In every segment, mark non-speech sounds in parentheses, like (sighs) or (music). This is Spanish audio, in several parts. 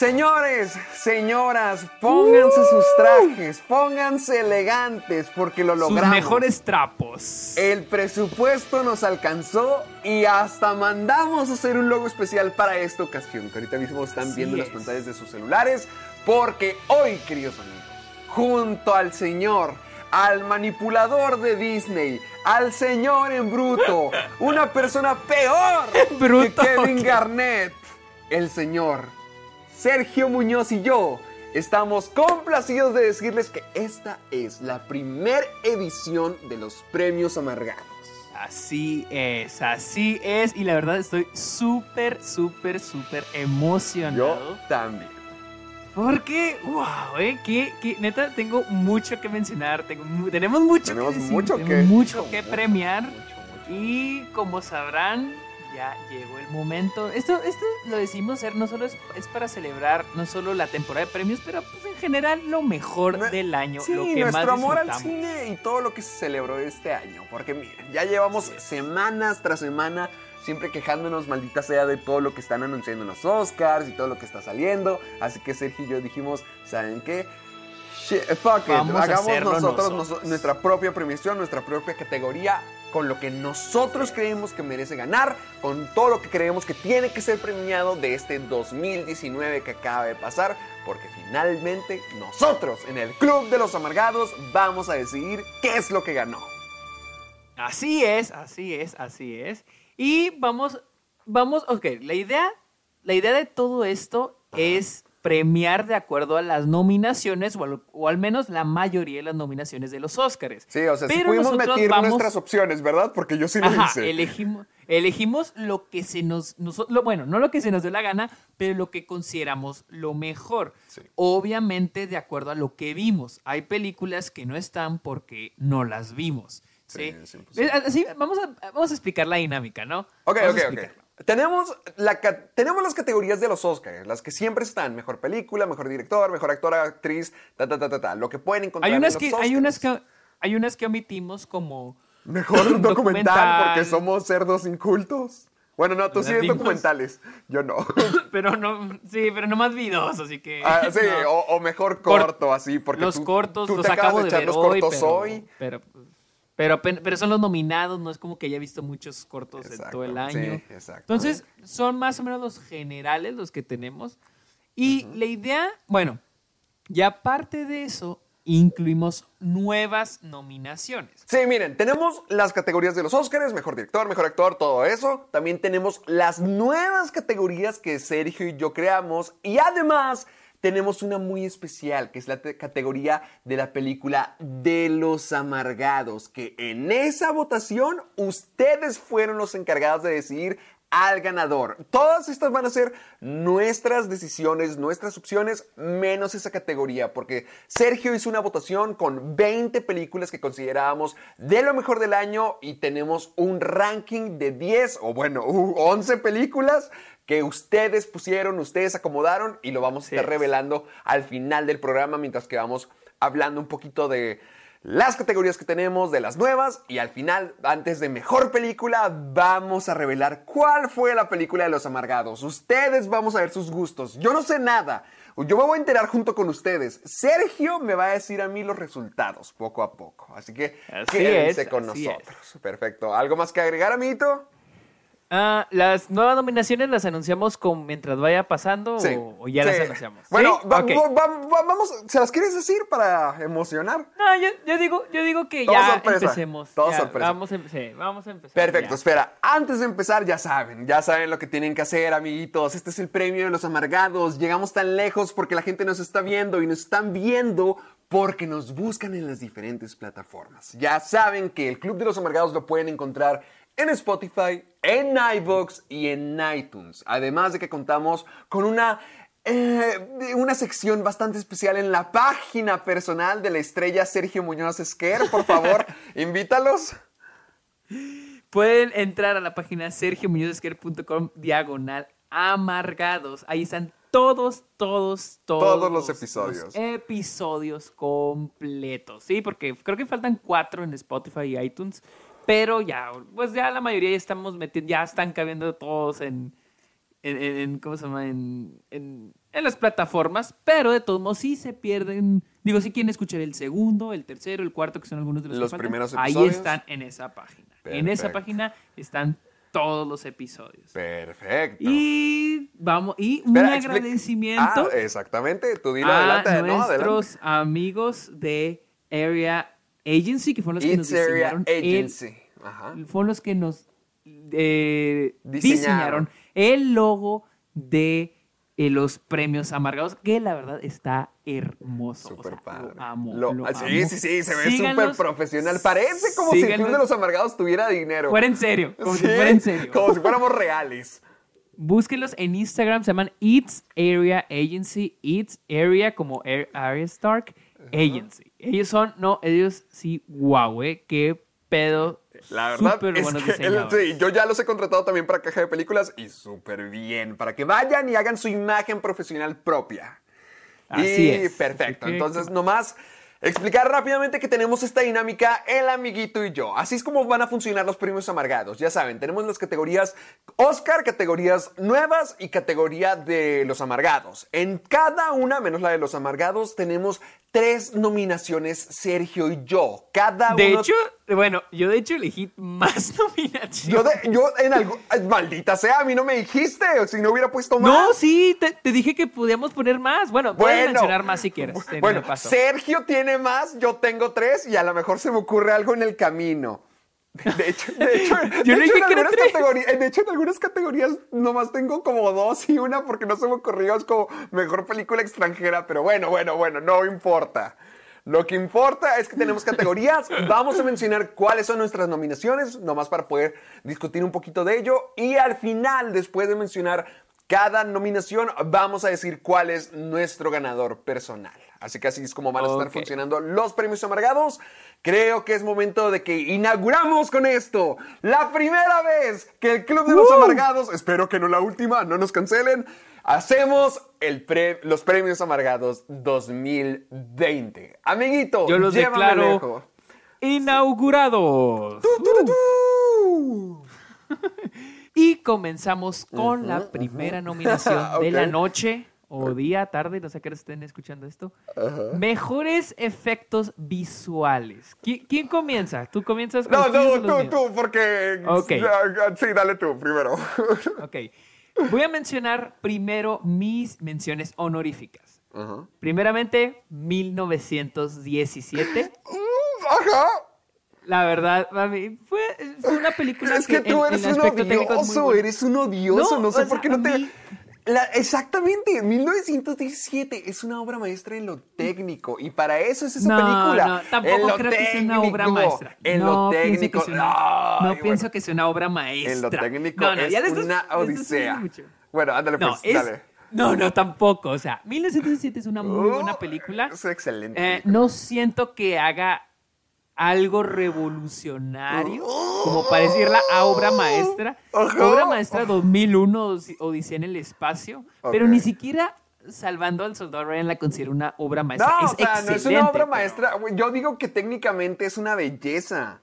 Señores, señoras, pónganse sus trajes, pónganse elegantes porque lo Sus logramos. mejores trapos. El presupuesto nos alcanzó y hasta mandamos a hacer un logo especial para esta ocasión, que ahorita mismo están Así viendo en las pantallas de sus celulares, porque hoy, queridos amigos, junto al señor, al manipulador de Disney, al señor en bruto, una persona peor (laughs) Bruto, que Kevin. Garnett, el señor Sergio Muñoz y yo estamos complacidos de decirles que esta es la primera edición de los premios amargados. Así es, así es. Y la verdad estoy súper, súper, súper emocionado. Yo también. Porque, wow, eh, que, que neta tengo mucho que mencionar. Tengo, tenemos mucho Tenemos que decir, mucho tenemos que- mucho que mucho, premiar. Mucho, mucho. Y como sabrán, ya llegó el momento. Esto, esto lo decimos ser no solo es, es para celebrar no solo la temporada de premios, pero pues en general lo mejor del año. Sí, lo que nuestro más amor al cine y todo lo que se celebró este año. Porque miren, ya llevamos semanas tras semana siempre quejándonos, maldita sea, de todo lo que están anunciando en los Oscars y todo lo que está saliendo. Así que Sergio y yo dijimos, ¿saben qué? Shit, fuck it, hagamos nosotros, nosotros. noso- nuestra propia premiación, nuestra propia categoría, con lo que nosotros creemos que merece ganar, con todo lo que creemos que tiene que ser premiado de este 2019 que acaba de pasar, porque finalmente nosotros en el Club de los Amargados vamos a decidir qué es lo que ganó. Así es, así es, así es. Y vamos, vamos, ok, la idea, la idea de todo esto es premiar de acuerdo a las nominaciones o al, o al menos la mayoría de las nominaciones de los Óscares. Sí, o sea, si Pero pudimos nosotros meter vamos- nuestras opciones, ¿verdad? Porque yo sí lo Ajá, hice. elegimos, elegimos lo que se nos, noso- lo- bueno, no lo que se nos dio la gana, pero lo que consideramos lo mejor. Sí. Obviamente de acuerdo a lo que vimos. Hay películas que no están porque no las vimos. ¿sí? Sí, es imposible. Así, vamos, a, vamos a explicar la dinámica, ¿no? Ok, Vamos ok, ok. Tenemos, la, tenemos las categorías de los Oscars, las que siempre están, mejor película, mejor director, mejor actor, actriz, ta, ta, ta, ta, ta, lo que pueden encontrar Hay en unas, los que, Oscars. hay, unas que, hay unas que omitimos como... Mejor (laughs) documental, Documental. porque somos cerdos incultos. Bueno, no, tú sí ves documentales, yo no. (laughs) Pero no, sí, pero no más videos, así que... Ah, sí, no. o, o mejor Cor- corto, así, porque los tú, cortos tú los te acabas acabo de, echar ver los hoy, cortos pero, hoy. Pero, pero, pero, son los nominados, no es como que haya visto muchos cortos en todo el sí, año. exacto. Entonces, son más o menos los generales los que tenemos. Y la idea, bueno, y aparte de eso, incluimos nuevas nominaciones. Sí, miren, tenemos las categorías de los Oscars, mejor director, mejor actor, todo eso. También tenemos las nuevas categorías que Sergio y yo creamos. Y además tenemos una muy especial, que es la te- categoría de la película de los amargados, que en esa votación ustedes fueron los encargados de decidir al ganador. Todas estas van a ser nuestras decisiones, nuestras opciones, menos esa categoría, porque Sergio hizo una votación con 20 películas que considerábamos de lo mejor del año y tenemos un ranking de 10 o bueno, uh, 11 películas que ustedes pusieron, ustedes acomodaron y lo vamos a estar es. revelando al final del programa mientras que vamos hablando un poquito de las categorías que tenemos, de las nuevas y al final, antes de mejor película, vamos a revelar cuál fue la película de los amargados. Ustedes vamos a ver sus gustos. Yo no sé nada. Yo me voy a enterar junto con ustedes. Sergio me va a decir a mí los resultados poco a poco. Así que Así quédense es, con nosotros. Perfecto. ¿Algo más que agregar, amiguito? Ah, las nuevas nominaciones las anunciamos con mientras vaya pasando Sí, o, o ya las anunciamos. Bueno, ¿Sí? va- Ok. va- va- va- vamos, ¿se las quieres decir para emocionar? No, yo, yo digo, yo digo que Todo ya sorpresa, empecemos. todo Ya, sorpresa. Vamos a, em- sí, vamos a empezar. Perfecto, ya. espera. Antes de empezar, ya saben, ya saben lo que tienen que hacer, amiguitos. Este es el premio de los amargados. Llegamos tan lejos porque la gente nos está viendo y nos están viendo porque nos buscan en las diferentes plataformas. Ya saben que el Club de los Amargados lo pueden encontrar en Spotify, en iVoox y en iTunes. Además de que contamos con una eh, una sección bastante especial en la página personal de la estrella Sergio Muñoz Esquer. Por favor, (laughs) invítalos. Pueden entrar a la página sergiomuñozesquer.com diagonal amargados. Ahí están todos, todos, todos. Todos los episodios. episodios completos. Sí, porque creo que faltan cuatro en Spotify y iTunes. Pero ya, pues ya la mayoría ya estamos metiendo, ya están cabiendo todos en, en, en- ¿cómo se llama? En, en, en las plataformas. Pero de todos modos sí se pierden. Digo, si quieren escuchar el segundo, el tercero, el cuarto, que son algunos de los, que Los faltan, primeros Ahí episodios. están en esa página. En esa página están todos los episodios. Perfecto. Y vamos, y un Espera, agradecimiento Ah, exactamente. Tú dilo a adelante, ¿no? Adelante. nuestros amigos de Area Agency, que fueron los que nos It's diseñaron el- Agency. Ajá. fueron los que nos eh, Diseñaron. diseñaron. el logo de eh, los premios amargados, que la verdad está hermoso. O Súper sea, padre. Lo amo. Lo- lo ah, sí, amo. sí, sí, se ve súper profesional. Parece como si el Club de los Amargados tuviera dinero. Fuera en serio, como si Sí, fuera en serio. Como si fuéramos reales. Búsquenlos en Instagram, se llaman It's Area Agency, It's Area como Air- Area Stark Agency. Ellos son, no, ellos sí, wow, eh, qué pedo. La verdad súper es buenos que diseñadores. sí, yo ya los he contratado también para caja de películas y súper bien, para que vayan y hagan su imagen profesional propia. Así y es. perfecto, Así que- entonces nomás explicar rápidamente que tenemos esta dinámica el amiguito y yo. Así es como van a funcionar los premios amargados. Ya saben, tenemos las categorías Oscar, categorías nuevas y categoría de los amargados. En cada una, menos la de los amargados, tenemos tres nominaciones Sergio y yo. Cada De uno hecho, bueno, yo de hecho elegí más (laughs) nominaciones. Yo, de- yo en algo. Maldita sea, a mí no me dijiste. o Si no hubiera puesto más. No, sí, te, te dije que podíamos poner más. Bueno, puedes Bueno. mencionar más si quieres. Bueno. Sergio tiene más, yo tengo tres y a lo mejor se me ocurre algo en el camino. De hecho, de hecho, (laughs) Yo de le hecho, dije en algunas categorías, de hecho, en algunas categorías nomás tengo como dos y una porque no se me ocurrió, es como mejor película extranjera, pero bueno, bueno, bueno, no importa. Lo que importa es que tenemos categorías. (laughs) Vamos a mencionar cuáles son nuestras nominaciones, nomás para poder discutir un poquito de ello. Y al final, después de mencionar cada nominación, vamos a decir cuál es nuestro ganador personal. Así que así es como van a estar funcionando los premios amargados. Creo que es momento de que inauguramos con esto la primera vez que el Club de los Amargados, espero que no la última, no nos cancelen, hacemos el pre- los premios amargados 2020. Amiguito, Yo los declaro lejos. inaugurados. Tu. (laughs) Y comenzamos con la primera nominación de la (laughs) noche o día, tarde, no sé a qué hora estén escuchando esto. Mejores efectos visuales. ¿Qui- ¿Quién, comienza? ¿Tú comienzas con No, no, tú, míos? tú, porque... Ok. Ah, Sí, dale tú primero. (laughs) Ok. Voy a mencionar primero mis menciones honoríficas. Ajá. Primeramente, 1917. Ajá. La verdad, mami, fue, fue una película Es que en- tú en eres el un muy odioso, buena. eres un odioso. No, No, sé por qué no te. mí- La- exactamente, 1917 es una obra maestra en lo técnico y para eso es esa No, película. no, tampoco En lo creo que sea una obra maestra. En no lo pienso técnico. sea una- no bueno. pienso que sea una obra maestra. En lo técnico No, no, es ya le estás- una odisea. Bueno, ándale No, pues, es- dale. no, no, tampoco. O sea, 1917 es una muy buena Oh, película. Es excelente. Eh, no siento que haga algo revolucionario, como para decirla a obra maestra. Obra maestra 2001, Odis- Odisea en el espacio, pero ni siquiera Salvando al Soldado Ryan la considero una obra maestra. No, es o sea, no es una obra pero maestra. Yo digo que técnicamente es una belleza.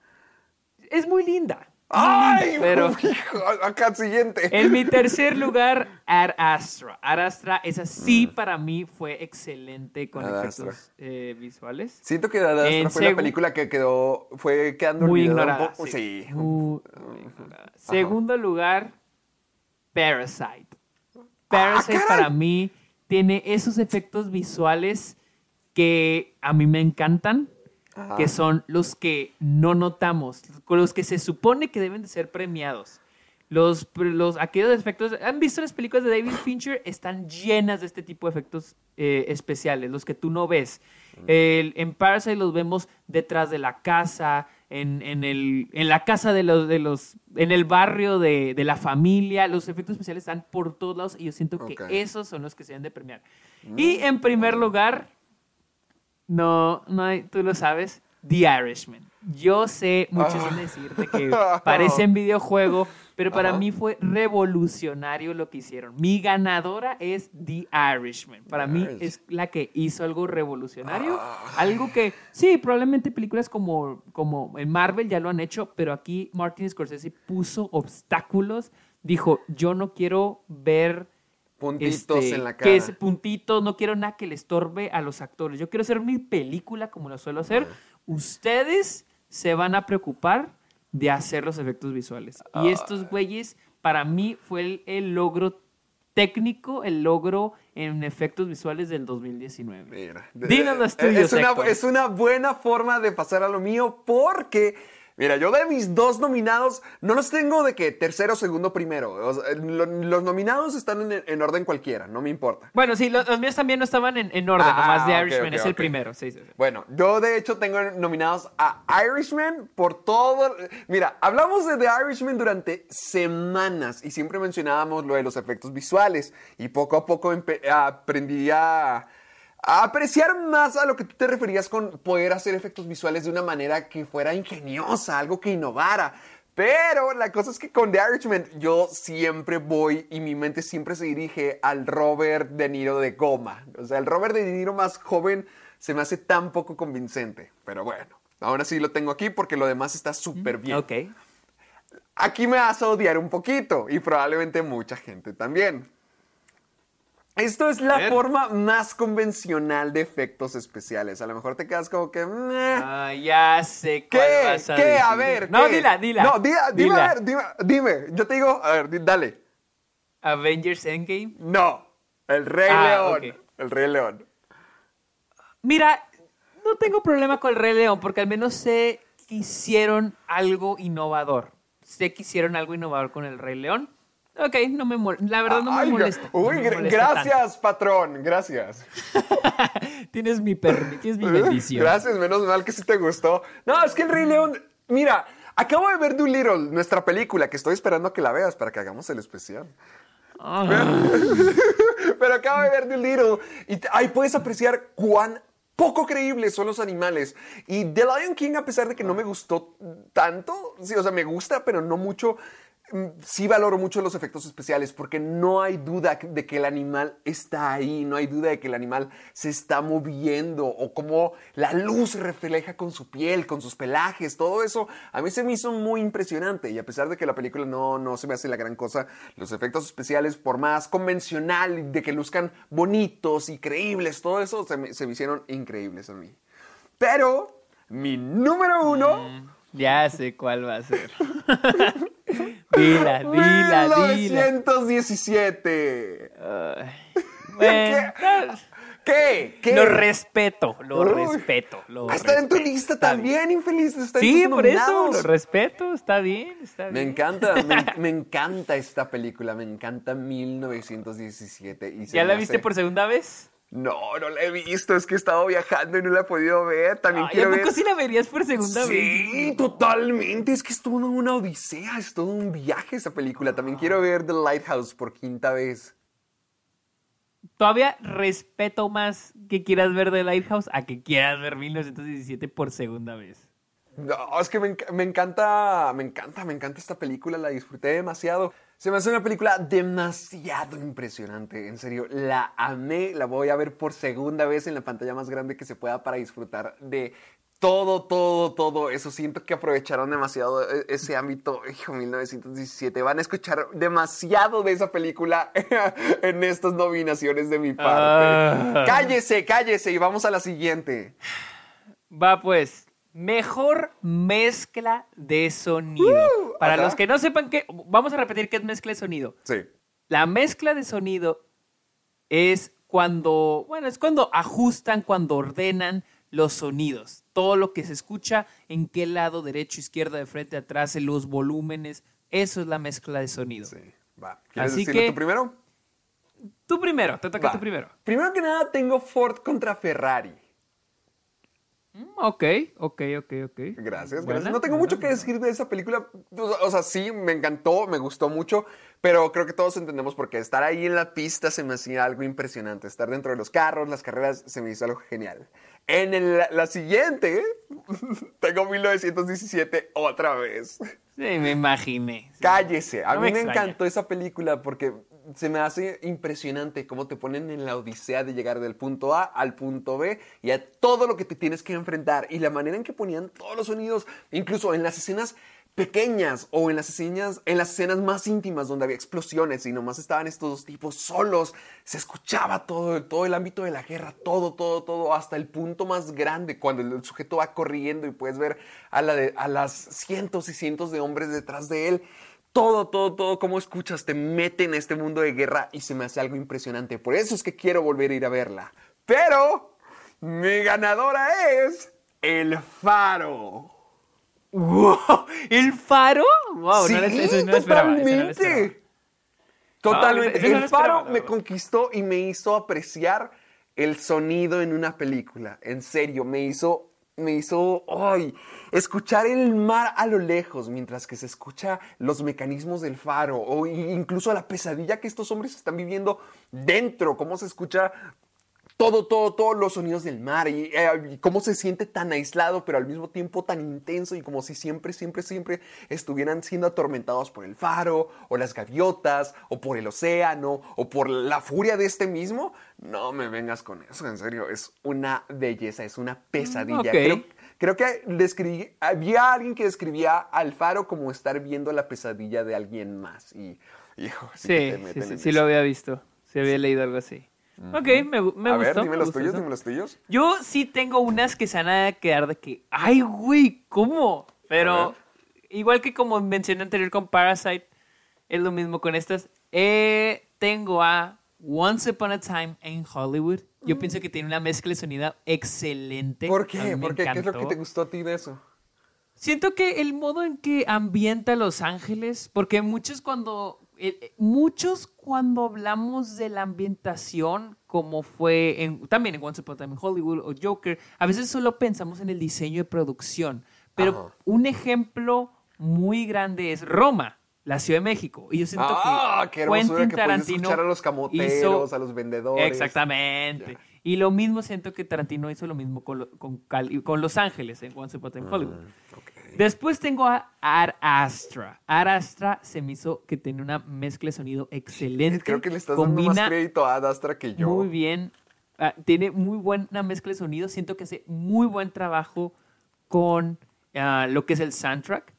Es muy linda. ¡Ay! Pero- (laughs) hijo, acá siguiente. En mi tercer lugar, Ad Astra. Ad Astra, esa sí para mí fue excelente con Mm. Ad efectos eh, visuales. Siento que Ad Astra En fue la película que quedó, fue quedando Muy un ignorada. poco. sí. Sí. Muy- muy ignorada. Segundo lugar, Parasite. Parasite Ah, caray. para mí tiene esos efectos visuales que a mí me encantan, que son los que no notamos, con los que se supone que deben de ser premiados. Los, los, aquellos efectos, ¿han visto las películas de David Fincher? Están llenas de este tipo de efectos eh, especiales, los que tú no ves. El- en Parasite los vemos detrás de la casa, en, en el, en la casa de los, de los, en el barrio de, de la familia. Los efectos especiales están por todos lados y yo siento que Ok. esos son los que se deben de premiar. Y en primer lugar, no, no hay, tú lo sabes, The Irishman. Yo sé, muchos Ah. van a decirte que parece en videojuego, pero para mí fue revolucionario lo que hicieron. Mi ganadora es The Irishman. Para mí es la que hizo algo revolucionario. Ah. Algo que, sí, probablemente películas como, como en Marvel ya lo han hecho, pero aquí Martin Scorsese puso obstáculos. Dijo, yo no quiero ver Puntitos este, en la Que cara. es puntitos, no quiero nada que le estorbe a los actores. Yo quiero hacer mi película como lo suelo hacer. Ustedes se van a preocupar de hacer los efectos visuales. Y estos güeyes, para mí, fue el, el logro técnico, el logro en efectos visuales del 2019. Mira, Dinos los eh, tuyos, es una, es una buena forma de pasar a lo mío porque, mira, yo de mis dos nominados no los tengo de que tercero, segundo, primero. O sea, lo- los nominados están en, en orden cualquiera, no me importa. Bueno, sí, los, los míos también no estaban en, en orden, Ah, nomás de Irishman es el primero. Sí, sí, sí. Bueno, yo de hecho tengo nominados a Irishman por todo. Mira, hablamos de The Irishman durante semanas y siempre mencionábamos lo de los efectos visuales y poco a poco aprendí a, a apreciar más a lo que tú te referías con poder hacer efectos visuales de una manera que fuera ingeniosa, algo que innovara. Pero la cosa es que con The Irishman yo siempre voy y mi mente siempre se dirige al Robert De Niro de goma. O sea, el Robert De Niro más joven se me hace tan poco convincente. Pero bueno, ahora sí lo tengo aquí porque lo demás está súper bien. Ok. Aquí me vas a odiar un poquito y probablemente mucha gente también. Esto es la forma más convencional de efectos especiales. A lo mejor te quedas como que... Ah, ya sé cuál ¿Qué? vas a ¿Qué? decir. A ver. No, ¿qué? dila, dila. No, dila- dime, Dila. a ver, dime, dime. Yo te digo, a ver, dale. Avengers Endgame. No. El Rey Ah, León. El Rey León. Mira, no tengo problema con el Rey León porque al menos sé que hicieron algo innovador. Sé que hicieron algo innovador con el Rey León. Ok, no me la verdad no me Ay, molesta. Uy, no me gra- molesta gracias, patrón. Gracias. (laughs) Tienes mi tienes mi (laughs) bendición. Gracias, menos mal que sí te gustó. No, es que el Rey León. Mira, acabo de ver Doolittle, nuestra película, que estoy esperando a que la veas para que hagamos el especial. Ah. (laughs) Pero acabo de ver Doolittle y ahí puedes apreciar cuán poco creíbles son los animales. Y The Lion King, a pesar de que no me gustó tanto, sí, o sea, me gusta, pero no mucho. Mm, Sí valoro mucho los efectos especiales porque no hay duda de que el animal está ahí, no hay duda de que el animal se está moviendo o cómo la luz refleja con su piel, con sus pelajes, todo eso a mí se me hizo muy impresionante y a pesar de que la película no, no se me hace la gran cosa, los efectos especiales por más convencional, de que luzcan bonitos y creíbles, todo eso se me, se me hicieron increíbles a mí. Pero mi número uno... Ya sé cuál va a ser. (laughs) (laughs) dila, dila, dila. 1917. Ay, bueno, (laughs) ¿Qué? ¿Qué? lo respeto, lo Uy. respeto. Lo Está en tu lista está también, infeliz. Está Sí, en tus por eso, lo respeto, está bien, está Me bien. encanta, me, (laughs) me encanta esta película, me encanta 1917. Y ¿Ya la hace- viste por segunda vez? No, no la he visto, es que he estado viajando y no la he podido ver. También Ay, quiero ¿a poco ver. sí la verías por segunda vez? Sí, totalmente. Es que es toda una odisea, es todo un viaje esa película. También quiero ver The Lighthouse por quinta vez. Todavía respeto más que quieras ver The Lighthouse a que quieras ver 1917 por segunda vez. No, es que me encanta, me encanta, me encanta esta película, la disfruté demasiado. Se me hace una película demasiado impresionante, en serio, la amé, la voy a ver por segunda vez en la pantalla más grande que se pueda para disfrutar de todo, todo, todo eso. Siento que aprovecharon demasiado e- ese ámbito. Hijo, 1917. Van a escuchar demasiado de esa película (laughs) en estas nominaciones de mi parte. Ah. Cállese, cállese y vamos a la siguiente. Va pues. Mejor mezcla de sonido. Para ajá. los que no sepan qué, vamos a repetir qué es mezcla de sonido. Sí. La mezcla de sonido es cuando, bueno, es cuando ajustan, cuando ordenan los sonidos. Todo lo que se escucha, en qué lado, derecho, izquierda, de frente, atrás, en los volúmenes. Eso es la mezcla de sonido. Sí. Va. ¿Quieres Así que- tú primero? Tú primero, te toca tú primero. Primero que nada, tengo Ford contra Ferrari. Mm, Ok, ok, ok, ok. Gracias, Buena, gracias. No tengo buena, mucho que decir de esa película. O sea- sí, me encantó, me gustó mucho, pero creo que todos entendemos por qué. Estar ahí en la pista se me hacía algo impresionante. Estar dentro de los carros, las carreras, se me hizo algo genial. En el- la siguiente, (laughs) tengo 1917 otra vez. Sí, me imaginé. Cállese. A No mí me encantó esa película porque se me hace impresionante cómo te ponen en la odisea de llegar del punto A al punto B y a todo lo que te tienes que enfrentar y la manera en que ponían todos los sonidos, incluso en las escenas pequeñas o en las escenas, en las escenas más íntimas donde había explosiones y nomás estaban estos dos tipos solos, se escuchaba todo, todo el ámbito de la guerra, todo, todo, todo, hasta el punto más grande, cuando el sujeto va corriendo y puedes ver a, la de- a las cientos y cientos de hombres detrás de él. Todo, todo, todo, como escuchas, te mete en este mundo de guerra y se me hace algo impresionante. Por eso es que quiero volver a ir a verla. Pero mi ganadora es El Faro. ¡Wow! ¿El faro? ¡Wow! sí, no, le- eso no lo esperaba, eso no lo totalmente. esperaba. Totalmente. El Faro me conquistó y me hizo apreciar el sonido en una película. En serio, me hizo, me hizo, ay, escuchar el mar a lo lejos mientras que se escucha los mecanismos del faro o incluso la pesadilla que estos hombres están viviendo dentro, cómo se escucha todo, todo, todos los sonidos del mar y, eh, y cómo se siente tan aislado, pero al mismo tiempo tan intenso y como si siempre, siempre, siempre estuvieran siendo atormentados por el faro o las gaviotas o por el océano o por la furia de este mismo. No me vengas con eso, en serio, es una belleza, es una pesadilla. Creo, creo que describí- había alguien que describía al faro como estar viendo la pesadilla de alguien más y, (laughs) hijo, sí, que Sí, te sí, meten sí, en sí lo había visto. Sí había leído algo así. Ok, me, me A gustó. ver, dime me los tuyos, eso. dime los tuyos. Yo sí tengo unas que se van a quedar de que, ay, güey, ¿cómo? A Pero igual que como mencioné anterior con Parasite, es lo mismo con estas. Eh, tengo a Once Upon a Time in Hollywood. Yo pienso que tiene una mezcla de sonido excelente. ¿Por qué? me ¿Por qué? ¿Qué es lo que te gustó a ti de eso? Siento que el modo en que ambienta Los Ángeles, porque muchos cuando eh, eh, muchos cuando hablamos de la ambientación, como fue en, también en Once Upon a Time in Hollywood o Joker, a veces solo pensamos en el diseño de producción. Pero Ajá. un ejemplo muy grande es Roma, la Ciudad de México. Y yo siento Ah, que qué Quentin que Tarantino escuchar a los camoteros, hizo- a los vendedores. Exactamente. Y lo mismo siento que Tarantino hizo lo mismo con, lo- con, Cali- con Los Ángeles en Once Upon a Hollywood. Mm, ok. Después tengo a Ar Astra. Ar Astra se me hizo que tiene una mezcla de sonido excelente. Creo que le estás dando más Combina crédito a Adastra que yo. muy bien. Ah, tiene muy buena mezcla de sonido. Siento que hace muy buen trabajo con ah, lo que es el soundtrack.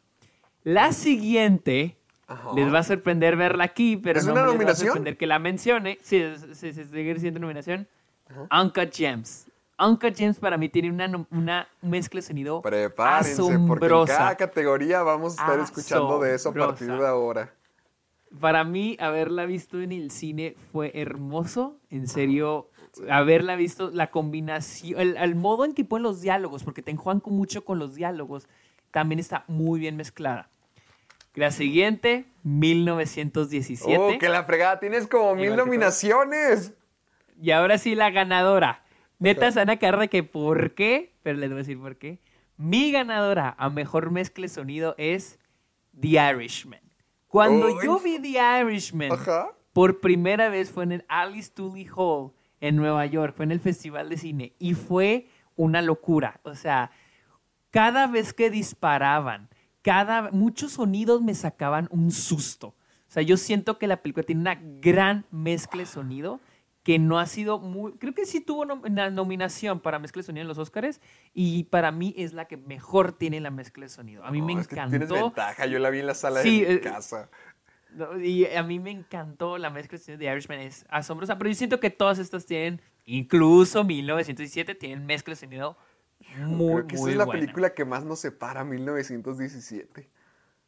La siguiente Ajá. les va a sorprender verla aquí, pero ¿Es no una me les va a nominación? sorprender que la mencione. Sí, sí, sí, sigue siendo nominación. Uncut Gems. Uncut Gems para mí tiene una, una mezcla de sonido Prepárense, porque en asombrosa. cada categoría vamos a estar escuchando de eso a partir de Asombrosa. ahora. Para mí, haberla visto en el cine fue hermoso. En serio, haberla visto, la combinación, el, el modo en que ponen los diálogos, porque te enjuagan con- mucho con los diálogos, también está muy bien mezclada. La siguiente, 1917. Oh, que la fregada, tienes como mil nominaciones. Y ahora sí, la ganadora. Neta, se van a quedar de que por qué, pero les voy a decir por qué. Mi ganadora a mejor mezcla de sonido es The Irishman. Cuando Oh, yo vi The Irishman, Ajá. por primera vez fue en el Alice Tully Hall en Nueva York, fue en el Festival de Cine y fue una locura. O sea, cada vez que disparaban, cada, muchos sonidos me sacaban un susto. O sea, yo siento que la película tiene una gran mezcla de sonido que no ha sido muy... Creo que sí tuvo una nominación para mezcla de sonido en los Oscars y para mí es la que mejor tiene la mezcla de sonido. A mí me es que encantó. tienes ventaja, yo la vi en la sala Sí, de mi eh, casa. No, Y a mí me encantó la mezcla de sonido de Irishman, es asombrosa, pero yo siento que todas estas tienen, incluso 1917, tienen mezcla de sonido muy, Creo que esa es la buena. película que más nos separa, 1917.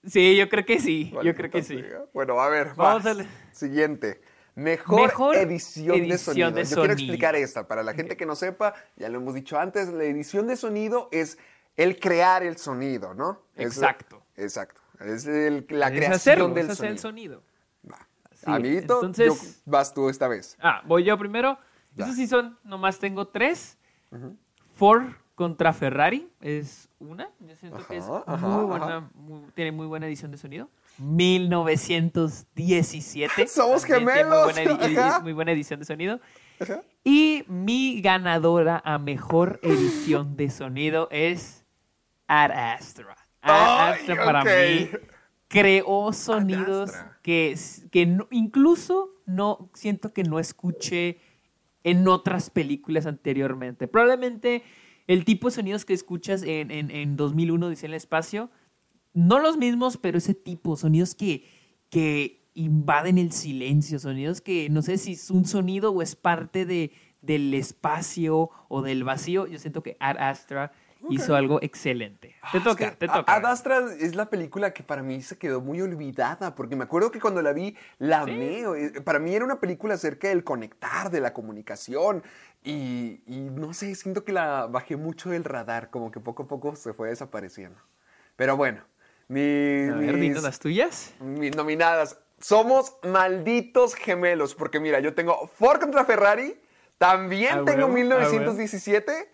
Sí, yo creo que sí, yo creo que sí. sea. Bueno, a ver, Vamos al- Siguiente. Mejor, Mejor edición, de sonido. de Yo quiero explicar esta. Para la gente que no sepa, ya lo hemos dicho antes, la edición de sonido es el crear el sonido, ¿no? Es- Exacto. exacto. Es el- la Es creación hacerlo, del es hacer sonido. el sonido. Sí, Amiguito, entonces- yo- vas tú esta vez. Ah, voy yo primero. Ya. Esos sí son, nomás tengo tres. Ford contra Ferrari es una. Yo siento que es Ajá, muy ajá. buena, muy- tiene muy buena edición de sonido. 1917. (laughs) Somos gemelos, Muy buena, muy buena edición de sonido. Ajá. Y mi ganadora a mejor edición de sonido es Ad Astra. Ad Ay, Astra para mí creó sonidos que, que no- incluso no siento que no escuché en otras películas anteriormente. Probablemente el tipo de sonidos que escuchas en, en, en 2001, dice en el espacio, no los mismos, pero ese tipo, sonidos que, que invaden el silencio, sonidos que no sé si es un sonido o es parte de, del espacio o del vacío. Yo siento que Ad Astra hizo algo excelente. Te Ah, toca, es que te toca. Ad Astra es la película que para mí se quedó muy olvidada, porque me acuerdo que cuando la vi, la amé. Eh, Para mí era una película acerca del conectar, de la comunicación, y, y no sé, siento que la bajé mucho del radar, como que poco a poco se fue desapareciendo. Pero bueno, mi- A ver, mis, las tuyas. mis nominadas. Somos malditos gemelos, porque mira, yo tengo Ford contra Ferrari, también Ah, tengo huevo, ah, 1917,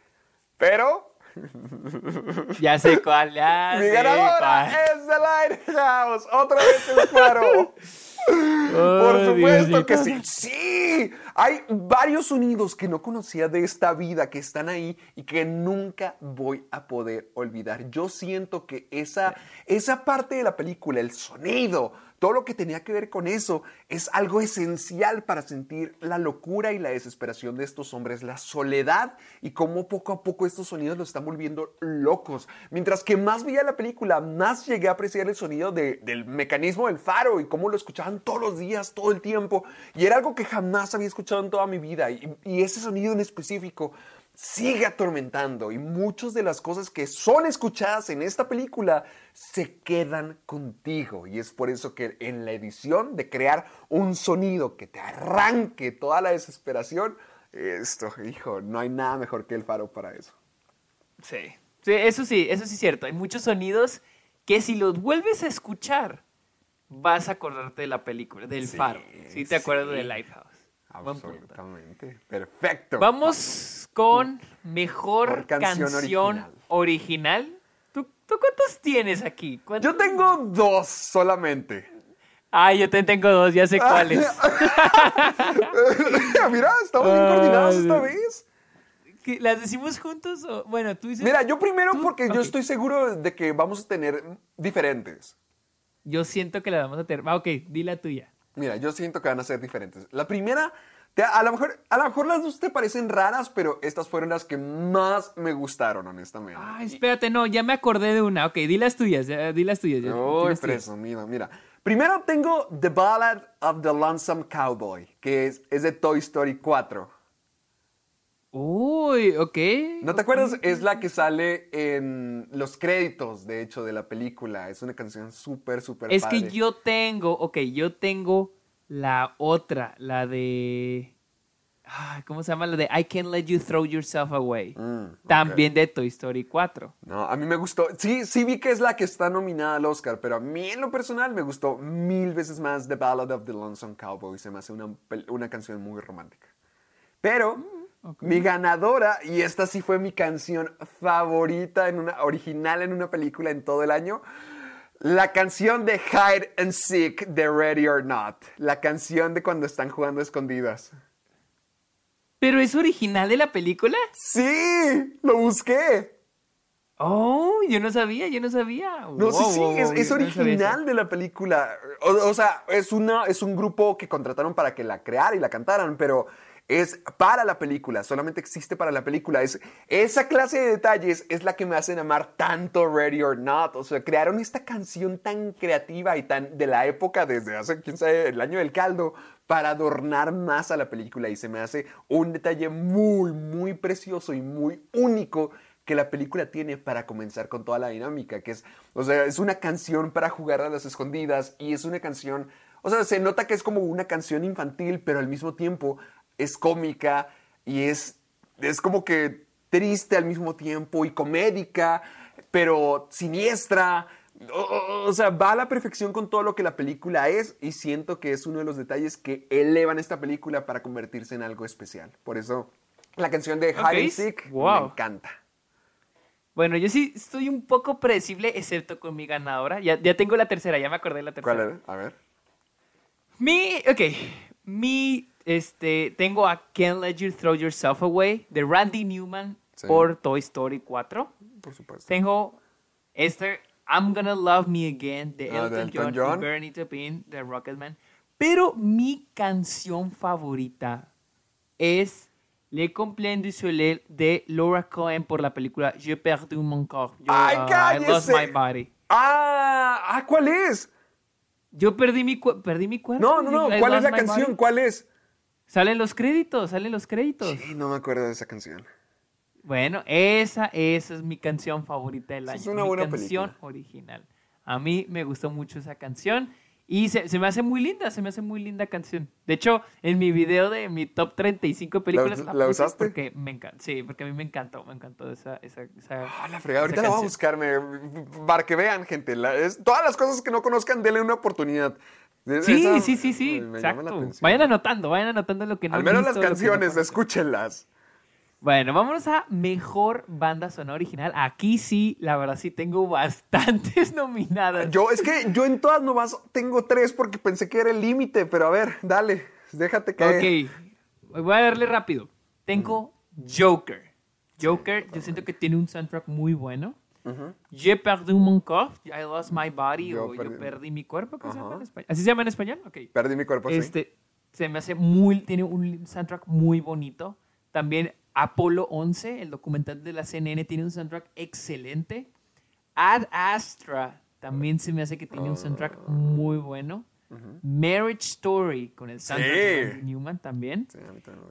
pero (laughs) Ya sé cuál, ya Mi sé ganadora cuál. es The Lighthouse. Otra vez el faro. (laughs) Por supuesto Diosito. que sí. Sí. Hay varios sonidos que no conocía de esta vida que están ahí y que nunca voy a poder olvidar. Yo siento que esa, esa parte de la película, el sonido, todo lo que tenía que ver con eso, es algo esencial para sentir la locura y la desesperación de estos hombres, la soledad y cómo poco a poco estos sonidos los están volviendo locos. Mientras que más veía la película, más llegué a apreciar el sonido de- del mecanismo del faro y cómo lo escuchaban todos los días, todo el tiempo. Y era algo que jamás había escuchado en toda mi vida. Y ese sonido en específico sigue atormentando y muchas de las cosas que son escuchadas en esta película se quedan contigo y es por eso que en la edición de crear un sonido que te arranque toda la desesperación, esto, hijo, no hay nada mejor que el faro para eso. Sí. Sí, eso sí, eso sí es cierto. Hay muchos sonidos que si los vuelves a escuchar, vas a acordarte de la película, del Sí, faro. Sí, te acuerdas sí. de Lighthouse. Absolutamente. Perfecto. Vamos con mejor canción canción, original. original. ¿Tú, tú cuántos tienes aquí? ¿Cuántos? Yo tengo dos solamente. Ah, yo te tengo dos, ya sé cuáles. (laughs) Mira, estamos bien coordinados esta vez. ¿Qué, ¿Las decimos juntos? O, bueno, tú dices. Mira, yo primero ¿Tú? porque yo Ok. estoy seguro de que vamos a tener diferentes. Yo siento que la vamos a tener. Ah, ok, di la tuya. Mira, yo siento que van a ser diferentes. La primera, a, lo mejor, a lo mejor las dos te parecen raras, pero estas fueron las que más me gustaron, honestamente. Ay, espérate, no, ya me acordé de una. Ok, di las tuyas, ya, di las tuyas. ya, Uy, las tuyas. presumido. Mira, primero tengo The Ballad of the Lonesome Cowboy, que es, es de Toy Story 4. Uy, ok. ¿No te acuerdas? Es la que sale en los créditos, de hecho, de la película. Es una canción súper, súper Es padre. que yo tengo, ok, yo tengo la otra, la de... ¿Cómo se llama? La de I Can't Let You Throw Yourself Away. Mm, ok. También de Toy Story 4. No, a mí me gustó. Sí, sí vi que es la que está nominada al Oscar, pero a mí en lo personal me gustó mil veces más The Ballad of the Lonesome Cowboy. Se me hace una, una canción muy romántica. Pero mi ganadora, y esta sí fue mi canción favorita en una original en una película en todo el año, la canción de Hide and Seek de Ready or Not. La canción de cuando están jugando escondidas. ¿Pero es original de la película? Sí, lo busqué. Oh, yo no sabía, yo no sabía. No, sí, Wow, sí, wow, es, wow, no original de la película. O, o sea, es, una, es un grupo que contrataron para que la creara y la cantaran, pero es para la película, solamente existe para la película. Es, esa clase de detalles es la que me hacen amar tanto Ready or Not. O sea, crearon esta canción tan creativa y tan de la época, desde hace, quién sabe, el año del caldo, para adornar más a la película. Y se me hace un detalle muy, muy precioso y muy único que la película tiene para comenzar con toda la dinámica, que es, o sea, es una canción para jugar a las escondidas y es una canción, o sea, se nota que es como una canción infantil, pero al mismo tiempo es cómica y es, es como que triste al mismo tiempo y comédica, pero siniestra. O, o, sea, va a la perfección con todo lo que la película es y siento que es uno de los detalles que elevan esta película para convertirse en algo especial. Por eso la canción de Hide Sick wow. me encanta. Bueno, yo sí estoy un poco predecible, excepto con mi ganadora. Ya, ya tengo la tercera, ya me acordé de la tercera. ¿Cuál era? A ver. Mi, ok, mi, este, tengo a Can't Let You Throw Yourself Away de Randy Newman Sí. por Toy Story 4. Por supuesto. Tengo este I'm Gonna Love Me Again de Ah, Elton, de Elton John, John. y Bernie Taupin de Rocketman. Pero mi canción favorita es Le Complain du Soleil de Laura Cohen por la película Je perdu mon corps. Yo, ¡Ay, uh, I lost my body. Ah, ah, ¿cuál es? Yo perdí mi, perdí mi cuerpo. No, no, no. ¿Cuál es la canción? body. ¿Cuál es? Salen los créditos, salen los créditos. Sí, no me acuerdo de esa canción. Bueno, esa, esa es mi canción favorita del año. es una mi buena canción película. original. A mí me gustó mucho esa canción y se, se me hace muy linda, se me hace muy linda canción. De hecho, en mi video de mi top 35 películas ¿La- la, la usaste? porque me encanta. Sí, porque a mí me encantó, me encantó esa, esa, esa, Ah, la fregada. Ahorita la voy a buscarme. Para que vean, gente. la- es- todas las cosas que no conozcan, denle una oportunidad. Sí, esa- sí, sí, sí, me exacto. Vayan anotando, vayan anotando lo que no Al menos las no canciones, escúchenlas. Bueno, vámonos a mejor banda sonora original. Aquí sí, la verdad sí tengo bastantes (laughs) nominadas. Yo, es que yo en todas nomás tengo tres porque pensé que era el límite, pero a ver, dale, déjate caer. Ok, voy a darle rápido. Tengo Joker. Joker, yo siento que tiene un soundtrack muy bueno. Je perdu mon corps, I lost my body, Yo o perdí- yo perdí mi cuerpo, ¿cómo se llama en español? ¿Así se llama en español? Ok. Perdí mi cuerpo, sí. Este, se me hace muy, tiene un soundtrack muy bonito. También Apolo 11, el documental de la CNN, tiene un soundtrack excelente. Ad Astra también se me hace que tiene un soundtrack muy bueno. Marriage Story con el soundtrack de Sí. Newman también. Sí.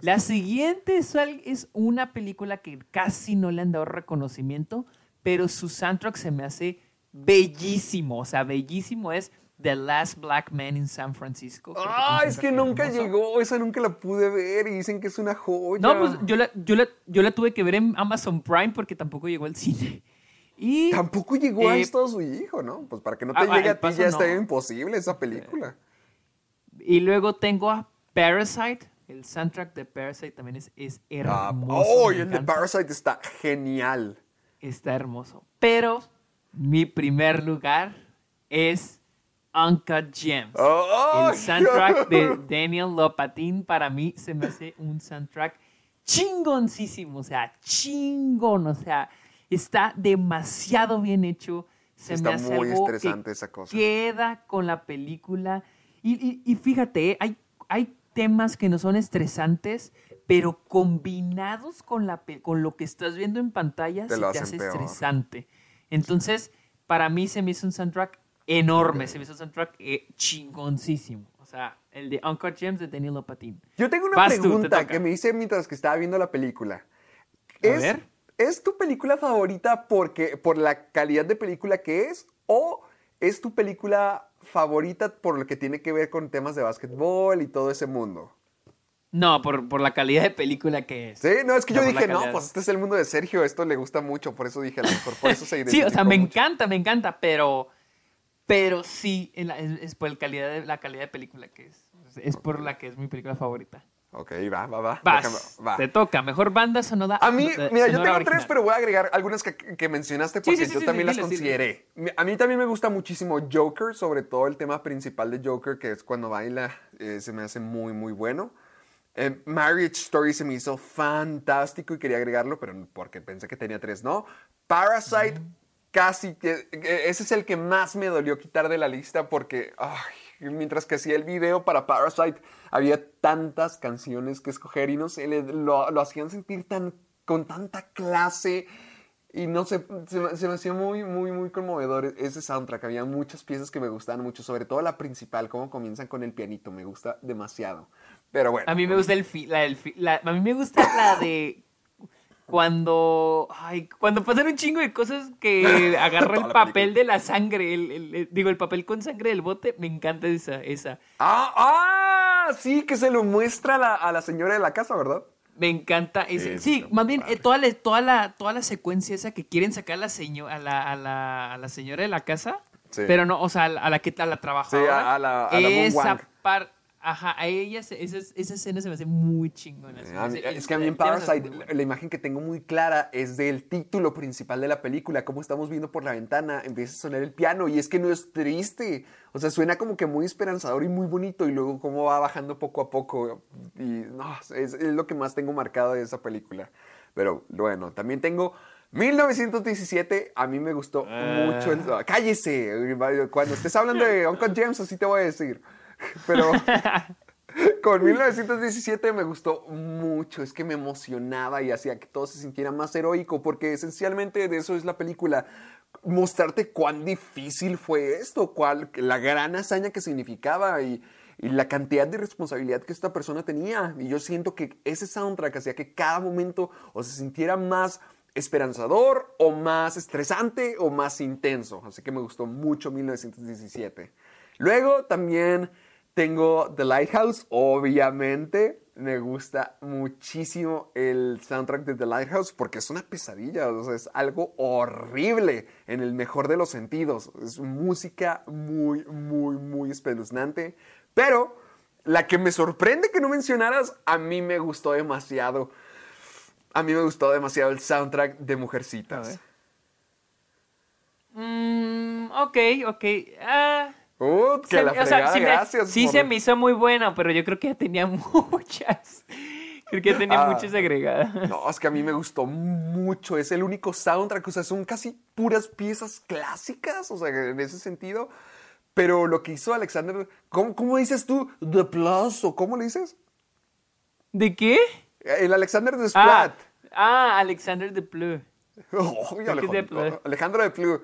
La siguiente es, es una película que casi no le han dado reconocimiento, pero su soundtrack se me hace bellísimo. O sea, bellísimo es The Last Black Man in San Francisco. Ah, es que nunca hermoso. llegó, esa nunca la pude ver y dicen que es una joya. No, pues yo la, yo, la, yo la tuve que ver en Amazon Prime porque tampoco llegó al cine. Y Tampoco llegó a Eh, Estados Unidos, ¿no? Pues para que no te ah, llegue a ti ya está imposible esa película. Y luego tengo a Parasite. El soundtrack de Parasite también es, es Ah, hermoso. oh, me y el de. Parasite está genial. Está hermoso. Pero mi primer lugar es Uncut Gems. Oh, el soundtrack de Daniel Lopatin para mí se me hace un soundtrack chingoncísimo. O sea, chingón. O sea, está demasiado bien hecho. Se Está me hace muy algo estresante que esa cosa. Queda con la película. Y, y- y fíjate, ¿eh? hay, hay temas que no son estresantes, pero combinados con, la, con lo que estás viendo en pantalla, Te se te hace peor. estresante. Entonces, para mí se me hizo un soundtrack enorme, se me hizo un soundtrack eh, chingoncísimo. O sea, el de Uncut Gems de Daniel Lopatin. Yo tengo una Vas tú, te pregunta que me hice mientras que estaba viendo la película. A ¿Es, ver. ¿Es tu película favorita porque, por la calidad de película que es? ¿O es tu película favorita por lo que tiene que ver con temas de básquetbol y todo ese mundo? No, por, por la calidad de película que es. Sí, no, es que yo la dije, no, pues este es el mundo de Sergio, esto le gusta mucho, por eso dije, a lo mejor por eso se (laughs) Sí, identificó o sea, me mucho. encanta, me encanta, pero, pero sí, la- es, es por el calidad de, la calidad de película que es. Es por la que es mi película favorita. Ok, va, va, va. Vas, déjame- va. te toca. Mejor banda sonora. A mí, eh, mira, yo tengo tres, original. pero voy a agregar algunas que, que mencionaste porque sí, sí, yo sí, también sí, las dile, consideré. A mí también me gusta muchísimo Joker, sobre todo el tema principal de Joker, que es cuando baila, eh, se me hace muy, muy bueno. Eh, Marriage Story se me hizo fantástico y quería agregarlo, pero porque pensé que tenía tres, ¿no? Parasite, casi que. que Ese es el que más me dolió quitar de la lista porque. Ay, mientras que hacía el video para Parasite, había tantas canciones que escoger y no sé, le- lo, hacían sentir tan, con tanta clase. Y no sé, se, se me hacía muy, muy, muy conmovedor ese soundtrack. Había muchas piezas que me gustaban mucho, sobre todo la principal, cómo comienzan con el pianito, me gusta demasiado. Pero bueno. A mí me gusta el a mí me gusta la de cuando ay, cuando pasan un chingo de cosas que (laughs) agarra el papel de la sangre, el, el- el- digo el papel con sangre del bote, me encanta esa esa. Ah, ah, sí, que se lo muestra a la, a la señora de la casa, ¿verdad? Me encanta ese. Sí, más bien eh, toda, la, toda, la, toda la secuencia esa que quieren sacar a la, seño- a la, a la, a la señora de la casa. Sí. Pero no, o sea, a la, a la que a la trabajadora. Sí, a- a la- a la esa Wang. Ajá, a ella, se- esa, esa escena se me hace muy chingona. se me A mí- hace- es que a mí en Parasite, la, la imagen que tengo muy clara es del título principal de la película, como estamos viendo por la ventana, empieza a sonar el piano y es que no es triste, o sea, suena como que muy esperanzador y muy bonito y luego cómo va bajando poco a poco y no, es, es lo que más tengo marcado de esa película. Pero bueno, también tengo 1917, a mí me gustó mucho el... ¡Cállese! Cuando estés hablando de Uncle James, así te voy a decir. Pero... (laughs) Con 1917 me gustó mucho, es que me emocionaba y hacía que todo se sintiera más heroico, porque esencialmente de eso es la película, mostrarte cuán difícil fue esto, cuál, la gran hazaña que significaba y, y la cantidad de responsabilidad que esta persona tenía. Y yo siento que ese soundtrack hacía que cada momento o se sintiera más esperanzador o más estresante o más intenso. Así que me gustó mucho 1917. Luego también tengo The Lighthouse, obviamente. Me gusta muchísimo el soundtrack de The Lighthouse porque es una pesadilla, o sea, es algo horrible en el mejor de los sentidos. Es música muy, muy, muy espeluznante. Pero la que me sorprende que no mencionaras, a mí me gustó demasiado. A mí me gustó demasiado el soundtrack de Mujercitas. Mm, ok, ok. Ah, que se- la o sea, fregada, sí, me- gracias. sí por- se me hizo muy buena, pero yo creo que ya tenía (laughs) muchas. Creo que ya tenía Ah. muchas agregadas. No, es que a mí me gustó mucho. Es el único soundtrack. O sea, son casi puras piezas clásicas. O sea, en ese sentido. Pero lo que hizo Alexander. ¿Cómo, cómo dices tú? The Plus. ¿O cómo le dices? ¿De qué? El Alexander de Ah, Splat. ah, Alexander de Pleu. (laughs) Oh, que es de Alejandro. Alejandro de Plu.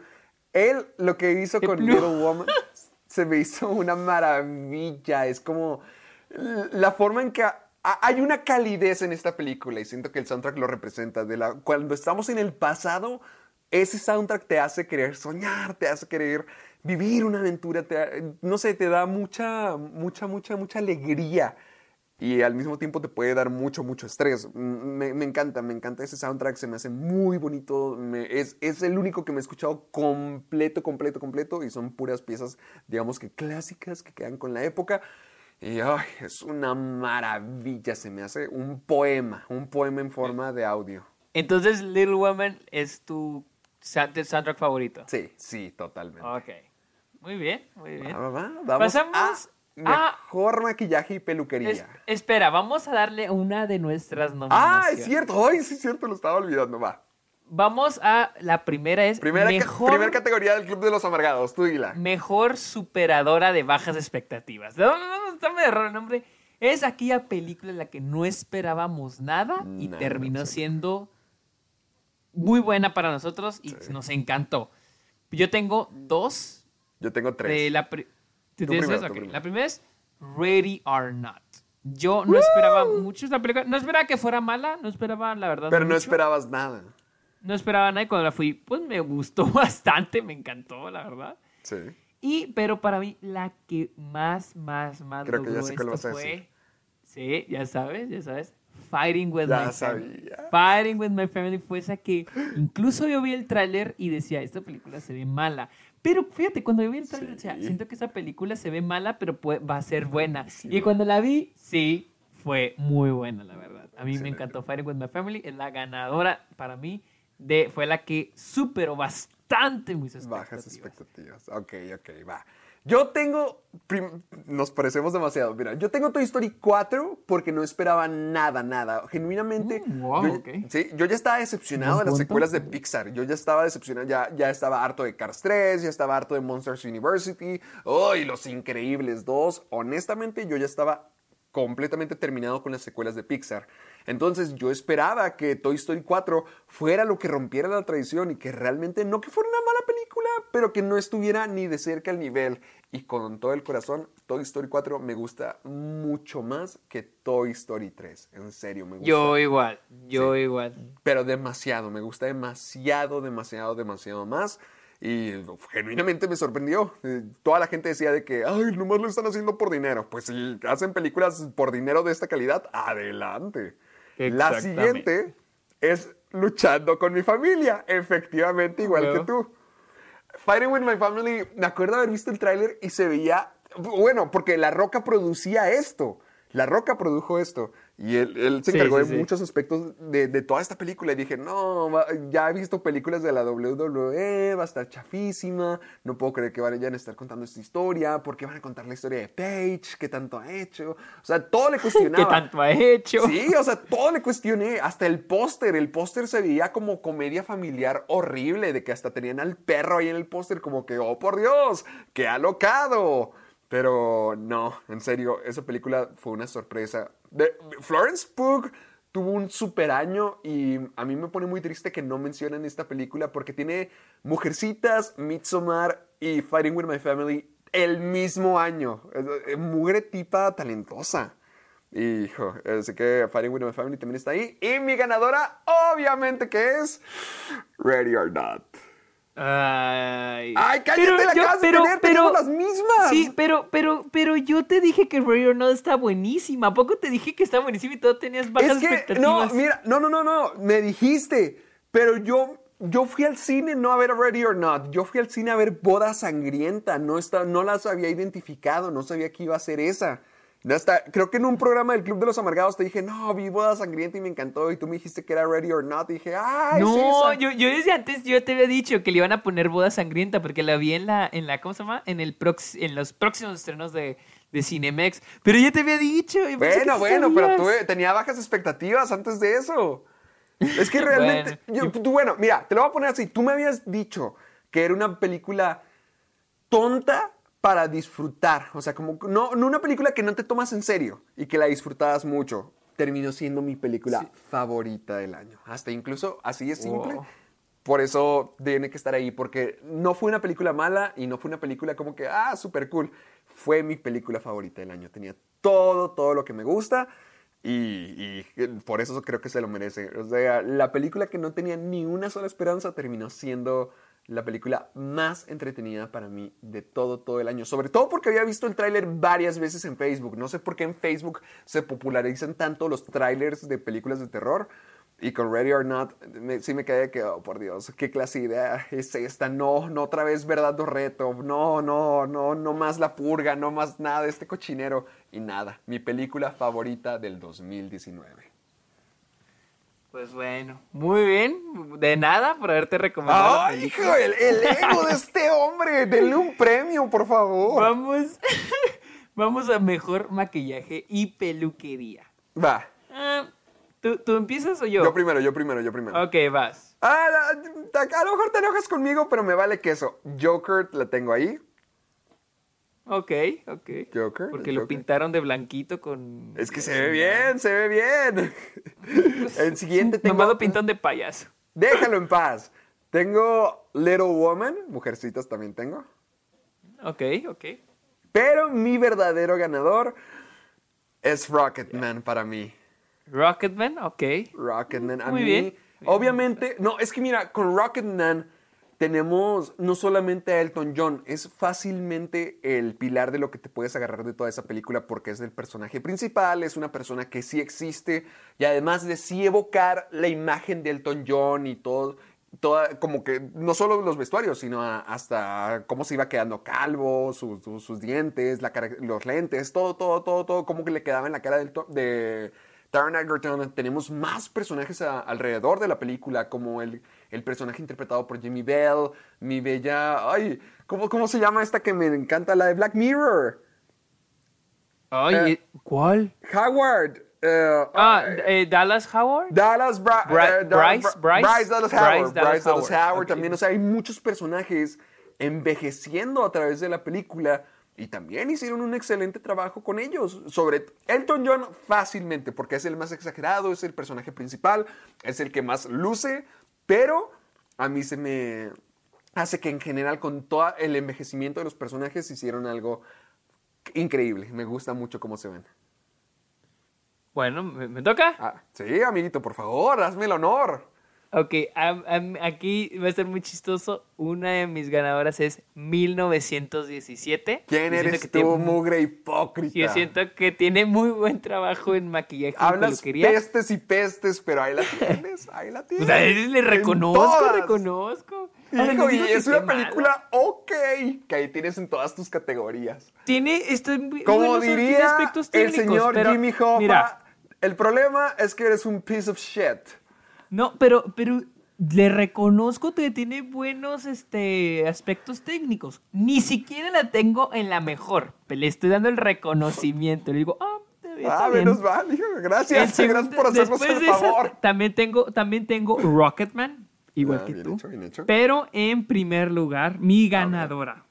Él lo que hizo De con. Little Woman (laughs) se me hizo una maravilla. Es como la forma en que ha- hay una calidez en esta película y siento que el soundtrack lo representa. De la, cuando estamos en el pasado, ese soundtrack te hace querer soñar, te hace querer vivir una aventura, te- no sé, te da mucha, mucha, mucha, mucha alegría y al mismo tiempo te puede dar mucho, mucho estrés. Me, me encanta, me encanta ese soundtrack, se me hace muy bonito, me- es, es el único que me he escuchado completo, completo, completo y son puras piezas, digamos que clásicas que quedan con la época. Y ay, es una maravilla, se me hace un poema, un poema en forma de audio. Entonces, Little Woman es tu soundtrack favorito. Sí, sí, totalmente. Ok. Muy bien, muy bien. Va, va, va, Vamos Pasamos a a- mejor maquillaje y peluquería. Es- espera, vamos a darle una de nuestras ah, nominaciones. es cierto, ay, sí es cierto, lo estaba olvidando, va. Vamos a la primera es Primera, ca- mejor, primera categoría del Club de los Amargados, tú dila. mejor superadora de bajas expectativas. No, no, no, está medio raro el nombre. Es aquella película en la que no esperábamos nada y Nada, terminó sí. siendo muy buena para nosotros y nos encantó. Yo tengo dos Yo tengo tres. de la La primera es Ready or Not. Yo no esperaba mucho esta película. No esperaba que fuera mala, no esperaba, la verdad. Pero no esperabas nada. No esperaba nada y cuando la fui, pues me gustó (laughs) bastante, me encantó, la verdad. Sí. Y, pero para mí, la que más, más, más Creo que ya logró sé cuál esto vas a fue... decir. Sí, ya sabes, ya sabes. Fighting with Ya My Family. sabía. Fighting with My Family fue esa que incluso yo vi el tráiler y decía, esta película se ve mala. Pero fíjate, cuando yo vi el tráiler decía, Sí. siento que esa película se ve mala, pero puede- va a ser buena. Y cuando la vi, sí, fue muy buena, la verdad. A mí me encantó Fighting with My Family. Es la ganadora para mí. De, fue la que superó bastante bastante mis expectativas. Bajas expectativas. Ok, ok, va. Yo tengo. Nos parecemos demasiado. Mira, yo tengo Toy Story 4 porque no esperaba nada, nada. Genuinamente. Mm, wow, yo. Sí, yo ya estaba decepcionado de las punto. secuelas de Pixar. Yo ya estaba decepcionado. Ya, ya estaba harto de Cars 3, ya estaba harto de Monsters University. ¡Oh! y Los Increíbles 2. Honestamente, yo ya estaba completamente terminado con las secuelas de Pixar. Entonces yo esperaba que Toy Story 4 fuera lo que rompiera la tradición y que realmente no que fuera una mala película, pero que no estuviera ni de cerca al nivel. Y con todo el corazón, Toy Story 4 me gusta mucho más que Toy Story 3. En serio, me gusta. Yo igual, yo igual. Pero demasiado, me gusta demasiado, demasiado, demasiado más. Y genuinamente me sorprendió. Eh, Toda la gente decía de que, ay, nomás lo están haciendo por dinero. Pues si hacen películas por dinero de esta calidad, adelante. La siguiente es Luchando con mi familia. Efectivamente, igual que tú. Fighting with My Family, me acuerdo haber visto el tráiler y se veía, bueno, porque La Roca producía esto. La Roca produjo esto. Y él, él se encargó sí, de sí. muchos aspectos de, de toda esta película. Y dije, no, ya he visto películas de la WWE, va a estar chafísima. No puedo creer que vayan a estar contando esta historia. ¿Por qué van a contar la historia de Paige? ¿Qué tanto ha hecho? O sea, todo le (laughs) cuestionaba. ¿Qué tanto ha hecho? Sí, o sea, todo le cuestioné. Hasta el póster. El póster se veía como comedia familiar horrible. De que hasta tenían al perro ahí en el póster, como que, oh por Dios, qué alocado. Pero no, en serio, esa película fue una sorpresa. Florence Pugh tuvo un super año y a mí me pone muy triste que no mencionen esta película porque tiene Mujercitas, Midsommar y Fighting with My Family el mismo año. Mugre tipa talentosa. Hijo, así que Fighting with My Family también está ahí. Y mi ganadora, obviamente, que es Ready or Not. Ay, ¡Ay, cállate! ¡La acabas de tener! ¡Tenemos las mismas! Sí, pero, pero, pero yo te dije que Ready or Not está buenísima. ¿A poco te dije que está buenísima y todo tenías bajas es que, expectativas? no, mira, no, no, no, no, me dijiste, pero yo, yo fui al cine no a ver Ready or Not, yo fui al cine a ver Boda Sangrienta, no, está, no las había identificado, no sabía que iba a ser esa. Hasta, creo que en un programa del Club de los Amargados te dije, no, vi Boda Sangrienta y me encantó, y tú me dijiste que era Ready or Not, y dije, ¡ay, No, esa". yo, yo desde antes yo te había dicho que le iban a poner boda sangrienta porque la vi en la, en la ¿cómo se llama? En, el prox- en los próximos estrenos de, de Cinemex. Pero ya te había dicho. yo pensé que Bueno, sí bueno, pero sabías. tuve- tenía bajas expectativas antes de eso. Es que (laughs) realmente, yo- tú- bueno, mira, te lo voy a poner así. Tú me habías dicho que era una película tonta para disfrutar. O sea, como no, no una película que no te tomas en serio y que la disfrutabas mucho. Terminó siendo mi película favorita del año. Hasta incluso así es simple. Wow. Por eso tiene que estar ahí, porque no fue una película mala y no fue una película como que, ah, súper cool. Fue mi película favorita del año. Tenía todo, todo lo que me gusta y, y por eso creo que se lo merece. O sea, la película que no tenía ni una sola esperanza terminó siendo la película más entretenida para mí de todo, todo el año. Sobre todo porque había visto el tráiler varias veces en Facebook. No sé por qué en Facebook se popularizan tanto los tráilers de películas de terror. Y con Ready or Not, sí me quedé que, oh, por Dios, qué clase de idea es esta. No, no otra vez verdad o. No, no, no, no más la purga, no más nada este cochinero. Y nada, mi película favorita del 2019. Pues bueno, muy bien. De nada por haberte recomendado. ¡Ay, hijo! El, el ego de este hombre. Denle un premio, por favor. Vamos, (laughs) vamos a mejor maquillaje y peluquería. Va. Ah, ¿tú, tú empiezas o yo? Yo primero, yo primero, yo primero. Ok, vas. Ah, la- a lo mejor te enojas conmigo, pero me vale queso. Joker la tengo ahí. Ok, ok. Joker, Porque lo Joker. pintaron de blanquito con... Es que se ve bien, se ve bien. (laughs) El siguiente tengo. Nomás lo pintaron de payaso. Déjalo en paz. Tengo Little Woman, mujercitas también tengo. Ok, ok. Pero mi verdadero ganador es Rocketman para mí. Rocketman, ok. Rocketman, a Muy mí. bien. Obviamente, no, es que mira, con Rocketman tenemos no solamente a Elton John, es fácilmente el pilar de lo que te puedes agarrar de toda esa película porque es el personaje principal, es una persona que sí existe y además de sí evocar la imagen de Elton John y todo. Toda, como que no solo los vestuarios, sino hasta cómo se iba quedando calvo, sus, sus- dientes, los lentes, todo, todo, todo, todo, como que le quedaba en la cara del de, Taron Egerton, tenemos más personajes a- alrededor de la película, como el, el personaje interpretado por Jimmy Bell, mi bella... Ay, ¿cómo, ¿cómo se llama esta que me encanta? La de Black Mirror. Ay, Eh, eh, ¿cuál? Howard. eh, Ah, eh, Dallas Howard. Dallas Bra- Bryce, Bra- Bryce, Dallas Bryce Howard. Bryce Dallas Howard, también. O sea, hay muchos personajes envejeciendo a través de la película y también hicieron un excelente trabajo con ellos. Sobre Elton John fácilmente, porque es el más exagerado, es el personaje principal, es el que más luce, pero a mí se me hace que en general con todo el envejecimiento de los personajes hicieron algo increíble. Me gusta mucho cómo se ven. Bueno, ¿me, toca? Ah, sí, amiguito, por favor, hazme el honor. Ok, aquí va a ser muy chistoso. Una de mis ganadoras es 1917. ¿Quién eres que tú, tiene- mugre hipócrita? Yo siento que tiene muy buen trabajo en maquillaje y Hablas peluquería. pestes y pestes, pero ahí la tienes, ahí la tienes. (laughs) O sea, le reconozco, reconozco. Hijo, no y es una película ok, que ahí tienes en todas tus categorías. Tiene, esto, muy- Como diría el señor pero, Jimmy Hoffa, Mira, el problema es que eres un piece of shit. No, pero, pero le reconozco que tiene buenos este, aspectos técnicos. Ni siquiera la tengo en la mejor. Le estoy dando el reconocimiento. Le digo, ah, está Ah, bien. menos mal, hijo, gracias, segundo- gracias por hacernos el de esa, favor. también tengo, también tengo Rocketman, igual Ah, que tú. hecho, hecho. Pero en primer lugar, mi ganadora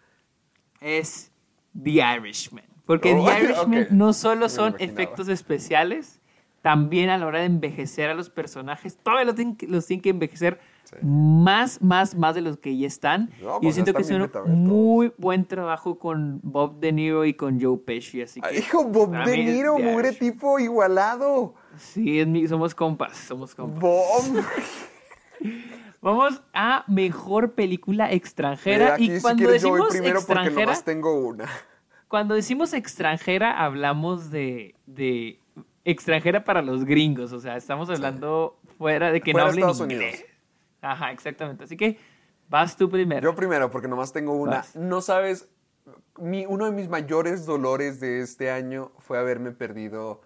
es The Irishman. Porque Oh, The (laughs) Irishman ok. no solo son efectos especiales, también a la hora de envejecer a los personajes, todavía los tienen que, los tienen que envejecer Sí. más, más, más de los que ya están. No, y pues yo siento que hicieron betabetos. muy buen trabajo con Bob De Niro y con Joe Pesci. Así que, Ay, hijo, Bob De es Niro, mugre tipo igualado. Sí, es mi- somos compas, somos compas. Bob. (laughs) Vamos a mejor película extranjera. y si cuando quieres yo voy decimos primero porque extranjera, nomás tengo una. cuando decimos extranjera, hablamos de, de extranjera para los gringos. O sea, estamos hablando fuera de que Fuera no de hablen Estados inglés. Unidos. Ajá, exactamente. Así que vas tú primero. Yo primero, porque nomás tengo una. Vas. No sabes, mi, uno de mis mayores dolores de este año fue haberme perdido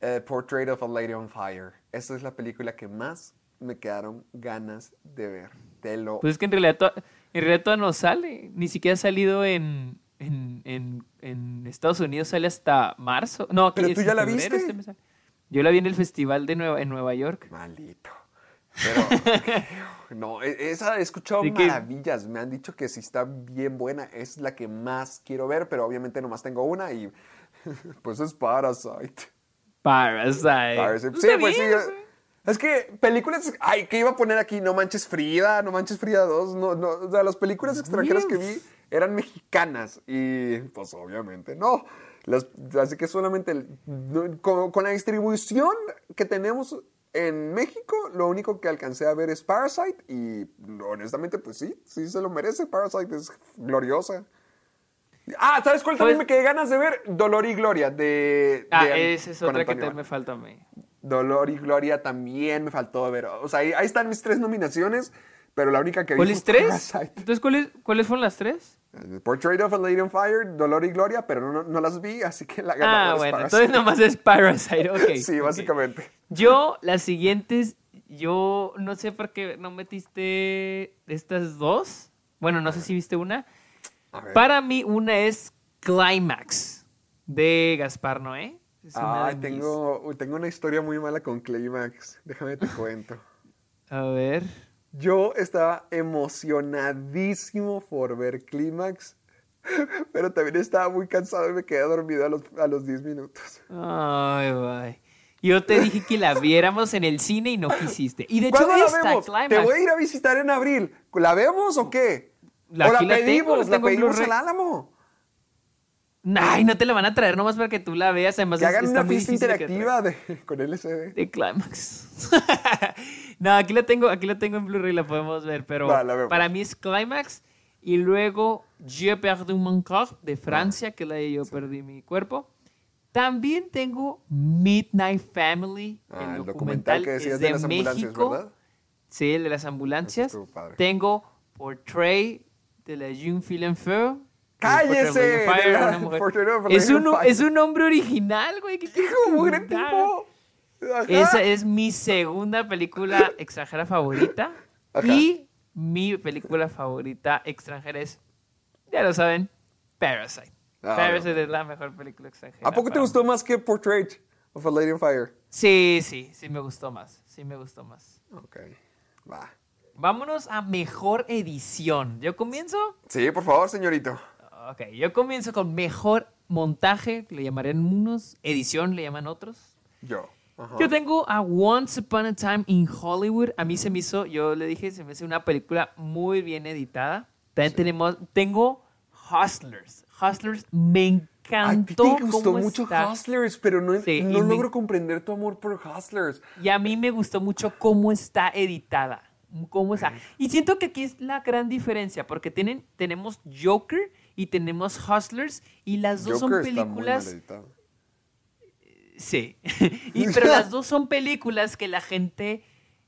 eh, Portrait of a Lady on Fire. Esa es la película que más me quedaron ganas de ver. Te lo... Pues es que en realidad, en realidad no sale. Ni siquiera ha salido en, en, en- en Estados Unidos. Sale hasta marzo. No, Pero tú ya la febrero, viste. este. Yo la vi en el festival de Nueva, en Nueva York. Maldito. Pero, (laughs) no, e- esa he escuchado Así que- maravillas. Me han dicho que si está bien buena, es la que más quiero ver, pero obviamente nomás tengo una y (laughs) pues es Parasite. Parasite. Parasite. Sí, pues sí. Es que películas, ay, ¿qué iba a poner aquí? No manches Frida, no manches Frida 2, no, no, o sea, las películas extranjeras que vi eran mexicanas y pues obviamente no. Las- así que solamente con, con la distribución que tenemos en México, lo único que alcancé a ver es Parasite y honestamente pues sí, sí se lo merece, Parasite es gloriosa. Ah, ¿sabes cuál también Pues- me quedé ganas de ver? Dolor y Gloria de... Ah, de- esa es otra que te me falta a mí. Dolor y Gloria también me faltó ver. O sea, ahí, ahí están mis tres nominaciones, pero la única que vi ¿Cuáles tres? Entonces, ¿cuáles, ¿cuáles fueron las tres? Eh, Portrait of a Lady on Fire, Dolor y Gloria, pero no, no- no las vi, así que la ganadora Ah, es bueno, Parasite. entonces nomás es Parasite, ok. (laughs) Sí, básicamente. Yo, las siguientes, yo no sé por qué no metiste estas dos. Bueno, no sé si viste una. Para mí, una es Climax de Gaspar Noé. Ay, mis- tengo, tengo una historia muy mala con Climax. Déjame te cuento. (laughs) A ver. Yo estaba emocionadísimo por ver Climax, (laughs) pero también estaba muy cansado y me quedé dormido a los, a los 10 minutos. Ay, bye. Yo te dije que la viéramos en el cine y no quisiste. Y de hecho, ¿Cuándo la esta vemos? Climax. Te voy a ir a visitar en abril. ¿La vemos o qué? La- o la pedimos, la pedimos al Álamo. Ay, no te la van a traer nomás para que tú la veas. Además, Que es- hagan una fiesta interactiva de, con LSD. de Climax. (laughs) no, aquí la tengo, aquí la tengo en Blu-ray, la podemos ver, pero para mí es Climax y luego Je perdu mon corps de Francia, que es la de Yo perdí mi cuerpo. También tengo Midnight Family, Ah, el el documental, documental que es decías de, de las ambulancias, México. ¿verdad? Sí, el de las ambulancias. Tengo Portrait de la Jeune Filenfeu. ¡Cállese! Mujer. Es un, es un nombre original, güey. ¿qué quieres Hijo, inventara? tipo. Esa es mi segunda película extranjera favorita. Ajá. Y mi película favorita extranjera es, ya lo saben, Parasite. Ah, Parasite es la mejor película extranjera. ¿A poco te gustó más que Portrait of a Lady on Fire? Sí, sí, sí me gustó más. Sí me gustó más. Ok, va. Vámonos a mejor edición. ¿Yo comienzo? Sí, por favor, señorito. Ok, yo comienzo con mejor montaje, le llamarían unos, edición le llaman otros. Yo. Ajá. Yo tengo a Once Upon a Time in Hollywood. A mí se me hizo, yo le dije, se me hace una película muy bien editada. También tenemos, tengo Hustlers. Hustlers me Ay, a ti encantó. te gustó mucho está. Hustlers, pero no, Sí, no me- logro comprender tu amor por Hustlers. Y a mí me gustó mucho cómo está editada. Cómo está. Y siento que aquí es la gran diferencia, porque tienen, tenemos Joker y tenemos Hustlers, y las dos Joker son está muy mal películas. Sí. (laughs) y, pero las dos son películas que la gente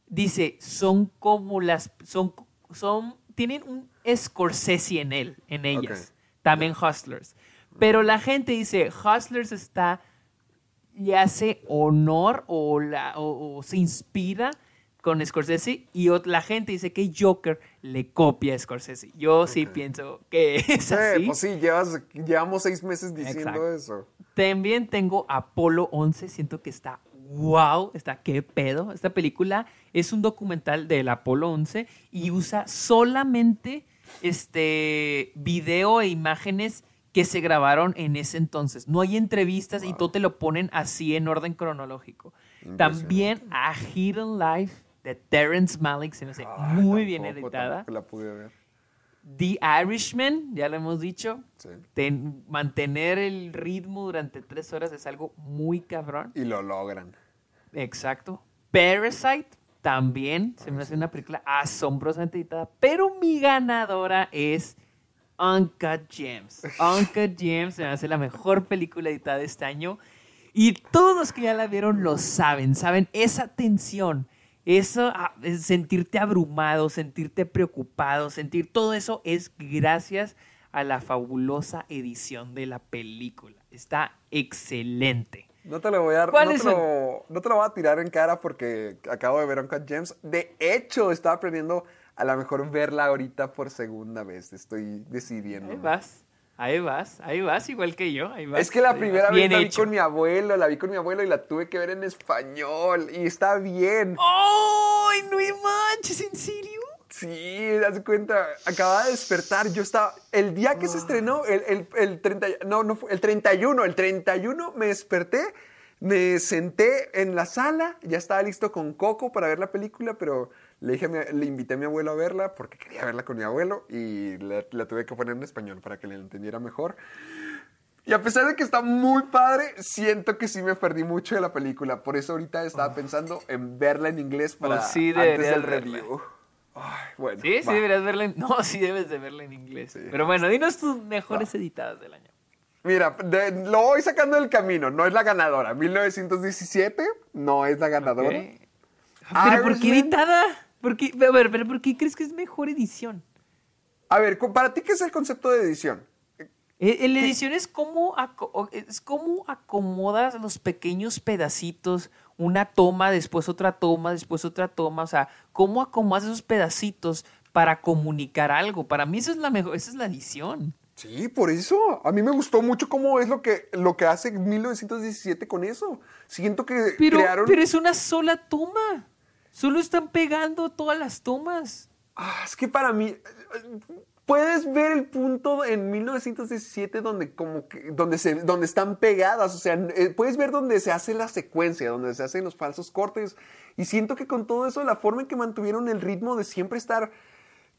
dice son como las. son, son tienen un Scorsese en él, en ellas. También Hustlers. Pero la gente dice, Hustlers está. le hace honor o, la, o, o se inspira con Scorsese y la gente dice que Joker le copia a Scorsese. Yo sí pienso que (laughs) es Sí, así. pues sí, llevas, llevamos seis meses diciendo Exacto. eso. También tengo Apolo 11, siento que está wow, está qué pedo. Esta película es un documental del Apolo 11 y usa solamente este video e imágenes que se grabaron en ese entonces. No hay entrevistas y todo te lo ponen así en orden cronológico. También a Hidden Life de Terrence Malick, se me hace Ah, muy bien editada. la pude ver. The Irishman, ya lo hemos dicho. Sí. Ten- mantener el ritmo durante tres horas es algo muy cabrón. Y lo logran. Exacto. Parasite también se me hace una película asombrosamente editada. Pero mi ganadora es Uncut Gems. Uncut Gems se me hace la mejor película editada de este año. Y todos los que ya la vieron lo saben. Saben esa tensión. Eso, ah, es sentirte abrumado, sentirte preocupado, sentir todo eso es gracias a la fabulosa edición de la película. Está excelente. No te lo voy a no ¿Cuáles te lo, no te lo voy a tirar en cara porque acabo de ver Uncut Gems. De hecho, estaba aprendiendo a lo mejor verla ahorita por segunda vez. Estoy decidiendo. Ahí vas, ahí vas, ahí vas, igual que yo. Ahí vas, Es que la primera vez la vi hecho. con mi abuelo, la vi con mi abuelo y la tuve que ver en español. Y está bien. ¡Ay, no manches! ¿En serio? Sí, das cuenta, acababa de despertar, yo estaba, el día que se Ah. estrenó, el, el, el 30, no, no fue, el 31, el 31 me desperté, me senté en la sala, ya estaba listo con Coco para ver la película, pero le, dije a mi- le invité a mi abuelo a verla porque quería verla con mi abuelo y la, la tuve que poner en español para que le entendiera mejor. Y a pesar de que está muy padre, siento que sí me perdí mucho de la película. Por eso ahorita estaba pensando en verla en inglés para Pues sí antes del verla. review. Ay, bueno, Sí, sí va. deberías verla en... (laughs) No, sí debes de verla en inglés. Pero bueno, dinos tus mejores editadas del año. Mira, de- lo voy sacando del camino. No es la ganadora. 1917 no es la ganadora. Ok. Ah, ¿Pero por qué Irishman. editada? ¿Por qué? A ver, pero ¿por qué crees que es mejor edición? A ver, ¿para ti qué es el concepto de edición? Eh, La edición es cómo, es cómo acomodas los pequeños pedacitos, una toma, después otra toma, después otra toma, o sea, cómo acomodas esos pedacitos para comunicar algo. Para mí eso es la mejor, esa es la edición. Sí, por eso. A mí me gustó mucho cómo es lo que, lo que hace 1917 con eso. Siento que Pero, crearon... pero es una sola toma. Solo están pegando todas las tomas. Ah, es que para mí... Puedes ver el punto en 1917 donde como que, donde se, donde están pegadas, o sea, eh, puedes ver donde se hace la secuencia, donde se hacen los falsos cortes y siento que con todo eso la forma en que mantuvieron el ritmo de siempre estar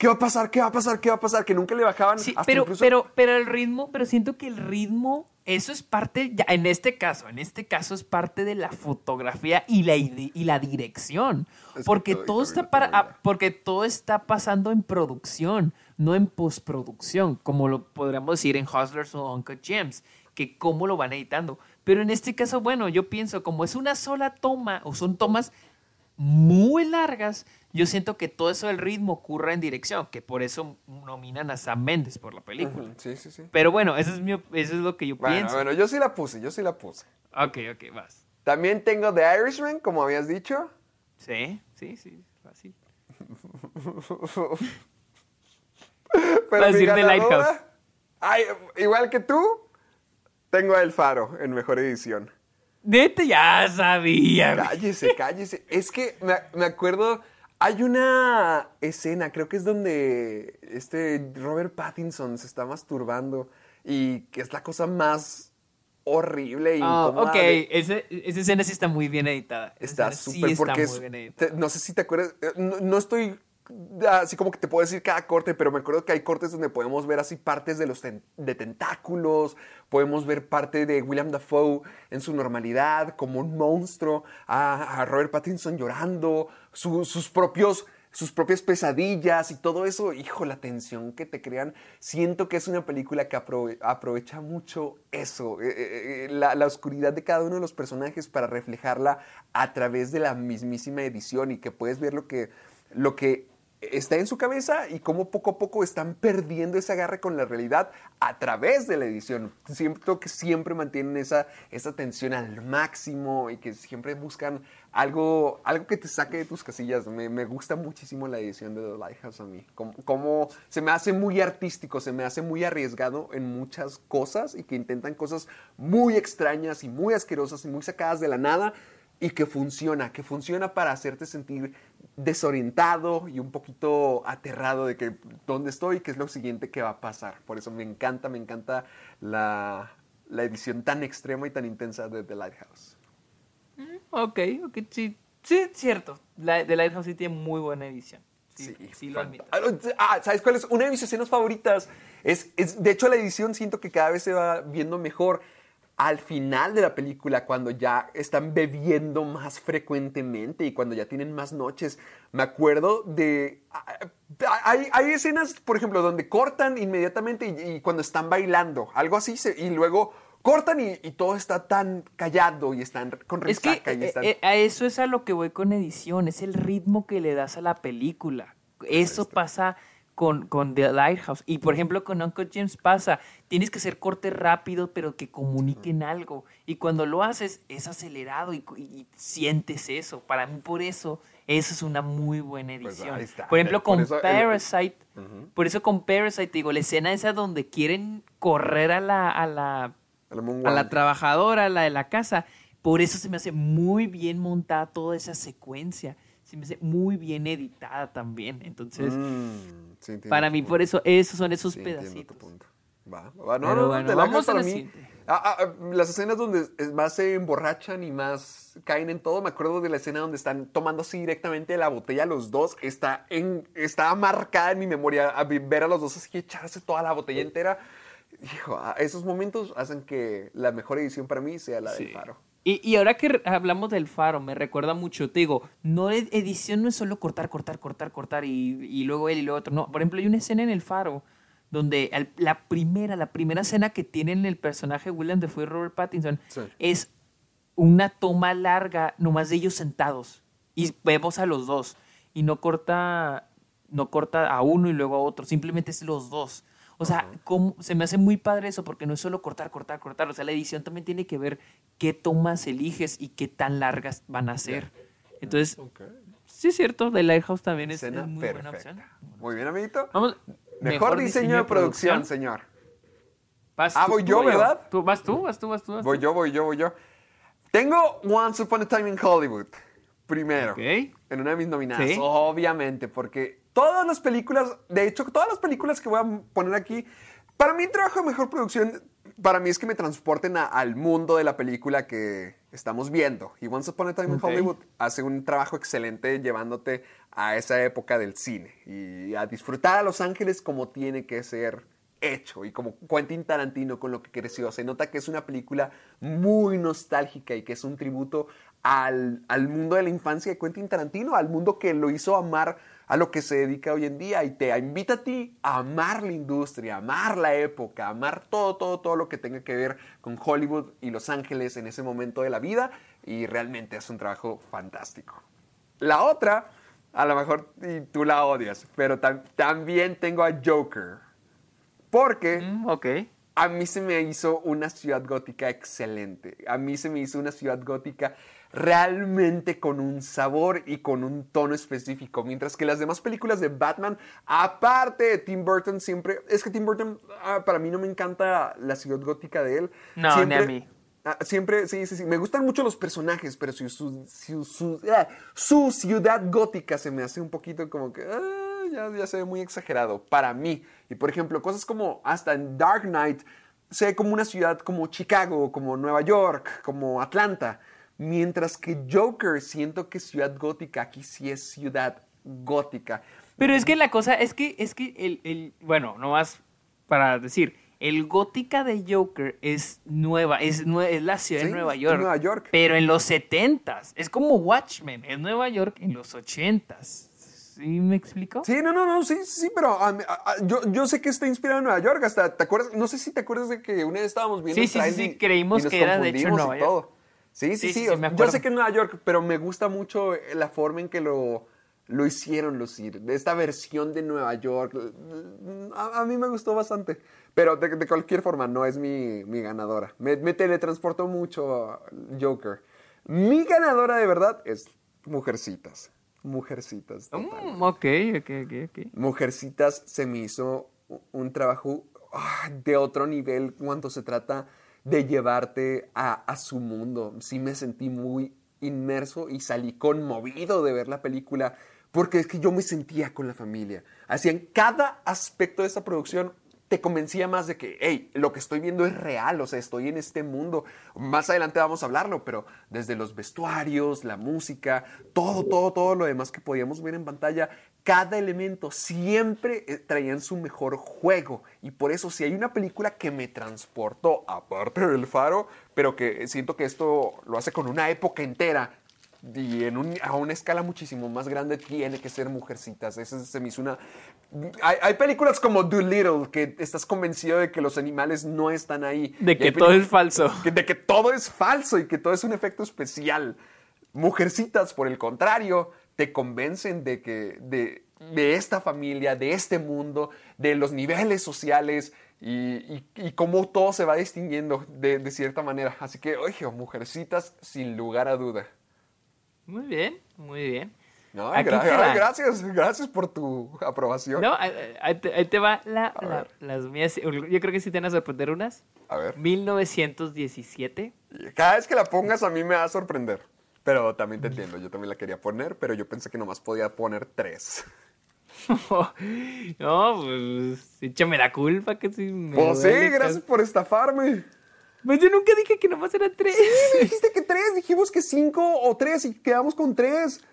¿qué va a pasar? ¿Qué va a pasar? ¿Qué va a pasar? Que nunca le bajaban Sí, hasta pero, incluso- pero, pero el ritmo, pero siento que el ritmo, eso es parte, ya, en este caso, en este caso es parte de la fotografía y la, y la dirección. Es porque todo- está para, ah, porque todo está pasando en producción, no en postproducción, como lo podríamos decir en Hustlers o Uncut Gems, que cómo lo van editando. Pero en este caso, bueno, yo pienso, como es una sola toma, o son tomas muy largas, yo siento que todo eso del ritmo ocurre en dirección, que por eso nominan a Sam Mendes por la película. Sí, sí, sí. Pero bueno, eso es, mi eso es lo que yo Bueno, pienso. bueno, yo sí la puse, yo sí la puse. Ok, ok, vas. También tengo The Irishman, como habías dicho. Sí, sí, sí, fácil. (laughs) Pero decir The ganadora- Lighthouse. Ay, igual que tú, tengo a El Faro en mejor edición. Neta, ya sabía. Cállese, cállese. Es que me, me acuerdo, hay una escena, creo que es donde este Robert Pattinson se está masturbando y que es la cosa más horrible y incómoda ok, de- ese- esa escena sí está muy bien editada. Esa Está sí súper está porque es- te- no sé si te acuerdas, eh, no, no estoy así como que te puedo decir cada corte, pero me acuerdo que hay cortes donde podemos ver así partes de los de tentáculos, podemos ver parte de William Dafoe en su normalidad como un monstruo, a, Robert Pattinson llorando, su- sus propios sus propias pesadillas y todo eso, hijo, la tensión que te crean. Siento que es una película que aprove- aprovecha mucho eso, eh, eh, eh, la, la oscuridad de cada uno de los personajes para reflejarla a través de la mismísima edición y que puedes ver lo que, lo que está en su cabeza y cómo poco a poco están perdiendo ese agarre con la realidad a través de la edición. Siento que siempre mantienen esa, esa tensión al máximo y que siempre buscan algo, algo que te saque de tus casillas. Me, me gusta muchísimo la edición de The Lighthouse a mí. Como, como se me hace muy artístico, se me hace muy arriesgado en muchas cosas y que intentan cosas muy extrañas y muy asquerosas y muy sacadas de la nada y que funciona, que funciona para hacerte sentir desorientado y un poquito aterrado de que dónde estoy y qué es lo siguiente que va a pasar. Por eso me encanta, me encanta la, la edición tan extrema y tan intensa de The Lighthouse. Ok, ok, sí. Sí, es cierto. La, The Lighthouse sí tiene muy buena edición. Sí, sí, lo admito. fanta- Ah, ¿sabes cuál es? Una de mis escenas favoritas es, es, de hecho, la edición siento que cada vez se va viendo mejor al final de la película, cuando ya están bebiendo más frecuentemente y cuando ya tienen más noches. Me acuerdo de... ah, Hay, hay escenas, por ejemplo, donde cortan inmediatamente y, y cuando están bailando, algo así, se- y luego cortan y, y todo está tan callado y están con Es que resaca y eh, están... eh, a eso es a lo que voy con edición, es el ritmo que le das a la película. Eso pasa con, con The Lighthouse. Y por ejemplo con Uncle James pasa, tienes que hacer corte rápido pero que comuniquen algo. Y cuando lo haces es acelerado y, y sientes eso. Para mí por eso, eso es una muy buena Pues edición. está. Por ejemplo Por con eso el- Parasite, por eso con Parasite, te digo, la escena esa donde quieren correr a la... A la a la Moon a trabajadora, la de la casa. Por eso se me hace muy bien montada toda esa secuencia. Se me hace muy bien editada también. Entonces, Mm, sí, para mí, punto. por eso, esos son esos Sí, pedacitos. punto. Va, va, no, Pero no, bueno, te la vamos a la mí. Ah, ah, ah, las escenas donde más se emborrachan y más caen en todo. Me acuerdo de la escena donde están tomando así directamente la botella los dos. Está, en, está marcada en mi memoria a ver a los dos así echarse toda la botella entera. Hijo, ah, esos momentos hacen que la mejor edición para mí sea la del Sí. faro. Y, y ahora que hablamos del faro, me recuerda mucho, te digo, no ed- edición no es solo cortar, cortar, cortar, cortar y, y luego él y luego otro. No, por ejemplo, hay una escena en el faro donde la primera, la primera escena que tienen el personaje William Defoe y Robert Pattinson Sí. es una toma larga, nomás de ellos sentados. Y vemos a los dos. Y no corta, no corta a uno y luego a otro, simplemente es los dos. O sea, cómo- se me hace muy padre eso porque no es solo cortar, cortar, cortar. O sea, la edición también tiene que ver qué tomas eliges y qué tan largas van a ser. Entonces, sí es cierto, The Lighthouse también es, es muy buena opción. Muy bien, amiguito. Vamos, Mejor, diseño, de producción, señor. Vas Ah, tú, voy yo, ¿verdad? Tú, vas tú, vas tú, vas tú. vas Voy tú. yo, voy yo, voy yo. Tengo Once Upon a Time in Hollywood. Primero. Ok. En una de mis nominadas. Sí. Obviamente, porque todas las películas, de hecho, todas las películas que voy a poner aquí, para mí trabajo de mejor producción, para mí es que me transporten a- al mundo de la película que estamos viendo. Y Once Upon a Time in Hollywood hace un trabajo excelente llevándote a esa época del cine y a disfrutar a Los Ángeles como tiene que ser hecho y como Quentin Tarantino con lo que creció. Se nota que es una película muy nostálgica y que es un tributo al, al mundo de la infancia de Quentin Tarantino, al mundo que lo hizo amar a lo que se dedica hoy en día y te invita a ti a amar la industria, a amar la época, a amar todo, todo, todo lo que tenga que ver con Hollywood y Los Ángeles en ese momento de la vida y realmente es un trabajo fantástico. La otra, a lo mejor y tú la odias, pero tam- también tengo a Joker. Porque Mm, ok. a mí se me hizo una ciudad gótica excelente. A mí se me hizo una ciudad gótica realmente con un sabor y con un tono específico. Mientras que las demás películas de Batman, aparte de Tim Burton, siempre. Es que Tim Burton, ah, para mí no me encanta la ciudad gótica de él. No, siempre, ni a mí. ah, siempre, sí, sí, sí. Me gustan mucho los personajes, pero su, su, su- su- ah, su ciudad gótica se me hace un poquito como que. ah, ya, ya se ve muy exagerado para mí. Y por ejemplo, cosas como hasta en Dark Knight se ve como una ciudad como Chicago, como Nueva York, como Atlanta. Mientras que Joker siento que ciudad gótica aquí sí es ciudad gótica. Pero es que la cosa es que, es que el, el- bueno, no más para decir, el gótica de Joker es nueva, es, nue- es la ciudad Sí, de Nueva York. Nueva York. Pero en los 70s, es como Watchmen, es Nueva York en los 80s. ¿Sí me explico? Sí, no, no, no, sí, sí, pero yo, yo sé que está inspirado en Nueva York. Hasta, ¿te acuerdas? No sé si te acuerdas de que una vez estábamos viendo Sí, sí, sí, y- creímos y que era de hecho Nueva York. todo. Sí, sí, Sí, sí. sí, sí, o- me yo sé que es Nueva York, pero me gusta mucho la forma en que lo, lo hicieron lucir. Esta versión de Nueva York. A, a mí me gustó bastante. Pero de, de cualquier forma, no es mi, mi ganadora. Me, me teletransportó mucho Joker. Mi ganadora de verdad es Mujercitas. Mujercitas. Mm, ok, ok, ok, ok. Mujercitas se me hizo un trabajo ah, de otro nivel cuando se trata de llevarte a, a su mundo. Sí me sentí muy inmerso y salí conmovido de ver la película porque es que yo me sentía con la familia. Así en cada aspecto de esta producción te convencía más de que, hey, lo que estoy viendo es real, o sea, estoy en este mundo. Más adelante vamos a hablarlo, pero desde los vestuarios, la música, todo, todo, todo lo demás que podíamos ver en pantalla, cada elemento siempre eh, traían su mejor juego. Y por eso, si hay una película que me transportó, aparte del faro, pero que siento que esto lo hace con una época entera, y en un- a una escala muchísimo más grande tiene que ser Mujercitas. Esa se me hizo una... Hay, hay películas como Dolittle que estás convencido de que los animales no están ahí. De que todo es falso. que- de que todo es falso y que todo es un efecto especial. Mujercitas, por el contrario, te convencen de que de, de esta familia, de este mundo, de los niveles sociales y, y- y cómo todo se va distinguiendo de, de cierta manera. Así que, oye, Mujercitas, sin lugar a duda. Muy bien, muy bien. No, gra- gracias, gracias por tu aprobación. No, ahí, te, ahí te va la, la- las mías. Yo creo que sí te van a sorprender unas. A ver, 1917. cada vez que la pongas a mí me va a sorprender. Pero también te entiendo, yo también la quería poner, pero yo pensé que nomás podía poner tres. (laughs) no, pues échame la culpa que si me Pues sí, gracias por estafarme. Pues yo nunca dije que nomás eran tres. Me (laughs) dijiste que tres, dijimos que cinco o tres y quedamos con tres.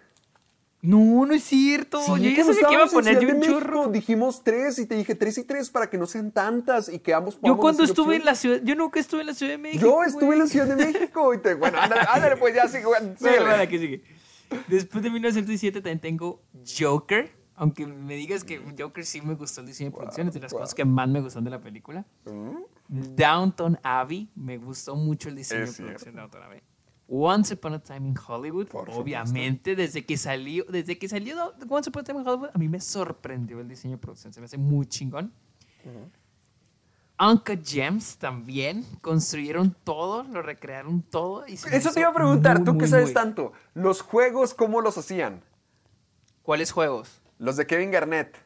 No, no es cierto. Sí, yo sabía que iba a poner yo un. México, Dijimos tres y te dije tres y tres para que no sean tantas y que ambos Yo cuando estuve en la ciudad, yo nunca estuve en la Ciudad de México. Yo estuve en la. Ciudad de México y te... Bueno, ándale, (laughs) ándale, pues ya sigue. bueno, aquí sigue. Después de 1917 también tengo Joker. Aunque me digas que Joker sí me gustó el diseño de producción, es de las wow. cosas que más me gustan de la película. Mm, Downton Abbey, me gustó mucho el diseño Es de producción cierto. de Downton Abbey. Once Upon a Time in Hollywood, Por supuesto. obviamente, desde que salió, desde que salió Once Upon a Time in Hollywood, a mí me sorprendió el diseño de producción, se me hace muy chingón. Uncle Gems también construyeron todo, lo recrearon todo. Y Eso te iba a preguntar, muy, tú que sabes muy- tanto, los juegos, ¿cómo los hacían? ¿Cuáles juegos? Los de Kevin Garnett.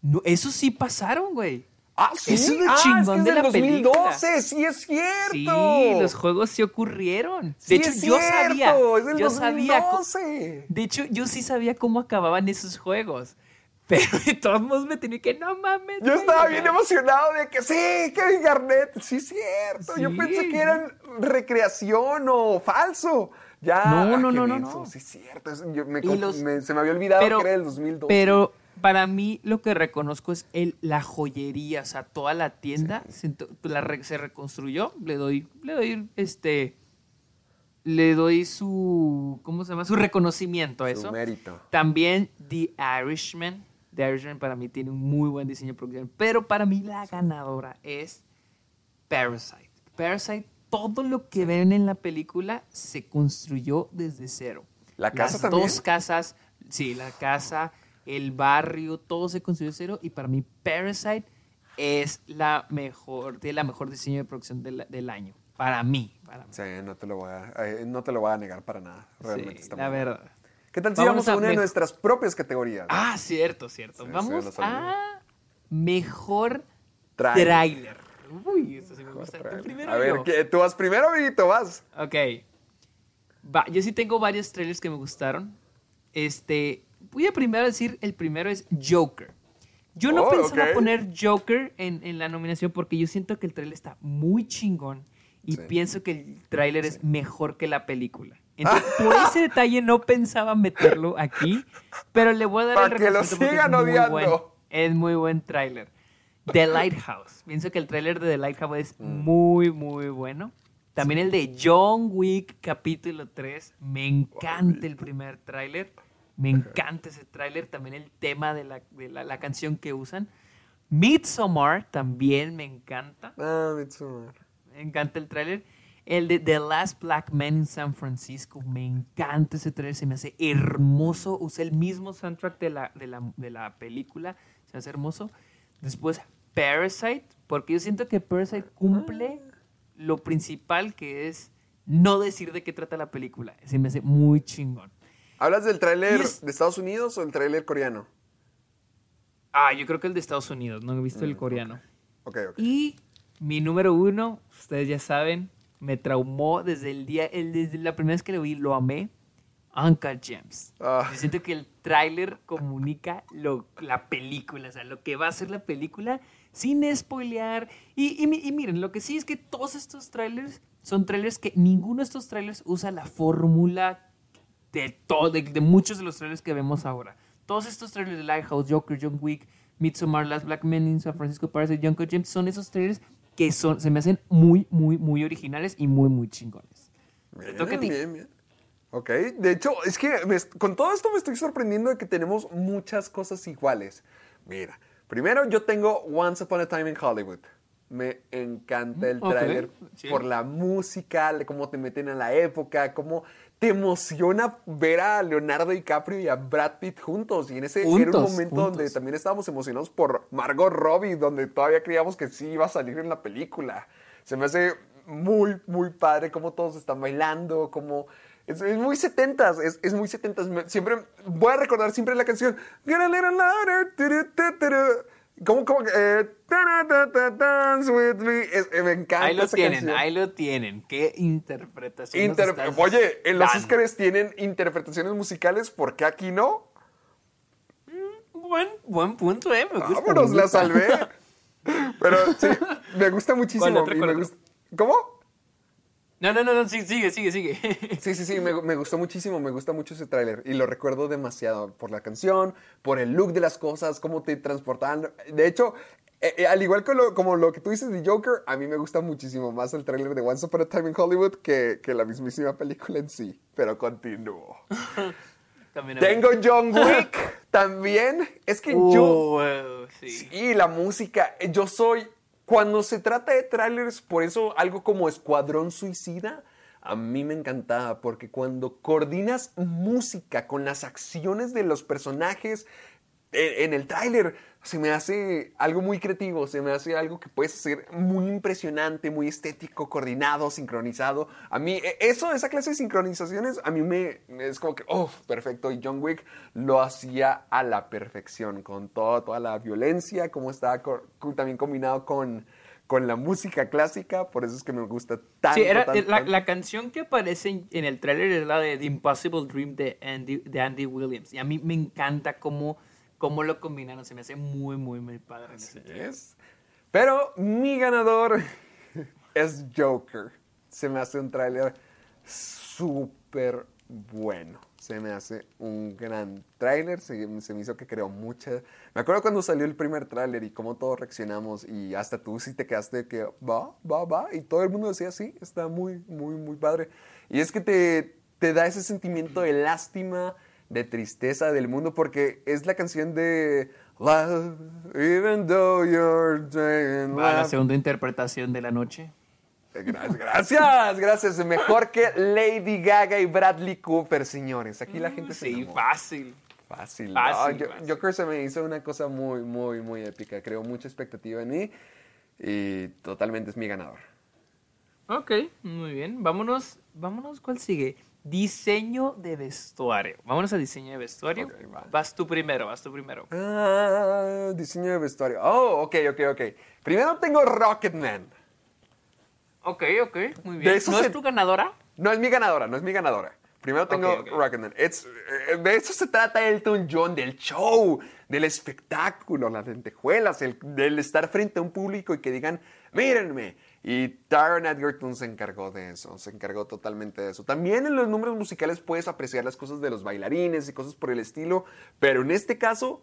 No, eso sí pasaron, güey. Ah, sí. Eso es lo ah, chingón es que de es la del película. 2012, sí es cierto. Sí, los juegos sí ocurrieron. Sí De hecho, es yo cierto, sabía. es del yo sabía. co- 2012. De hecho, yo sí sabía cómo acababan esos juegos. (laughs) Pero de todos modos me tenía que, no mames. Yo estaba bien emocionado de que sí, Kevin Garnett, sí es cierto. Yo Sí. pensé que eran recreación o falso. Ya, No, no, no, no, no. Sí es cierto. yo me, los- me- se me había olvidado pero, que era del 2012. pero para mí lo que reconozco es el, la joyería, o sea, toda la tienda se, la se reconstruyó. Le doy, le doy, este, le doy su, ¿cómo se llama? Su reconocimiento a Su eso. mérito. También The Irishman. The Irishman para mí tiene un muy buen diseño de producción. Pero para mí la ganadora es Parasite. Parasite, todo lo que ven en la película se construyó desde cero. ¿La casa Las también? dos casas, sí, la casa, el barrio, todo se construyó de cero. Y para mí Parasite es la mejor, tiene la mejor diseño de producción del, del año. Para mí. Para mí. Sí, no te lo voy a, eh, no te lo voy a negar para nada. Realmente Sí, está la muy verdad. ¿Qué tal si vamos a a una de nuestras propias categorías? Ah, cierto, cierto. Sí, Vamos a mejor tráiler. Uy, esto sí me gusta. ¿Tú Trailer. primero a ver, tú vas primero, amiguito, vas. Ok. Va, yo sí tengo varios trailers que me gustaron. Este, voy a primero decir, el primero es Joker. Yo no Oh, pensaba poner Joker en, en la nominación porque yo siento que el trailer está muy chingón y Sí. pienso que el tráiler es mejor que la película. Entonces, por ese (laughs) detalle no pensaba meterlo aquí, pero le voy a dar Pa' el que lo sigan es muy odiando. buen- es muy buen tráiler. The Lighthouse. Pienso que el tráiler de The Lighthouse es Mm. muy, muy bueno. También el de John Wick capítulo 3. Me encanta el primer tráiler. Me encanta ese tráiler. También el tema de, la, de la, la canción que usan. Midsommar también me encanta. Ah, Midsommar. Me encanta el tráiler. El de The Last Black Man in San Francisco. Me encanta ese tráiler. Se me hace hermoso. Usa el mismo soundtrack de la, de, la, de la película. Se me hace hermoso. Después Parasite. Porque yo siento que Parasite cumple lo principal que es no decir de qué trata la película. Se me hace muy chingón. ¿Hablas del tráiler es- de Estados Unidos o el tráiler coreano? Ah, yo creo que el de Estados Unidos. No he visto el coreano. Ok, ok. Y mi número uno, ustedes ya saben, me traumó desde el día, el- desde la primera vez que lo vi, lo amé. Uncle James. Ah. Yo siento que el tráiler comunica lo, la película, o sea, lo que va a ser la película sin spoilear. Y, y miren, lo que sí es que todos estos trailers son trailers que ninguno de estos trailers usa la fórmula de, todo, de, de muchos de los trailers que vemos ahora. Todos estos trailers de Lighthouse, Joker, John Wick, Midsommar, Last Black Man in San Francisco, Parasite, Uncle James, son esos trailers que son, se me hacen muy, muy, muy originales y muy, muy chingones. Te toca a ti. bien, bien. Ok, de hecho, es que me- con todo esto me estoy sorprendiendo de que tenemos muchas cosas iguales. Mira, primero yo tengo Once Upon a Time in Hollywood. Me encanta el Mm, ok, tráiler sí. por la música, de cómo te meten a la época, cómo te emociona ver a Leonardo DiCaprio y a Brad Pitt juntos. Y en ese era un Juntos, momento juntos. donde también estábamos emocionados por Margot Robbie, donde todavía creíamos que sí iba a salir en la película. Se me hace muy, muy padre cómo todos están bailando, cómo... Es, es muy setentas, es, es muy setentas. Siempre, voy a recordar siempre la canción ¿Cómo, cómo? Eh, dance with me. Es- eh, me encanta Ahí lo esa tienen, canción. ahí lo tienen. Qué interpretación. Inter- Oye, en los. Oscars tienen interpretaciones musicales, ¿por qué aquí no? Buen, buen punto, ¿eh? Me gusta. Vámonos, me la salvé. (laughs) Pero sí, me gusta muchísimo. ¿Cuál otro, cuál me gusta- ¿Cómo? No, no, no, no, sigue, sigue, sigue. (laughs) Sí, sí, sí, me, me gustó muchísimo, me gusta mucho ese tráiler y lo recuerdo demasiado por la canción, por el look de las cosas, cómo te transportaban. De hecho, eh, eh, al igual que lo, como lo que tú dices de Joker, a mí me gusta muchísimo más el tráiler de Once Upon a Time in Hollywood que, que la mismísima película en sí. Pero continúo. (laughs) Tengo John (laughs) Wick también. Es que yo... Uh, sí. Sí, la música. Yo soy. Cuando se trata de trailers, por eso algo como Escuadrón Suicida, a mí me encantaba, porque cuando coordinas música con las acciones de los personajes en el tráiler, se me hace algo muy creativo, se me hace algo que puede ser muy impresionante, muy estético, coordinado, sincronizado. A mí, eh, eso, esa clase de sincronizaciones, a mí me es como que, oh, perfecto. Y John Wick lo hacía a la perfección, con todo, toda la violencia, como estaba co- también combinado con, con la música clásica, por eso es que me gusta tanto. Sí, era, tanto, la, tanto. la canción que aparece en, en el tráiler es la de The Impossible Dream de Andy, de Andy Williams. Y a mí me encanta cómo, cómo lo combinaron. Se me hace muy, muy, muy padre. en ese es. Pero mi ganador (laughs) es Joker. Se me hace un tráiler súper bueno. Se me hace un gran tráiler. Se, se me hizo que creó mucha... Me acuerdo cuando salió el primer tráiler y cómo todos reaccionamos y hasta tú sí te quedaste que va, va, va. Y todo el mundo decía sí, está muy, muy, muy padre. Y es que te, te da ese sentimiento de lástima, de tristeza del mundo porque es la canción de... Love, even though you're saying Va la segunda interpretación de la noche. Gracias, gracias, gracias. Mejor que Lady Gaga y Bradley Cooper, señores. Aquí la gente se Sí, fácil. Fácil. Fácil, no, yo, fácil. Joker se me hizo una cosa muy, muy, muy épica. Creo mucha expectativa en mí y totalmente es mi ganador. Ok, muy bien. Vámonos, vámonos, ¿cuál sigue? Diseño de vestuario. Vámonos a diseño de vestuario. Va. Vas tú primero, vas tú primero. Ah, diseño de vestuario. Oh, ok, ok, ok. Primero tengo Rocketman. Ok, ok, muy bien. ¿No se- es tu ganadora? No es mi ganadora, no es mi ganadora. Primero tengo. Rocketman. It's- eh, de eso se trata Elton John, del show, del espectáculo, las lentejuelas, el, del estar frente a un público y que digan, mírenme. Y Taron Edgerton se encargó de eso, se encargó totalmente de eso. También en los números musicales puedes apreciar las cosas de los bailarines y cosas por el estilo, pero en este caso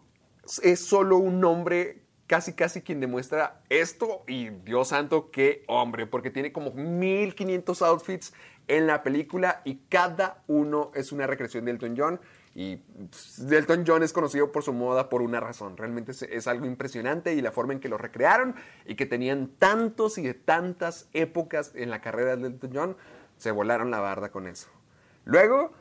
es solo un hombre casi casi quien demuestra esto y Dios santo qué hombre, porque tiene como 1500 outfits en la película y cada uno es una recreación de Elton John y pss, Elton John es conocido por su moda por una razón, realmente es, es algo impresionante y la forma en que lo recrearon y que tenían tantos y de tantas épocas en la carrera de Elton John, se volaron la barda con eso. Luego,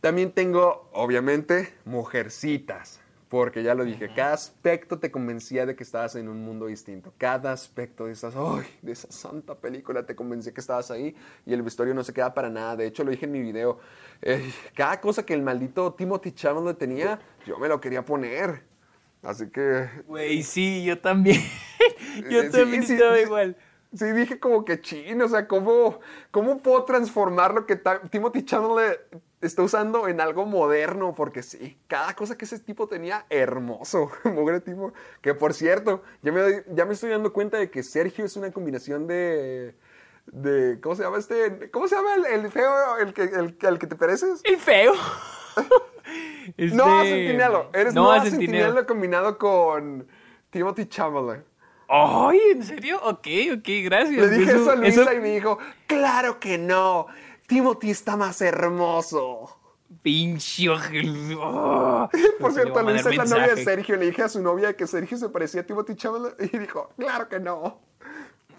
también tengo, obviamente, mujercitas. Porque ya lo dije, cada aspecto te convencía de que estabas en un mundo distinto. Cada aspecto de, esas, ¡ay! de esa santa película te convencía que estabas ahí y el vestuario no se queda para nada. De hecho, lo dije en mi video. eh, cada cosa que el maldito Timothy Chalamet tenía, yo me lo quería poner. Así que Güey, sí, yo también. (laughs) yo sí, también sí, estaba sí. igual. Sí, dije como que chino, o sea, ¿cómo, cómo puedo transformar lo que Timothy Chalamet está usando en algo moderno? Porque sí, cada cosa que ese tipo tenía, hermoso, (laughs) mugre tipo. Que por cierto, ya me, doy- ya me estoy dando cuenta de que Sergio es una combinación de... de ¿Cómo se llama este? ¿Cómo se llama el, el feo, el que, el, al que te pareces? El feo. (laughs) No, Este- Centinelo. Eres no, Noah Centinelo. Centinelo combinado con Timothy Chalamet. Ay, ¿en serio? Ok, ok, gracias. Le dije eso, a Luisa eso- y me dijo, claro que no, Timothy está más hermoso. Pinche. Oh. (laughs) Por cierto, a Luisa es la novia de. Sergio. Le dije a su novia que Sergio se parecía a Timothy Chalamet y dijo, claro que no.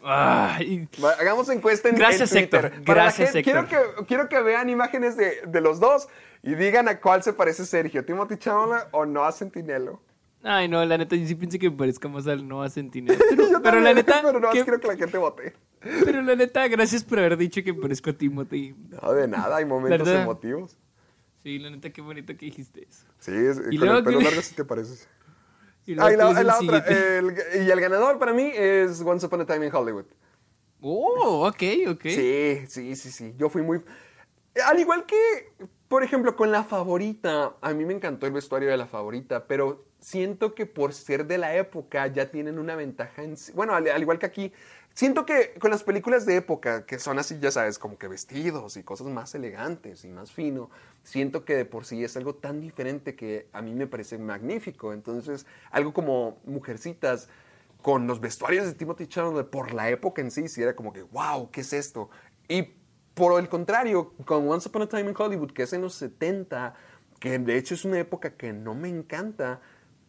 Ay, Hagamos encuesta en, Gracias, en Twitter. Héctor. Para Gracias, gente- Héctor. Quiero que, quiero que vean imágenes de, de los dos y digan a cuál se parece Sergio, Timothy Chalamet o Noah Centinelo. Ay, no, la neta, yo sí pensé que me parezca más al Noah Sentinel. (laughs) Pero, Yo pero la neta, pero no, que- quiero que la gente vote. pero la neta, gracias por haber dicho que me parezco a Timothy. No, de nada, hay momentos verdad. emotivos. Sí, la neta, qué bonito que dijiste eso. Sí, es- Y con luego el pelo que- largo sí te pareces. (laughs) Y luego, Ah, y la, ¿cuál es la el otra, el- y el ganador para mí es Once Upon a Time in Hollywood. Oh, ok, ok. Sí, sí, sí, sí. Yo fui muy... Al igual que, por ejemplo, con la favorita, a mí me encantó el vestuario de la favorita, pero siento que por ser de la época ya tienen una ventaja en sí. Bueno, al, al igual que aquí, siento que con las películas de época, que son así, ya sabes, como que vestidos y cosas más elegantes y más fino, siento que de por sí es algo tan diferente que a mí me parece magnífico. Entonces, algo como Mujercitas con los vestuarios de Timothy Chalamet por la época en sí, sí era como que, wow, ¿qué es esto? Y por el contrario, con Once Upon a Time in Hollywood, que es en los 70, que de hecho es una época que no me encanta,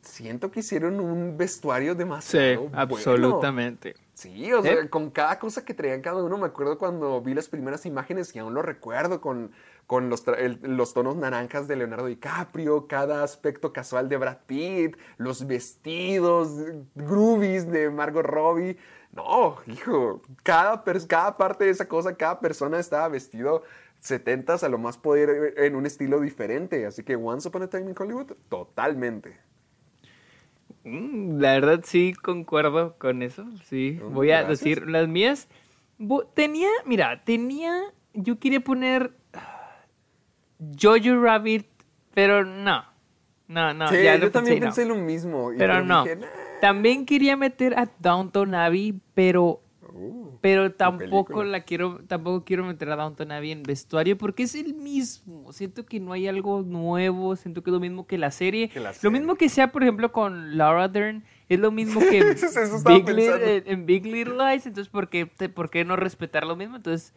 siento que hicieron un vestuario Sí, demasiado bueno. absolutamente. Sí, o sea, ¿Eh? con cada cosa que traían cada uno, me acuerdo cuando vi las primeras imágenes y aún lo recuerdo con, con los, el- los tonos naranjas de Leonardo DiCaprio, cada aspecto casual de Brad Pitt, los vestidos groovies de Margot Robbie. No, hijo, cada, cada parte de esa cosa, cada persona estaba vestido 70s a lo más poder en un estilo diferente. Así que Once Upon a Time in Hollywood, totalmente. Mm, La verdad sí concuerdo con eso, sí. Mm, Voy a gracias. decir las mías. Tenía, mira, tenía, yo quería poner ah, Jojo Rabbit, pero no. No, no, sí, ya yo también pensé, pensé no. lo mismo. y Pero no. dije, "Nah". También quería meter a Downton Abbey, pero Uh, pero tampoco la quiero tampoco quiero meter a Downton Abbey en vestuario porque es el mismo. Siento que no hay algo nuevo, siento que es lo mismo que la serie. Que la Lo serie. mismo que sea, por ejemplo, con Laura Dern, es lo mismo que (laughs) Eso Big Little, en- Big Little Lies, entonces ¿por qué, te- por qué no respetar lo mismo? Entonces,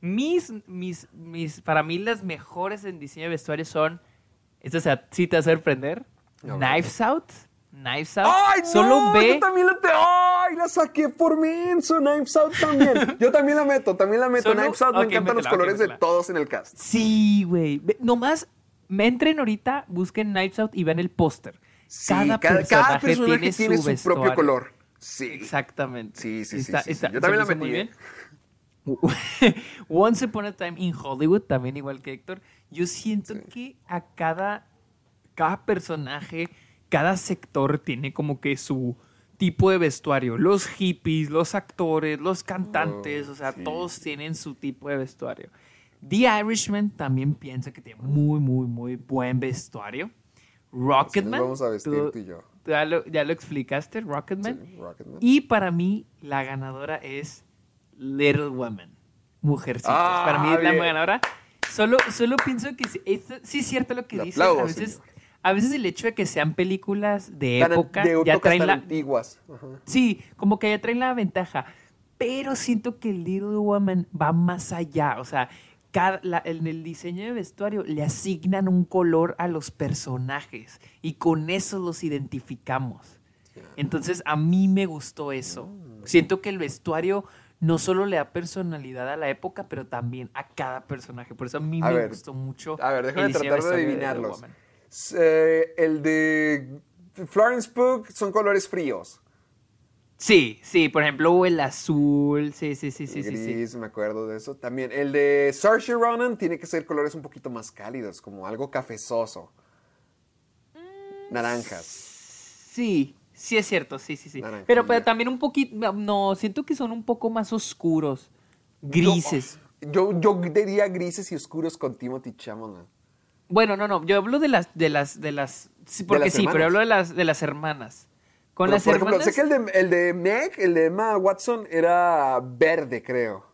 mis mis mis para mí las mejores en diseño de vestuario son esto sea, sí te va a sorprender. Ver. Knives Out. Knives Out. ¡Ay, no! Solo ve Yo también la te... ¡Ay, la saqué por menso! Knives Out también. (laughs) Yo también la meto, también la meto. Solo- Knives Out, me encantan los métela, colores de todos en el cast. Sí, güey. Nomás me entren ahorita, busquen Knives Out y vean el póster. Sí, cada, personaje, tiene, su, propio color. Sí. Exactamente. Sí, sí, sí, Está- sí, sí. está- Yo también la metí. muy bien. (laughs) Once Upon a Time in Hollywood, también igual que Héctor. Yo siento que a cada, cada personaje, cada sector tiene como que su tipo de vestuario. Los hippies, los actores, los cantantes, Oh, o sea, sí. todos tienen su tipo de vestuario. The Irishman también piensa que tiene muy, muy, muy buen vestuario. Rocketman. vamos a vestir tú y yo. Ya lo, ya lo explicaste, Rocketman. Sí, Rocketman. Y para mí, la ganadora es Little Women. Mujercitas. Ah, para mí es la bien. ganadora. Solo, solo pienso que sí, esto- sí es cierto lo que dices. a, veces, señor. A veces el hecho de que sean películas de Tan- época de ya traen tan la, antiguas. Ajá. Sí, como que ya traen la ventaja. Pero siento que Little Woman va más allá. O sea, cada- la- en el diseño de vestuario le asignan un color a los personajes y con eso los identificamos. Entonces, a mí me gustó eso. Siento que el vestuario no solo le da personalidad a la época, pero también a cada personaje. Por eso a mí A me ver, gustó mucho. A ver, déjame el tratar de adivinarlos. Woman. Eh, el de Florence Pugh son colores fríos. Sí, sí, por ejemplo, el azul. Sí, sí, sí, sí, sí. sí. Gris, me acuerdo de eso. También el de Saoirse Ronan tiene que ser colores un poquito más cálidos, como algo cafezoso. Naranjas. Sí, sí es cierto, sí, sí, sí. Naranjilla. Pero, pero también un poquito, no, siento que son un poco más oscuros, grises. Yo, yo diría grises y oscuros con Timothy Chalamet. Bueno, no, no, yo hablo de las, de las, de las, sí, porque las sí, pero hermanas. hablo de las, de las hermanas. Con Pero, las por ejemplo, hermanas, sé que el de, el de Meg, el de Emma Watson, era verde, creo.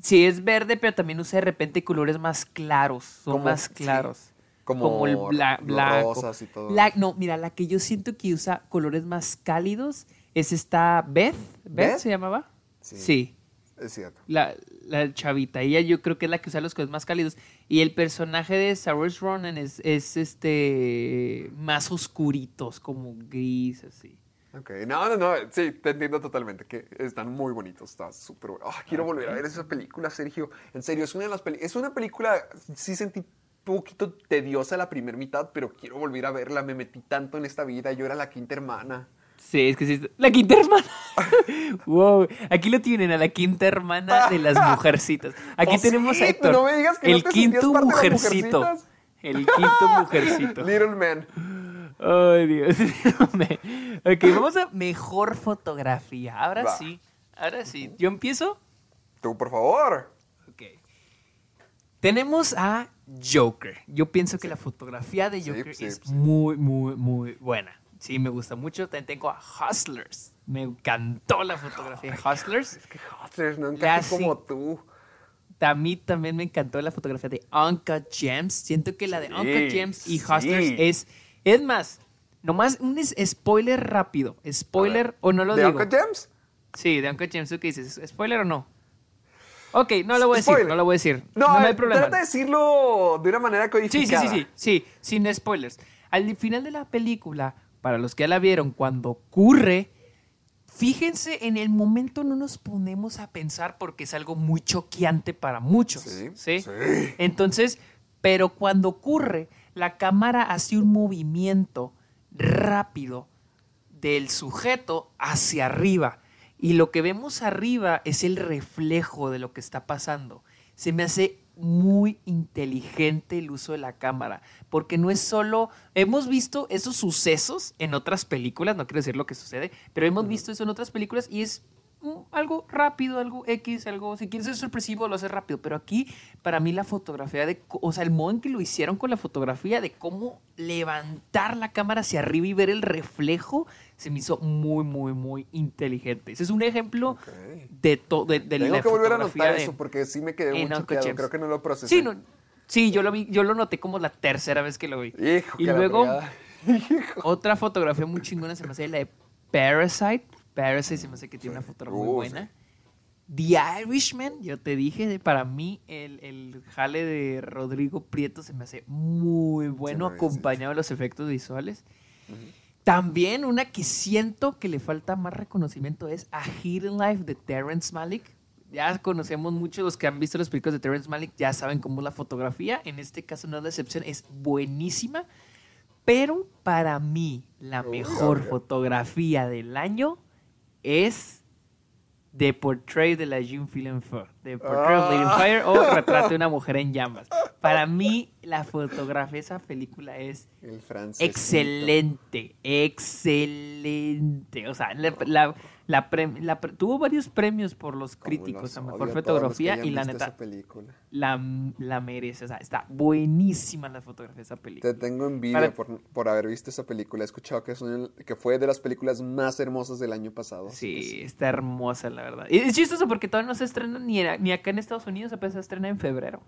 sí es verde, pero también usa de repente colores más claros, son Como- más sí, claros. como el bla- blanco. rosas y todo La- no, mira, la que yo siento que usa colores más cálidos es esta Beth, Beth, ¿Beth? se llamaba. Sí. sí. Es cierto. la, la chavita. Ella yo creo que es la que usa los colores más cálidos. Y el personaje de Saoirse Ronan es, es este más oscuritos, como gris, así. Ok, no, no, no, sí, te entiendo totalmente, que están muy bonitos, está súper bueno. Ah, quiero volver a ver esa película, Sergio. En serio, es una de las películas, es una película, sí sentí un poquito tediosa la primera mitad, pero quiero volver a verla, me metí tanto en esta vida, yo era la quinta hermana. Sí, es que sí. La quinta hermana. (laughs) wow. Aquí lo tienen, a la quinta hermana de las (laughs) mujercitas. Aquí Oh, tenemos sí, a Héctor. no me digas que no el te sentías quinto parte de las mujercito. El quinto mujercito. (laughs) Little Man. Ay, Dios. ok, vamos a mejor fotografía. Ahora Va. sí. Ahora sí. ¿Yo empiezo? Tú, por favor. Ok. Tenemos a Joker. Yo pienso que la fotografía de Sí, Joker sí, es sí. muy, muy, muy buena. Sí, me gusta mucho. También tengo a Hustlers. Me encantó la fotografía de Hustlers. Es que Hustlers no sí. como tú. A mí también me encantó la fotografía de Uncut Gems. Siento que la de Sí, Uncut Gems y sí. Hustlers es... Es más, nomás un spoiler rápido. Spoiler o no lo ¿De digo. Uncle James? Sí, de Uncut Gems. ¿Tú qué dices? ¿Spoiler o no? Ok, no lo voy a decir. No lo voy a decir. No, No, hay problema. trata de decirlo de una manera Sí, codificada. sí, sí, sí, sí, sin spoilers. Al final de la película, para los que ya la vieron, cuando ocurre, fíjense, en el momento no nos ponemos a pensar porque es algo muy choqueante para muchos. Sí, ¿sí? sí. Entonces, pero cuando ocurre, la cámara hace un movimiento rápido del sujeto hacia arriba. Y lo que vemos arriba es el reflejo de lo que está pasando. Se me hace muy inteligente el uso de la cámara, porque no es solo, hemos visto esos sucesos en otras películas, no quiero decir lo que sucede, pero hemos visto eso en otras películas y es mm, algo rápido, algo X, algo, si quieres ser sorpresivo, lo haces rápido, pero aquí para mí la fotografía de, o sea, el modo en que lo hicieron con la fotografía de cómo levantar la cámara hacia arriba y ver el reflejo, se me hizo muy, muy, muy inteligente. Ese es un ejemplo Ok. de todo, de, de Tengo la que volver a anotar eso porque sí me quedé en muy. James. Creo que no lo procesé. Sí, no- sí, yo lo vi, yo lo noté como la tercera vez que lo vi. Hijo, y luego (laughs) otra fotografía muy chingona se me hace la de Parasite. Parasite se me hace que tiene una fotografía muy Uh, buena. The Irishman, yo te dije, para mí el, el jale de Rodrigo Prieto se me hace muy bueno, acompañado de los efectos visuales. También una que siento que le falta más reconocimiento es A Hidden Life de Terrence Malick. ya conocemos mucho los que han visto las películas de Terrence Malick, ya saben cómo es la fotografía. En este caso no es la excepción, es buenísima. Pero para mí, la mejor fotografía del año es The Portrait de la Jeune Fille The Portrait of Lady Fire o Retrato de una (laughs) mujer en llamas. Para mí, la fotografía de esa película es El excelente, excelente. O sea, la, la- la pre- la pre- tuvo varios premios por los críticos a mejor fotografía y la neta película. la, la merece. O sea, está buenísima la fotografía de esa película. Te tengo envidia Para- por, por haber visto esa película. He escuchado que, es una- que fue de las películas más hermosas del año pasado. Sí, está hermosa, la verdad. Y es chistoso porque todavía no se estrena ni, ni acá en Estados Unidos, apenas se estrena en febrero.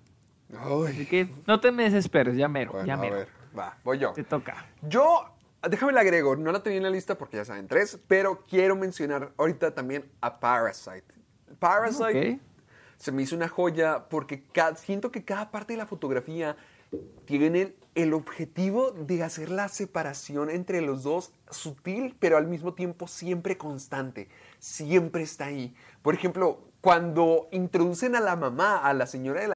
Así que no te me desesperes, ya mero, bueno, ya a mero. ver, va, voy yo. Te toca. Yo, déjame la agrego, no la tenía en la lista porque ya saben tres, pero quiero mencionar ahorita también a Parasite. Parasite Ok. se me hizo una joya porque siento que cada parte de la fotografía tiene el objetivo de hacer la separación entre los dos sutil, pero al mismo tiempo siempre constante. Siempre está ahí. Por ejemplo, cuando introducen a la mamá, a la señora de la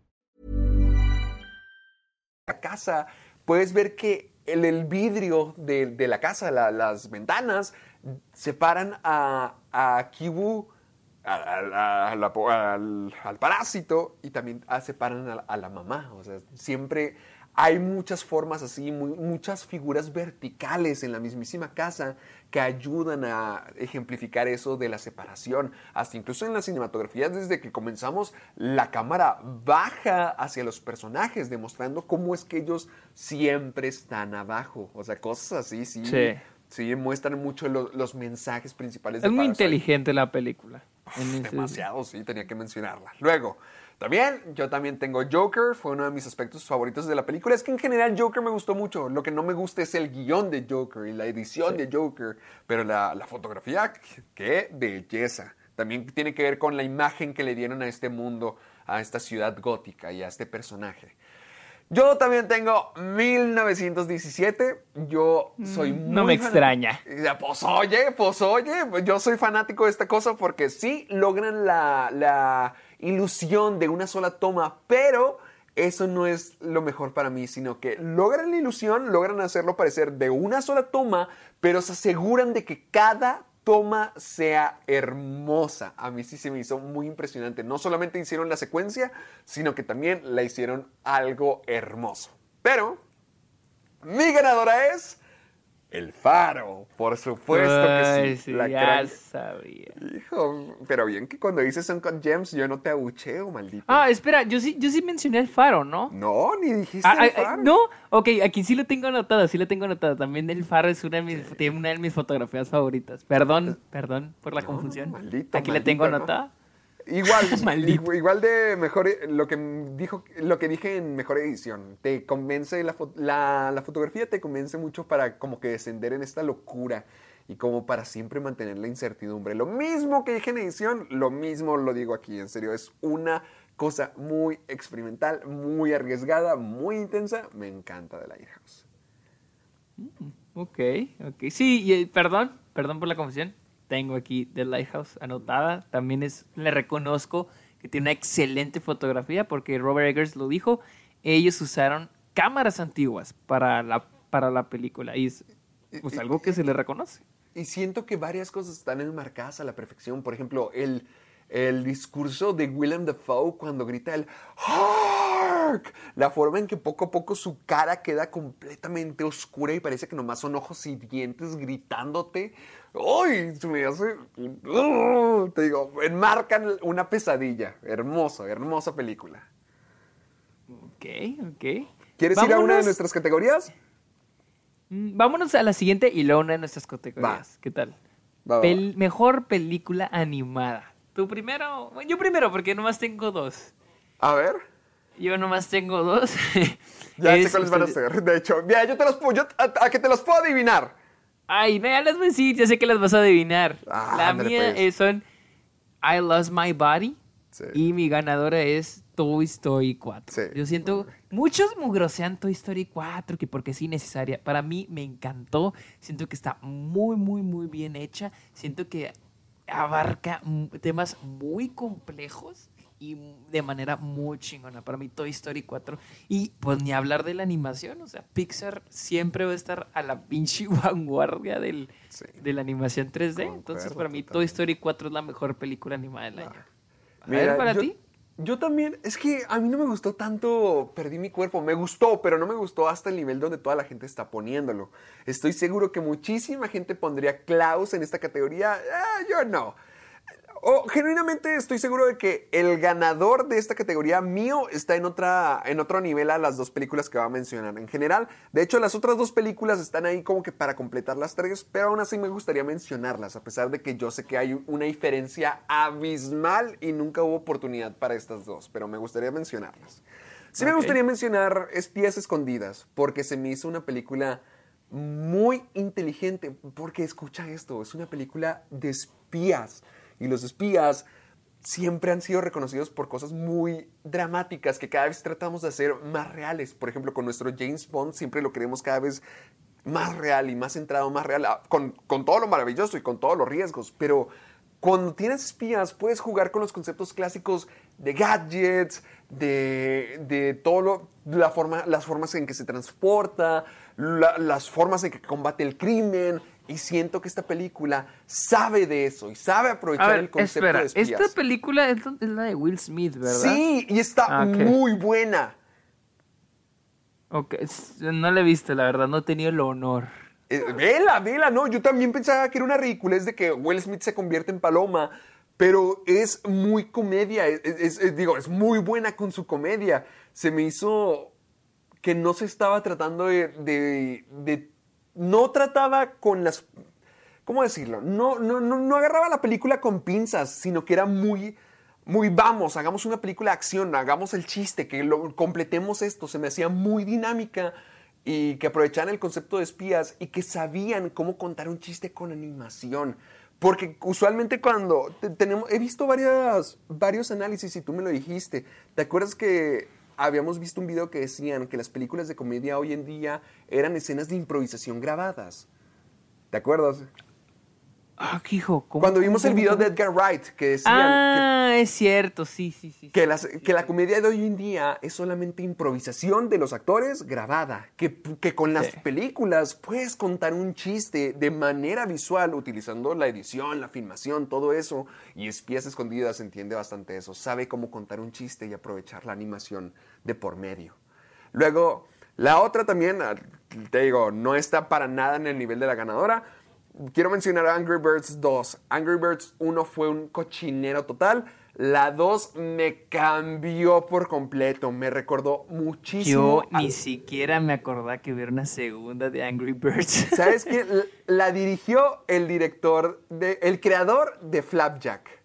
Casa, puedes ver que el, vidrio de, de la casa, la- las ventanas, separan a, a Kibu, al, al parásito, y también ah, separan a, la- mamá. O sea, siempre hay muchas formas así, muchas figuras verticales en la mismísima casa que ayudan a ejemplificar eso de la separación. Hasta incluso en las cinematografías, desde que comenzamos, la cámara baja hacia los personajes, demostrando cómo es que ellos siempre están abajo. O sea, cosas así, sí. Sí. Sí, muestran mucho lo- los mensajes principales de Es muy Parasite. inteligente la película. Ese- Demasiado, sí, tenía que mencionarla. Luego, también, yo también tengo Joker, fue uno de mis aspectos favoritos de la película. Es que en general Joker me gustó mucho. Lo que no me gusta es el guion de Joker y la edición de Joker, pero la, la fotografía, qué belleza. También tiene que ver con la imagen que le dieron a este mundo, a esta ciudad gótica y a este personaje. Yo también tengo 1917. Yo soy muy Mm, no me extraña. ya, Pues oye, pues oye, yo soy fanático de esta cosa porque sí logran la, la ilusión de una sola toma, pero eso no es lo mejor para mí, sino que logran la ilusión, logran hacerlo parecer de una sola toma, pero se aseguran de que cada toma sea hermosa. A mí sí se me hizo muy impresionante. No solamente hicieron la secuencia, sino que también la hicieron algo hermoso. Pero mi ganadora es El Faro, por supuesto Ay, que sí. sí, la ya sabía. Hijo, pero bien que cuando dices Uncut Gems yo no te abucheo, maldito. Ah, espera, yo sí, yo sí mencioné el faro, ¿no? no, ni dijiste Ah, El ah, ah, Faro. no, ok, aquí sí lo tengo anotado, sí lo tengo anotado. También el faro es una de mis, tiene una de mis fotografías favoritas. Perdón, perdón por la confusión. maldito, aquí la tengo ¿no? Igual, (laughs) igual de mejor, lo que dijo, lo que dije en mejor edición, te convence la, la, la fotografía te convence mucho para como que descender en esta locura y como para siempre mantener la incertidumbre. Lo mismo que dije en edición, lo mismo lo digo aquí, en serio, es una cosa muy experimental, muy arriesgada, muy intensa, me encanta de Lighthouse. Ok, ok. Sí, y, eh, perdón, perdón por la confusión. Tengo aquí The Lighthouse anotada. También es, le reconozco que tiene una excelente fotografía porque Robert Eggers lo dijo. Ellos usaron cámaras antiguas para la, para la película y es pues, algo que se le reconoce. Y siento que varias cosas están enmarcadas a la perfección. Por ejemplo, el, el discurso de Willem Dafoe cuando grita el Hark. La forma en que poco a poco su cara queda completamente oscura y parece que nomás son ojos y dientes gritándote. ¡Ay! Se me hace. ¡Uh! Te digo, enmarcan una pesadilla. Hermoso, hermosa película. Ok, ok. ¿Quieres ir a una de nuestras categorías? Mm, Vámonos a la siguiente y luego una de nuestras categorías. ¿Qué tal? Va, va, va. Pel- mejor película animada. Tú primero. Yo primero, porque nomás tengo dos. A ver. Yo nomás tengo dos. Ya sé (laughs) Es- cuáles van a ser. De hecho, mira, yo te los puedo, yo, a, a que te los puedo adivinar. Ay, no, ya las voy a decir, ya sé que las vas a adivinar. Ah, La mía pues. son I Lost My Body Sí. y mi ganadora es Toy Story 4. Sí. Yo siento, muchos mugrosean Toy Story 4, que porque es innecesaria. Para mí me encantó, siento que está muy, muy, muy bien hecha. Siento que abarca temas muy complejos y de manera muy chingona. Para mí Toy Story 4 y pues ni hablar de la animación, o sea, Pixar siempre va a estar a la pinche (laughs) vanguardia del, Sí. de la animación 3D. Concuerdo Entonces para mí Toy. Story 4 es la mejor película animada del año. A Mira, ver, para yo, ti. Yo también, es que a mí no me gustó tanto Perdí mi cuerpo. Me gustó, pero no me gustó hasta el nivel donde toda la gente está poniéndolo. Estoy seguro que muchísima gente pondría Klaus en esta categoría. Ah, yo no. O, genuinamente estoy seguro de que el ganador de esta categoría mío está en, otra, en otro nivel a las dos películas que va a mencionar. En general, de hecho, las otras dos películas están ahí como que para completar las tres, pero aún así me gustaría mencionarlas, a pesar de que yo sé que hay una diferencia abismal y nunca hubo oportunidad para estas dos, pero me gustaría mencionarlas. Sí me gustaría mencionar Espías Escondidas, porque se me hizo una película muy inteligente, porque escucha esto, es una película de espías. Y los espías siempre han sido reconocidos por cosas muy dramáticas que cada vez tratamos de hacer más reales. Por ejemplo, con nuestro James Bond siempre lo queremos cada vez más real y más centrado, más real, ah, con, con todo lo maravilloso y con todos los riesgos. Pero cuando tienes espías, puedes jugar con los conceptos clásicos de gadgets, de, de todo lo, la forma, las formas en que se transporta, la- las formas en que combate el crimen. Y siento que esta película sabe de eso y sabe aprovechar ver, el concepto espera, de espías. esta película es, es la de Will Smith, ¿verdad? Sí, y está Ah, ok. muy buena. Ok, no la he visto, la verdad, no he tenido el honor. Eh, vela, vela, no. Yo también pensaba que era una ridiculez de que Will Smith se convierte en paloma, pero es muy comedia. es- es- es- digo, es muy buena con su comedia. Se me hizo que no se estaba tratando de, de- de- no trataba con las, ¿cómo decirlo? No, no, no, no agarraba la película con pinzas, sino que era muy, muy vamos, hagamos una película de acción, hagamos el chiste, que lo completemos esto. Se me hacía muy dinámica y que aprovechaban el concepto de espías y que sabían cómo contar un chiste con animación. Porque usualmente cuando te- tenemos, he visto varios análisis y tú me lo dijiste. ¿Te acuerdas que habíamos visto un video que decían que las películas de comedia hoy en día eran escenas de improvisación grabadas? ¿Te acuerdas? Ah, ¿qué hijo? ¿Cómo, Cuando vimos el video de Edgar Wright que decían que Ah, es cierto, sí, sí, sí. que, las- sí, que la comedia de hoy en día es solamente improvisación de los actores grabada, que, que con las Sí. películas puedes contar un chiste de manera visual utilizando la edición, la filmación, todo eso, y Espías Escondidas entiende bastante eso, sabe cómo contar un chiste y aprovechar la animación de por medio. Luego, la otra también, te digo, no está para nada en el nivel de la ganadora. Quiero mencionar Angry Birds 2. Angry Birds 1 fue un cochinero total. La 2 me cambió por completo. Me recordó muchísimo. Yo a- ni siquiera me acordaba que hubiera una segunda de Angry Birds. (laughs) ¿Sabes qué? La dirigió el director, de, el creador de Flapjack.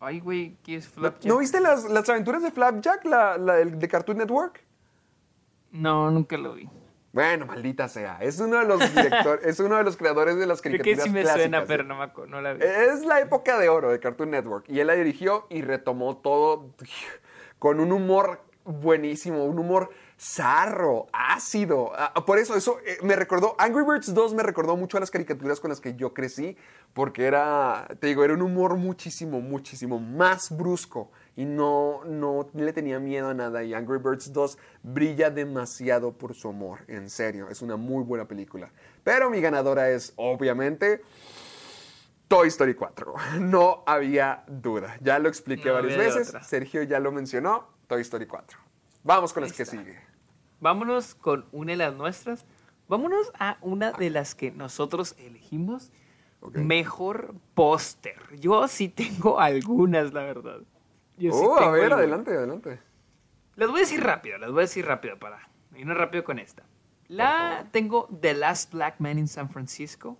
Ay, güey, ¿qué es ¿No, Flapjack? ¿no viste las, las aventuras de Flapjack, la, la de Cartoon Network? No, nunca lo vi. Bueno, maldita sea. Es uno de los directores, (laughs) es uno de los creadores de las Creo caricaturas que sí me clásicas. suena, pero no, me no la vi. Es la época de oro de Cartoon Network y él la dirigió y retomó todo (laughs) con un humor buenísimo, un humor zarro, ácido. Ah, Por eso, eso eh, me recordó, Angry Birds 2 me recordó mucho a las caricaturas con las que yo crecí, porque era, te digo, era un humor muchísimo, muchísimo más brusco y no, no le tenía miedo a nada. Y Angry Birds 2 brilla demasiado por su humor, en serio, es una muy buena película. Pero mi ganadora es, obviamente, Toy Story 4. (laughs) No había duda. Ya lo expliqué No varias veces. otra. Sergio ya lo mencionó. Toy Story 4. Vamos con las que sigue. Vámonos con una de las nuestras. Vámonos a una de las que nosotros elegimos. Ok. Mejor póster. Yo sí tengo (laughs) algunas, la verdad. Yo sí Oh, a ver, adelante, adelante. Las voy a decir rápido, las voy a decir rápido para irnos rápido con esta. La tengo The Last Black Man in San Francisco,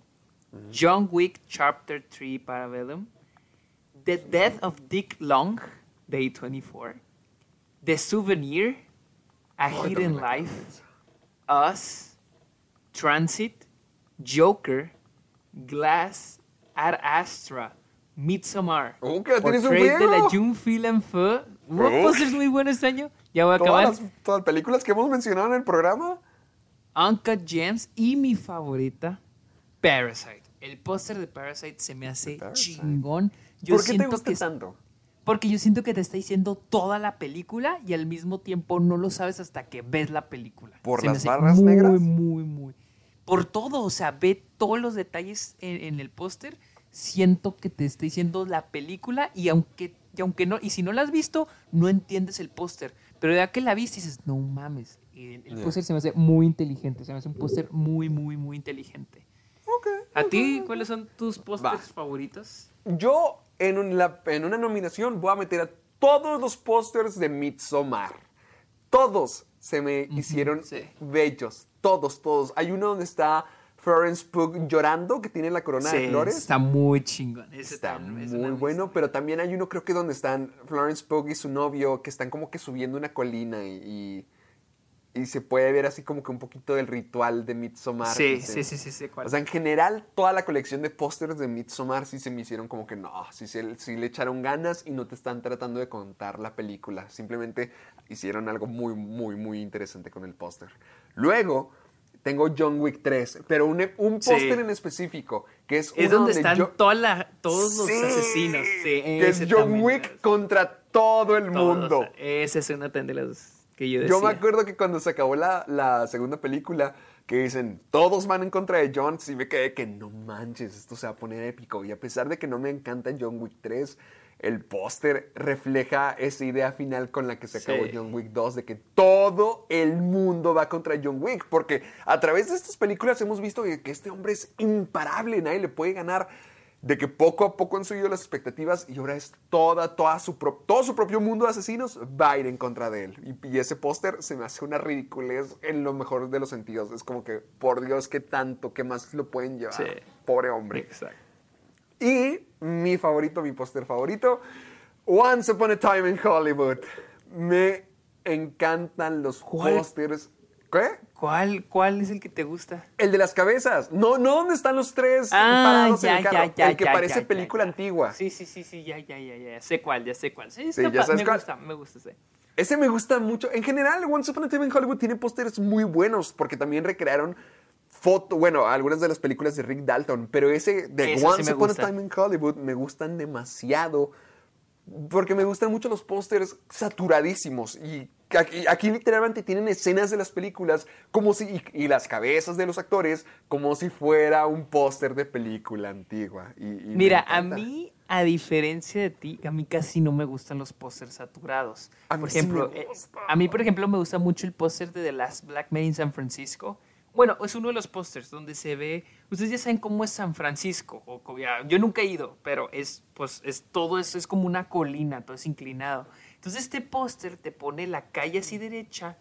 John Wick Chapter 3 Parabellum, The Death of Dick Long, Day 24, The Souvenir, A Hidden Life, Us, Transit, Joker, Glass, Ad Astra, Midsommar, Oh, que tienes un Portrait de la. Jung Film Feu. Hubo pósters muy buenos este año. Ya voy a Todas acabar. las, todas las películas que hemos mencionado en el programa. Uncut Gems y mi favorita, Parasite. El póster de Parasite se me hace Parasite. chingón. Yo ¿Por qué te siento gusta que es- tanto? Porque yo siento que te está diciendo toda la película y al mismo tiempo no lo sabes hasta que ves la película. ¿Por Se las barras muy, negras? Muy, muy, Por todo, o sea, ve todos los detalles en, en el póster. Siento que te está diciendo la película y aunque, y aunque no, y si no la has visto, no entiendes el póster. Pero ya que la viste dices, no mames. Y el, póster se me hace muy inteligente, se me hace un póster muy, muy, muy inteligente. Ok. ¿A ti cuáles son tus pósters favoritos? Yo en, un- la- en una nominación voy a meter a todos los pósters de Midsommar. Todos se me hicieron sí. bellos. Todos, todos. Hay uno donde está Florence Pugh llorando, que tiene la corona de flores. está muy chingón. Ese Está también muy bueno, pero también hay uno creo que donde están Florence Pugh y su novio, que están como que subiendo una colina y, y, y se puede ver así como que un poquito del ritual de Midsommar. Sí, sí, sí, sí, sí, ¿cuál? O sea, en general, toda la colección de pósters de Midsommar sí se me hicieron como que no, sí, se- sí le echaron ganas y no te están tratando de contar la película. Simplemente hicieron algo muy, muy, muy interesante con el póster. Luego, tengo John Wick 3, pero un, un Sí. póster en específico, que es, es donde están yo- toda la- todos los Sí, asesinos. Sí, que es John Wick es- contra todo el todos, mundo. Esa es una de las que yo decía. Yo me acuerdo que cuando se acabó la, la segunda película, que dicen, todos van en contra de John, sí me quedé que no manches, esto se va a poner épico. Y a pesar de que no me encanta John Wick 3, el póster refleja esa idea final con la que se acabó Sí. John Wick 2, de que todo el mundo va contra John Wick. Porque a través de estas películas hemos visto que, que este hombre es imparable, nadie le puede ganar. De que poco a poco han subido las expectativas y ahora es toda, toda su pro- todo su propio mundo de asesinos va a ir en contra de él. Y, y ese póster se me hace una ridiculez en lo mejor de los sentidos. Es como que, por Dios, qué tanto, qué más lo pueden llevar. Sí. Pobre hombre. Exacto. Y mi favorito, mi póster favorito, Once Upon a Time in Hollywood. Me encantan los pósters. ¿Qué? ¿Cuál, ¿Cuál es el que te gusta? El de las cabezas. No, no donde están los tres Ah, parados en ya, el carro. ya, ya, el que parece película antigua. Sí, sí, sí, sí, ya, ya, ya, ya. Sé cuál, ya sé cuál. Sí, Sí, ya sabes me cuál. gusta, me gusta ese. Ese me gusta mucho. En general, Once Upon a Time in Hollywood tiene pósteres muy buenos porque también recrearon foto, bueno, algunas de las películas de Rick Dalton, pero ese de sí Once Upon gusta. a Time in Hollywood me gustan demasiado porque me gustan mucho los pósters saturadísimos y aquí, aquí literalmente tienen escenas de las películas como si y, y las cabezas de los actores como si fuera un póster de película antigua. Y, y me Mira, a mí, a diferencia de ti, a mí casi no me gustan los pósters saturados. A mí por ejemplo, eh, a mí, por ejemplo, me gusta mucho el póster de The Last Black Man in San Francisco. Bueno, es uno de los pósters donde se ve, ustedes ya saben cómo es San Francisco, o yo nunca he ido, pero es, pues, es todo eso es como una colina, todo es inclinado. Entonces este póster te pone la calle así derecha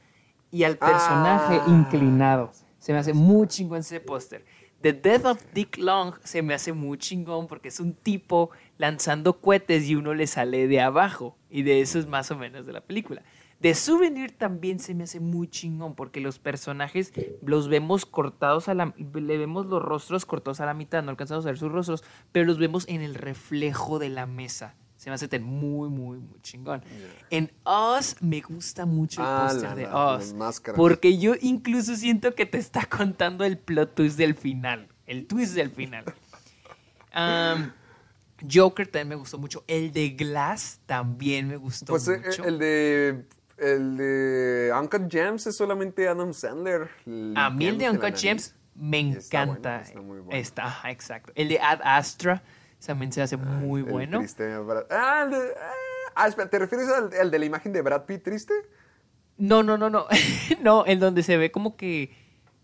y al personaje Ah. inclinado. Se me hace muy chingón ese póster. The Death of Dick Long se me hace muy chingón porque es un tipo lanzando cohetes y uno le sale de abajo. Y de eso es más o menos de la película. The Souvenir también se me hace muy chingón porque los personajes los vemos cortados a la... Le vemos los rostros cortados a la mitad, no alcanzamos a ver sus rostros, pero los vemos en el reflejo de la mesa. Se me hace muy, muy, muy chingón. En Us me gusta mucho el Ah, póster de máscaras. Porque yo incluso siento que te está contando el plot twist del final. El twist del final. Joker también me gustó mucho. El de Glass también me gustó Pues eh, mucho. el de el de Uncut Gems es solamente Adam Sandler. A mí el de Uncut. Gems me Está bueno, encanta. está muy bueno. Está, exacto. El de Ad Astra también se hace muy El bueno. triste Brad- Ah, el de- ah, espera, ¿te refieres al, al de la imagen de Brad Pitt triste? No, no, no, no. (laughs) no, el donde se ve como que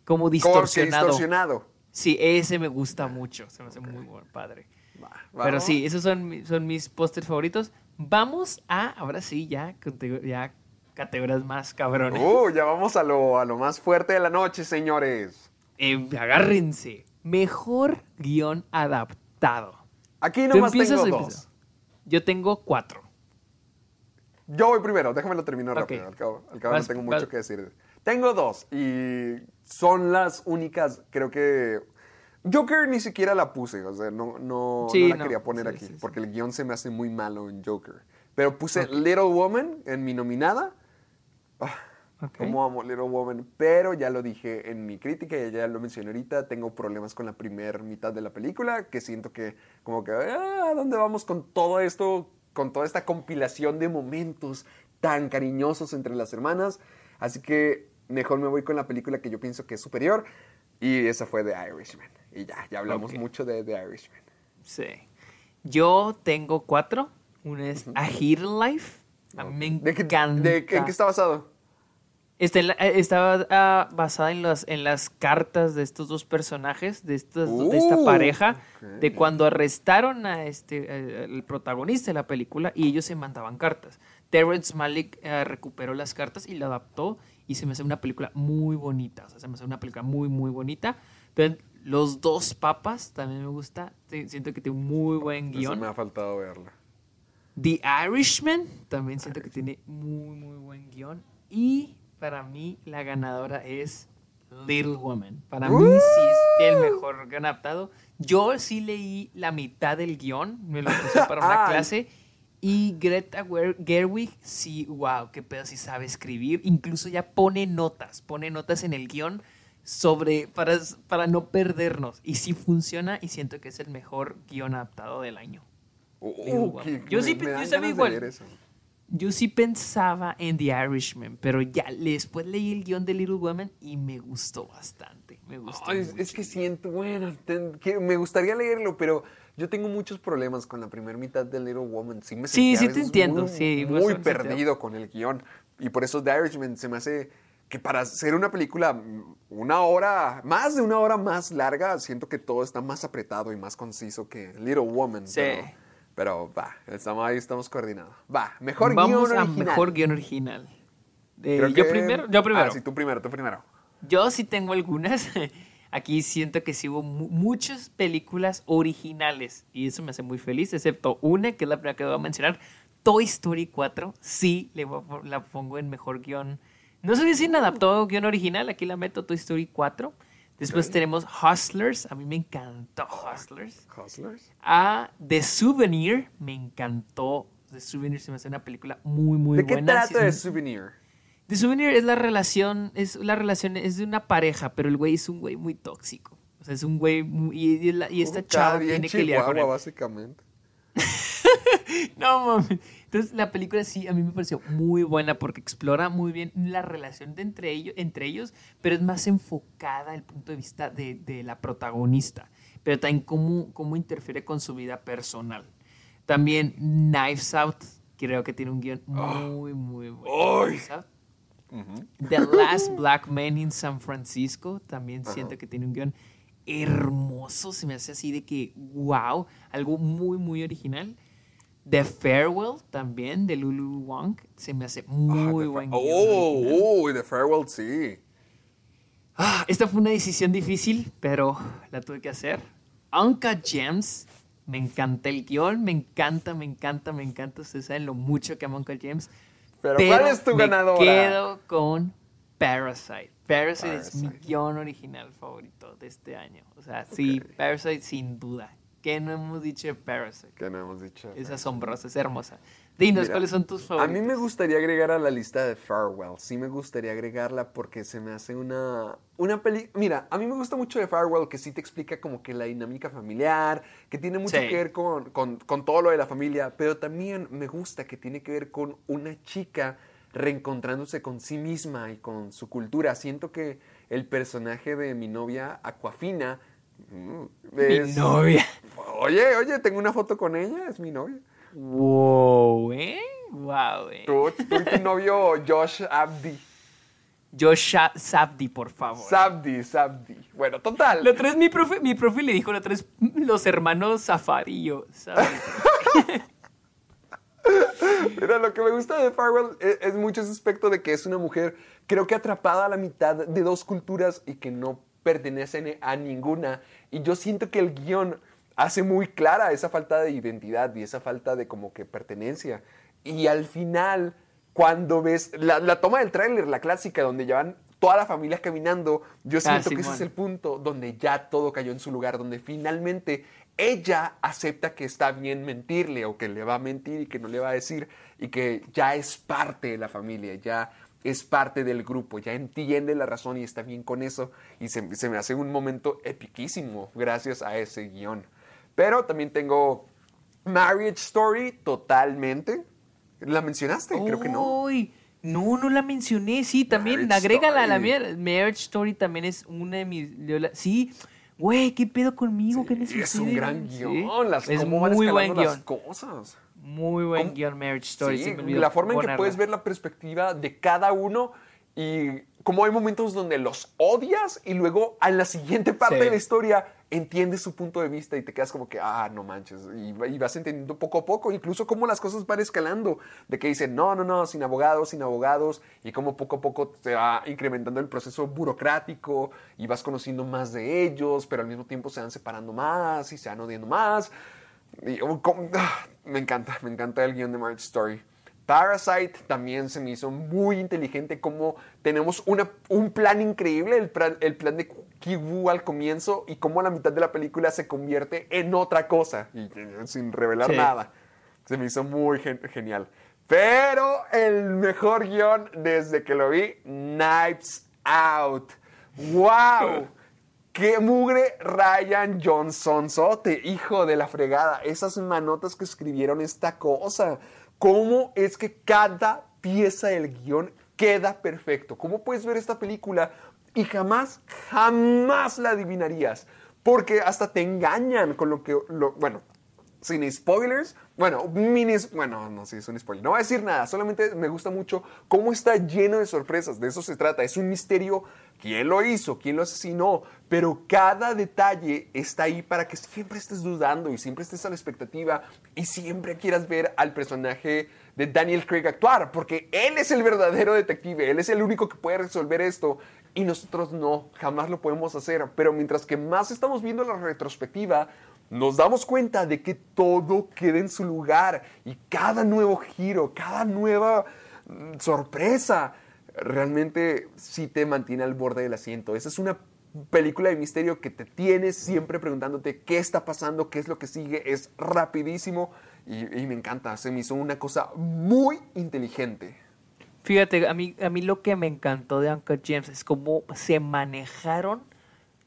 como distorsionado. distorsionado. Sí, ese me gusta mucho. Se me hace muy buen padre. Va, Pero sí, esos son, son mis pósters favoritos. Vamos a, ahora sí, ya, ya categorías más cabrones. Uh, ya vamos a lo, a lo más fuerte de la noche, señores. Eh, agárrense. Mejor guion adaptado. Aquí ¿Tú nomás tengo dos. Yo tengo cuatro. Yo voy primero, déjame lo terminar Ok. rápido. Al cabo, al cabo Vas- no tengo vas- mucho que decir. Tengo dos y son las únicas, creo que... Joker ni siquiera la puse, o sea, no, no, Sí, no la no, quería poner sí, aquí, sí, porque el guion se me hace muy malo en Joker. Pero puse Little Woman en mi nominada. Ah, Ok. Como amo Little Woman, pero ya lo dije en mi crítica y ya lo mencioné ahorita, tengo problemas con la primera mitad de la película, que siento que como que, ah, ¿a dónde vamos con todo esto? Con toda esta compilación de momentos tan cariñosos entre las hermanas. Así que mejor me voy con la película que yo pienso que es superior y esa fue The Irishman. Y ya, ya hablamos Ok. mucho de The Irishman. Sí. Yo tengo cuatro. Una es A Hidden Life. A mí me ¿De encanta. de qué- en qué está basado? Está en la- eh, estaba ah, basada en las, en las cartas de estos dos personajes, de, estos, de esta Uh, pareja, de cuando arrestaron a este, eh, el protagonista de la película y ellos se mandaban cartas. Terrence Malick eh, recuperó las cartas y la adaptó y se me hace una película muy bonita. O sea, se me hace una película muy, muy bonita. Pero los dos papas también me gusta. Siento que tiene un muy buen Eso guion. me ha faltado verla. The Irishman también siento que tiene muy, muy buen guion. Y para mí la ganadora es Little Woman. Para mí sí es el mejor guion adaptado. Yo sí leí la mitad del guion, me lo puse para una (laughs) clase. Y Greta Gerwig, sí, wow, qué pedo, sí sabe escribir. Incluso ya pone notas, pone notas en el guion sobre, para, para no perdernos. Y sí funciona y siento que es el mejor guion adaptado del año. Uh, que- Yo me- sí me dan yo sabía igual. leer eso. Yo sí pensaba en The Irishman, pero ya después leí el guion de Little Woman y me gustó bastante. Me gustó. Es, que siento, bueno, que me gustaría leerlo, pero yo tengo muchos problemas con la primera mitad de Little Woman. Sí, me Sí, sí te entiendo, Muy, sí, muy perdido con el guion. Y por eso The Irishman se me hace que para hacer una película mm, una hora, más de una hora más larga, siento que todo está más apretado y más conciso que Little Woman. Sí. Pero, pero va, estamos ahí, estamos coordinados. Va, mejor Vamos guion a original. mejor guion original. Eh, Creo yo que- primero, yo primero. Ah, sí, tú primero, tú primero. Yo sí tengo algunas. (laughs) Aquí siento que sí hubo mu- muchas películas originales y eso me hace muy feliz, excepto una que es la primera que voy a mencionar, Toy Story 4. Sí, le a la pongo en mejor guion. No sé si adaptó guion original, aquí la meto Toy Story 4. Después tenemos Hustlers, a mí me encantó Hustlers. Hustlers. A The Souvenir, me encantó. The Souvenir se me hace una película muy, muy ¿De qué buena. Sí, trata es de un- Souvenir? The Souvenir es la relación, es la relación, es de una pareja, pero el güey es un güey muy tóxico. O sea, es un güey muy, y, y y esta chava tiene que lidiar con él. básicamente. (laughs) No mames. Entonces la película sí a mí me pareció muy buena porque explora muy bien la relación de entre ellos, entre ellos, pero es más enfocada el punto de vista de, de la protagonista, pero también cómo, cómo interfiere con su vida personal. También Knives Out, creo que tiene un guion muy, muy bueno. ¡Ay! Knives Out. The Last Black Man in San Francisco, también siento que tiene un guion hermoso, se me hace así de que, wow, algo muy, muy original. The Farewell también, de Lulu Wong, se me hace muy Ah, buen guion Oh, oh, The Farewell, sí. Ah, esta fue una decisión difícil, pero la tuve que hacer. Uncle James, me encanta el guion, me encanta, me encanta, me encanta. Ustedes saben lo mucho que amo Uncle James. Pero, ¿cuál es tu me ganadora? quedo con Parasite. Parasite, es mi Parasite. guion original favorito de este año. O sea, sí, Parasite sin duda. ¿Qué no hemos dicho de Parasite? Que no hemos dicho. Es asombrosa, es hermosa. Dinos, Mira, ¿cuáles son tus A favoritos? mí me gustaría agregar a la lista de Farewell. Sí me gustaría agregarla porque se me hace una, una peli... Mira, a mí me gusta mucho de Farewell que sí te explica como que la dinámica familiar, que tiene mucho Sí. que ver con, con- con todo lo de la familia, pero también me gusta que tiene que ver con una chica reencontrándose con sí misma y con su cultura. Siento que el personaje de mi novia, Aquafina, mm, Mi novia. Oye, oye, tengo una foto con ella, es mi novia. Wow, ¿eh? Wow, ¿eh? Tú, tú y tu novio Josh Abdi. Josh Sabdi, por favor. Sabdi, Sabdi. Bueno, total. La otra vez mi profe, mi profe le dijo la otra vez los hermanos ¿sabes? (laughs) Mira, lo que me gusta de Farwell es, es mucho ese aspecto de que es una mujer, creo que atrapada a la mitad de dos culturas y que no pertenecen a ninguna. Y yo siento que el guion hace muy clara esa falta de identidad y esa falta de como que pertenencia. Y al final, cuando ves la, la toma del tráiler, la clásica, donde llevan toda la familia caminando, yo siento que ese es el punto donde ya todo cayó en su lugar, donde finalmente ella acepta que está bien mentirle o que le va a mentir y que no le va a decir y que ya es parte de la familia, ya es parte del grupo, ya entiende la razón y está bien con eso y se, se me hace un momento epiquísimo gracias a ese guion. Pero también tengo Marriage Story totalmente. ¿La mencionaste? Creo que no. Uy, no, no la mencioné. Sí, también Marriage agrégala a la Story. mía. Marriage Story también es una de mis. sí, güey, ¿qué pedo conmigo? ¿Qué necesito? es un gran Sí, guion. Las, es cómo van muy buen las cosas. Muy buen ¿Cómo? guion, Marriage Story. Sí, la forma en que ponerla. puedes ver la perspectiva de cada uno y cómo hay momentos donde los odias y luego en la siguiente parte Sí. de la historia entiendes su punto de vista y te quedas como que, ah, no manches. Y, y vas entendiendo poco a poco, incluso cómo las cosas van escalando. De que dicen, no, no, no, sin abogados, sin abogados. Y cómo poco a poco se va incrementando el proceso burocrático y vas conociendo más de ellos, pero al mismo tiempo se van separando más y se van odiando más. Y, oh, cómo- ah, me encanta, me encanta el guion de Marriage Story. Parasite también se me hizo muy inteligente, como tenemos una- un plan increíble, el plan, el plan de Kiwoo al comienzo y cómo a la mitad de la película se convierte en otra cosa, y, sin revelar Sí. nada. Se me hizo muy gen- genial. Pero el mejor guion desde que lo vi, Knives Out. ¡Wow! ¡Qué mugre Ryan Johnson Sote, hijo de la fregada! Esas manotas que escribieron esta cosa. ¿Cómo es que cada pieza del guion queda perfecto? ¿Cómo puedes ver esta película y jamás, jamás la adivinarías? Porque hasta te engañan con lo que, bueno, sin spoilers. Bueno, minis. Bueno, no sé, es un spoiler. No voy a decir nada. Solamente me gusta mucho cómo está lleno de sorpresas. De eso se trata. Es un misterio. ¿Quién lo hizo? ¿Quién lo asesinó? Pero cada detalle está ahí para que siempre estés dudando y siempre estés a la expectativa y siempre quieras ver al personaje de Daniel Craig actuar. Porque él es el verdadero detective. Él es el único que puede resolver esto. Y nosotros no. Jamás lo podemos hacer. Pero mientras que más estamos viendo la retrospectiva, nos damos cuenta de que todo queda en su lugar y cada nuevo giro, cada nueva mm, sorpresa, realmente sí te mantiene al borde del asiento. Esa es una película de misterio que te tiene siempre preguntándote qué está pasando, qué es lo que sigue. Es rapidísimo y, y me encanta. Se me hizo una cosa muy inteligente. Fíjate, a mí, a mí lo que me encantó de Uncle James es cómo se manejaron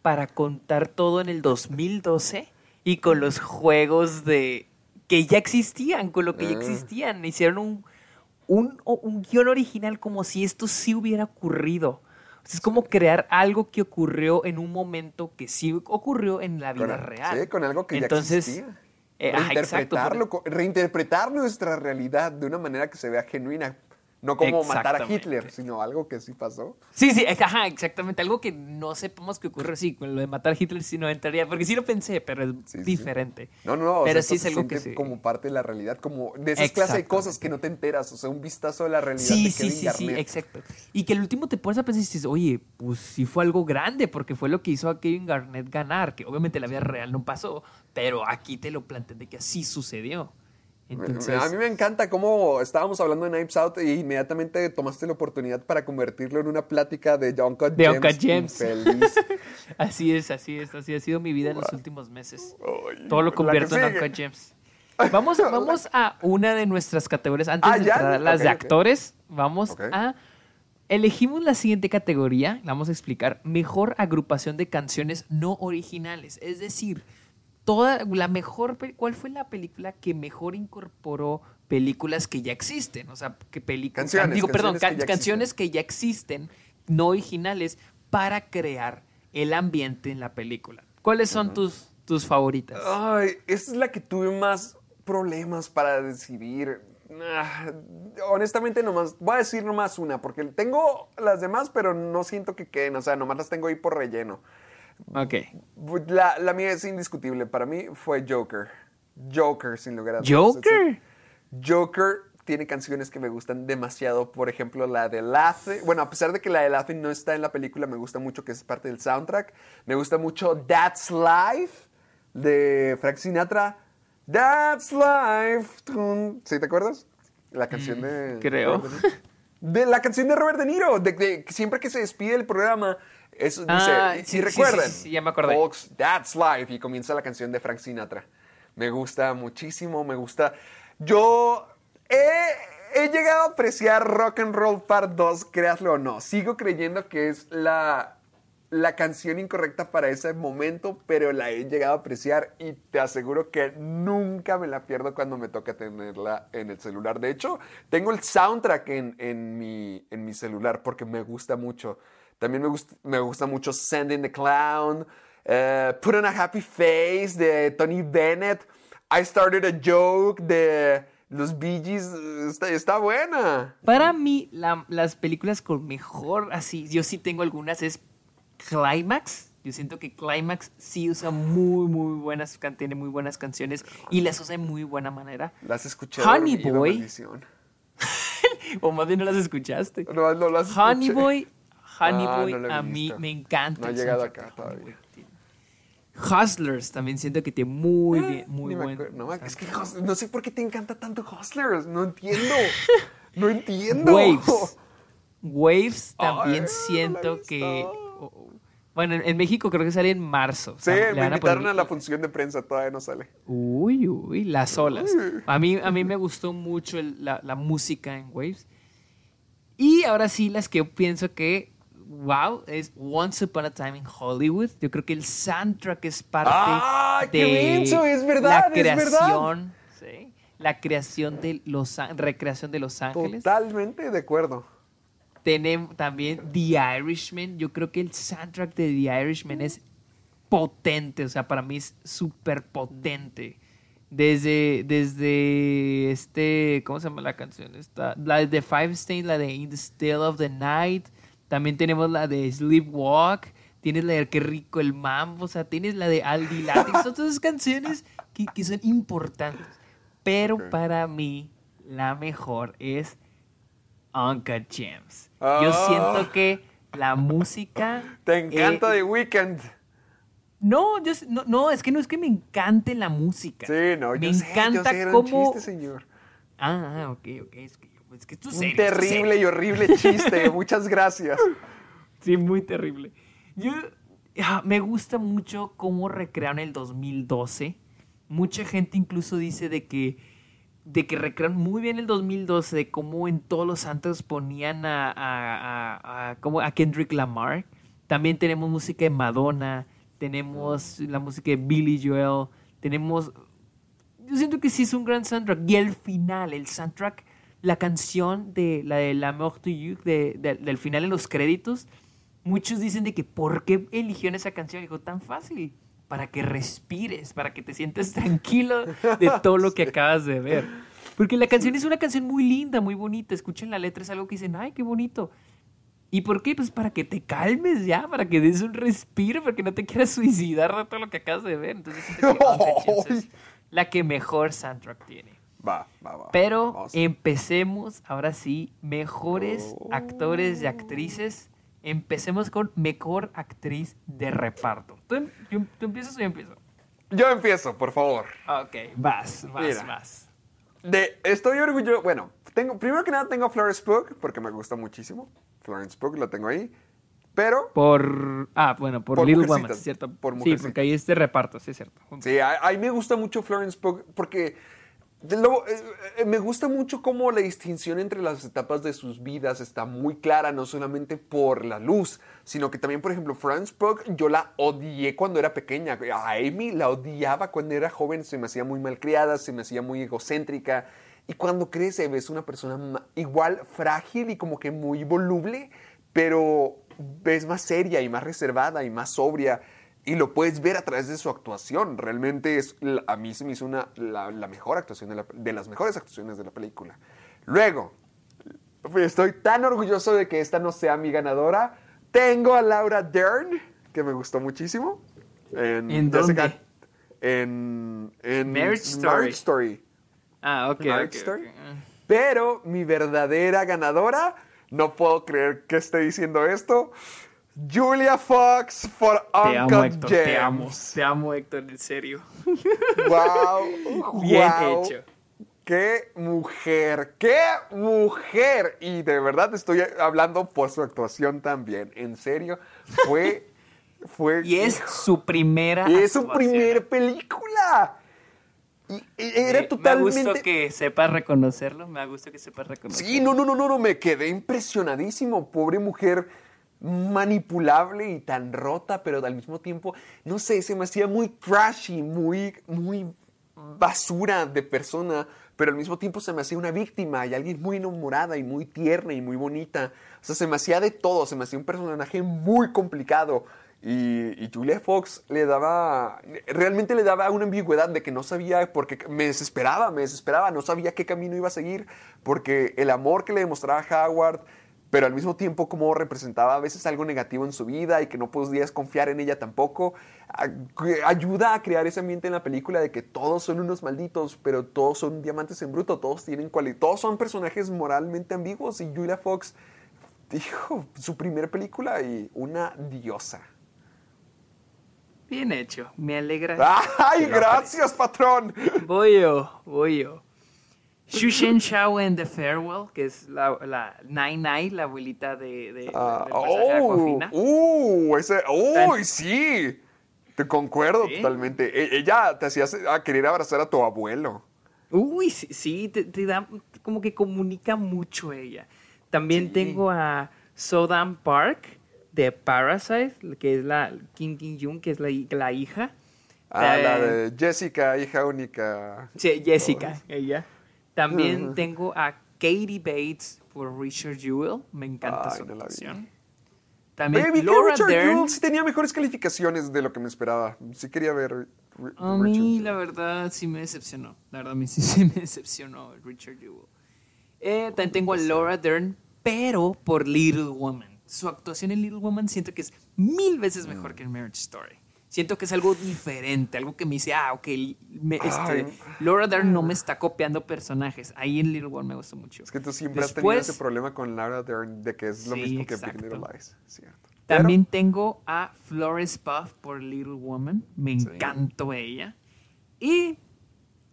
para contar todo en el 2012 y con los juegos de que ya existían, con lo que ya Ah. existían. Hicieron un, un, un guion original como si esto sí hubiera ocurrido. O sea, es como crear algo que ocurrió en un momento que sí ocurrió en la vida Con- real. Sí, con algo que Entonces, ya existía. eh, ajá, exacto, Reinterpretarlo, reinterpretar nuestra realidad de una manera que se vea genuina. No como matar a. Hitler, sino algo que sí pasó. Sí, sí, ajá, exactamente. Algo que no sepamos que ocurre así, con lo de matar a Hitler sí no entraría, porque sí lo pensé, pero es Sí, sí, sí. diferente. No, no, no. o Pero sea, sí es se algo que sí. como parte de la realidad, como de esas clases de cosas que no te enteras, o sea, un vistazo de la realidad Sí, sí, sí, sí, exacto. Y que el último te pones a pensar y dices, oye, pues sí fue algo grande, porque fue lo que hizo a Kevin Garnett ganar, que obviamente la vida real no pasó, pero aquí te lo plantean de que así sucedió. Entonces, A mí me encanta cómo estábamos hablando de Knives Out y inmediatamente tomaste la oportunidad para convertirlo en una plática de De Gems. Uncut Gems. infeliz. (laughs) así es, así es, así ha sido mi vida en los últimos meses. Ay, Todo lo convierto en. Uncut Gems. Vamos, (laughs) vamos a una de nuestras categorías. Antes Ah, de entrar a las de actores, vamos a. Elegimos la siguiente categoría, la vamos a explicar. Mejor agrupación de canciones no originales. Es decir, toda la mejor. ¿Cuál fue la película que mejor incorporó películas que ya existen? O sea, que películas. Canciones, Digo, perdón, canciones que can- ya canciones que ya existen, no originales, para crear el ambiente en la película. ¿Cuáles son tus, tus favoritas? Ay, esta es la que tuve más problemas para decidir. Ah, honestamente, nomás, voy a decir nomás una, porque tengo las demás, pero no siento que queden, o sea, nomás las tengo ahí por relleno. Ok. La, la mía es indiscutible, para mí fue Joker. Joker, sin lugar a dudas. ¿Joker? Joker tiene canciones que me gustan demasiado. Por ejemplo, la de Laughing. Bueno, a pesar de que la de Laughing no está en la película, me gusta mucho que es parte del soundtrack. Me gusta mucho That's Life de Frank Sinatra. That's Life. ¿Sí te acuerdas? La canción de. creo. Robert De, Niro. De la canción de Robert De Niro. De, de- siempre que se despide el programa. Eso dice, Ah, si sí, recuerdan, sí, sí, sí, ya me acordé. Folks, That's Life y comienza la canción de Frank Sinatra. Me gusta muchísimo, me gusta. Yo he, he llegado a apreciar Rock and Roll Part 2, créaslo o no. Sigo creyendo que es la, la canción incorrecta para ese momento, pero la he llegado a apreciar y te aseguro que nunca me la pierdo cuando me toca tenerla en el celular. De hecho, tengo el soundtrack en, en mi, en mi celular porque me gusta mucho. También me, gust- me gusta mucho Sending the Clown, eh, Put on a Happy Face de Tony Bennett, I Started a Joke de los Bee Gees. Está, está buena. Para mí, la- las películas con mejor, así, yo sí tengo algunas, es Climax. Yo siento que Climax sí usa muy, muy buenas, tiene muy buenas canciones y las usa de muy buena manera. Las escuché. Honey Boy. (laughs) O más bien no las escuchaste. No, no las Honey escuché. Boy, Honey Ah, no a mí me encanta. No ha llegado acá todavía. Hustlers también siento que tiene muy bien, muy Ni me buen. acuerdo. No, es que no sé por qué te encanta tanto Hustlers. No entiendo. (laughs) No entiendo. Waves. Waves también siento que. oh. Bueno, en, México creo que sale en marzo. o Sí, sea, le me a invitaron poner- a la función de prensa, todavía no sale. Uy, uy, las olas. A mí, a mí me gustó mucho el- la, la música en Waves. Y ahora sí, las que yo pienso que, wow, es Once Upon a Time in Hollywood. Yo creo que el soundtrack es parte ¡Ah, de qué! Es verdad, la es verdad. creación, ¿sí? la creación de Los recreación de Los Ángeles. Totalmente de acuerdo. Tenemos también The Irishman. Yo creo que el soundtrack de The Irishman es potente. O sea, para mí es súper potente. Desde, desde este, ¿cómo se llama la canción? Esta, la de Five Stain, la de In the Still of the Night. También tenemos la de Sleepwalk. Tienes la de Qué rico el mambo. O sea, tienes la de Aldi Latin. Son todas esas canciones que, que son importantes. Pero para mí, la mejor es Uncut Gems. Yo Ah. siento que la música. Te encanta eh, The Weeknd. No, yo, no, no, es que no es que me encante la música. Sí, no, me yo sé, yo encanta sé, era un cómo. chiste, señor. Ah, ok, ok. Es que, es que esto es Un serio, esto es terrible y horrible (laughs) chiste. Muchas gracias. Sí, muy terrible. Yo ah, me gusta mucho cómo recrearon el 2012. Mucha gente incluso dice de que de que recrearon muy bien el 2012, de cómo en todos los santos ponían a, a, a- a- como a Kendrick Lamar. También tenemos música de Madonna, tenemos la música de Billy Joel, tenemos... Yo siento que sí es un gran soundtrack. Y el final, el soundtrack, la canción de la de La Mort to You, de- de- del final en los créditos, muchos dicen de que ¿por qué eligieron esa canción? Digo, tan fácil, para que respires, para que te sientas (laughs) tranquilo de todo lo que acabas de ver. Porque la canción es una canción muy linda, muy bonita. Escuchen la letra, es algo que dicen, ay, qué bonito. ¿Y por qué? Pues para que te calmes ya, para que des un respiro, para que no te quieras suicidar de todo lo que acabas de ver. Entonces que (laughs) la que mejor soundtrack tiene. Va, va, va. Pero Vamos. empecemos, ahora sí, mejores Oh. actores y actrices. Empecemos con mejor actriz de reparto. ¿Tú, em- yo- ¿tú empiezas o yo empiezo? Yo empiezo, por favor. Ok, vas, vas, Mira. vas. De, estoy orgulloso. Bueno, tengo, primero que nada tengo a Florence Pugh, porque me gusta muchísimo. Florence Pugh, la tengo ahí. Pero, Por. Ah, bueno, por, Por Little Woman, ¿cierto? por sí, porque ahí es de reparto, sí, es cierto. sí, a, a mí me gusta mucho Florence Pugh, porque luego, eh, eh, me gusta mucho cómo la distinción entre las etapas de sus vidas está muy clara, no solamente por la luz, sino que también, por ejemplo, Florence Pugh, yo la odié cuando era pequeña. A Amy la odiaba cuando era joven, se me hacía muy malcriada, se me hacía muy egocéntrica. Y cuando crece ves una persona igual frágil y como que muy voluble, pero ves más seria y más reservada y más sobria. Y lo puedes ver a través de su actuación. Realmente es, a mí se me hizo una, la, la mejor actuación, de, la- de las mejores actuaciones de la película. Luego, estoy tan orgulloso de que esta no sea mi ganadora. Tengo a Laura Dern, que me gustó muchísimo. En, ¿En dónde? En, en Marriage Story. Story. Ah, ok. Marriage ok, Story. ok. Pero mi verdadera ganadora, no puedo creer que esté diciendo esto, Julia Fox for Te amo, Uncut Héctor. Te amo. Te amo, Héctor, en serio. (laughs) Wow, Bien wow. hecho. ¡Qué mujer! ¡Qué mujer! Y de verdad estoy hablando por su actuación también. En serio, fue. fue (laughs) Y es su primera. y es su primera película. Y, y era Me totalmente. gusta que sepas reconocerlo. Me gusta que sepas reconocerlo. Sí, no, no, no, no, no, me quedé impresionadísimo. Pobre mujer manipulable y tan rota, pero al mismo tiempo, no sé, se me hacía muy trashy, muy, muy basura de persona, pero al mismo tiempo se me hacía una víctima y alguien muy enamorada y muy tierna y muy bonita. O sea, se me hacía de todo, se me hacía un personaje muy complicado. Y, y Julia Fox le daba, realmente le daba una ambigüedad de que no sabía, porque me desesperaba, me desesperaba, no sabía qué camino iba a seguir, porque el amor que le demostraba Howard, pero al mismo tiempo como representaba a veces algo negativo en su vida y que no podías confiar en ella tampoco, ayuda a crear ese ambiente en la película de que todos son unos malditos, pero todos son diamantes en bruto, todos tienen cualidad, todos son personajes moralmente ambiguos y Julia Fox dijo su primera película y una diosa. Bien hecho. Me alegra. (laughs) ¡Ay, gracias, patrón! Voy yo, voy yo. Shushen Shao en The Farewell, que es la, la Nai Nai, la abuelita de, de, Ah, del personaje de oh. ¡Uh! Ese, ¡Uy, sí! Te concuerdo Sí. totalmente. E- ella te hacía a querer abrazar a tu abuelo. Uy, sí, sí, te, te da, como que comunica mucho ella. También Sí. tengo a Sodan Park de Parasite, que es la Kim Kim Jung, que es la, la hija. Ah, Eh, la de Jessica, hija única. Sí, Jessica, ella. También tengo a Katie Bates por Richard Jewell. Me encanta Ay, su no. También Baby, Laura Richard Dern. Jewell sí tenía mejores calificaciones de lo que me esperaba. Sí quería ver A Richard mí, Jewell. la verdad, sí me decepcionó. La verdad, a mí sí, (laughs) sí me decepcionó Richard Jewell. Eh, también tengo a Laura Dern, pero por Little Woman. Su actuación en Little Woman siento que es mil veces mejor que en Marriage Story. Siento que es algo diferente, algo que me dice, ah, ok, me- este. Laura Dern no me está copiando personajes. Ahí en Little Woman me gustó mucho. Es que tú siempre has tenido ese problema con Laura Dern de que es lo Sí, mismo que Big. Little Lies. Cierto. También tengo a Florence Puff por Little Woman. Me Sí. encantó ella. Y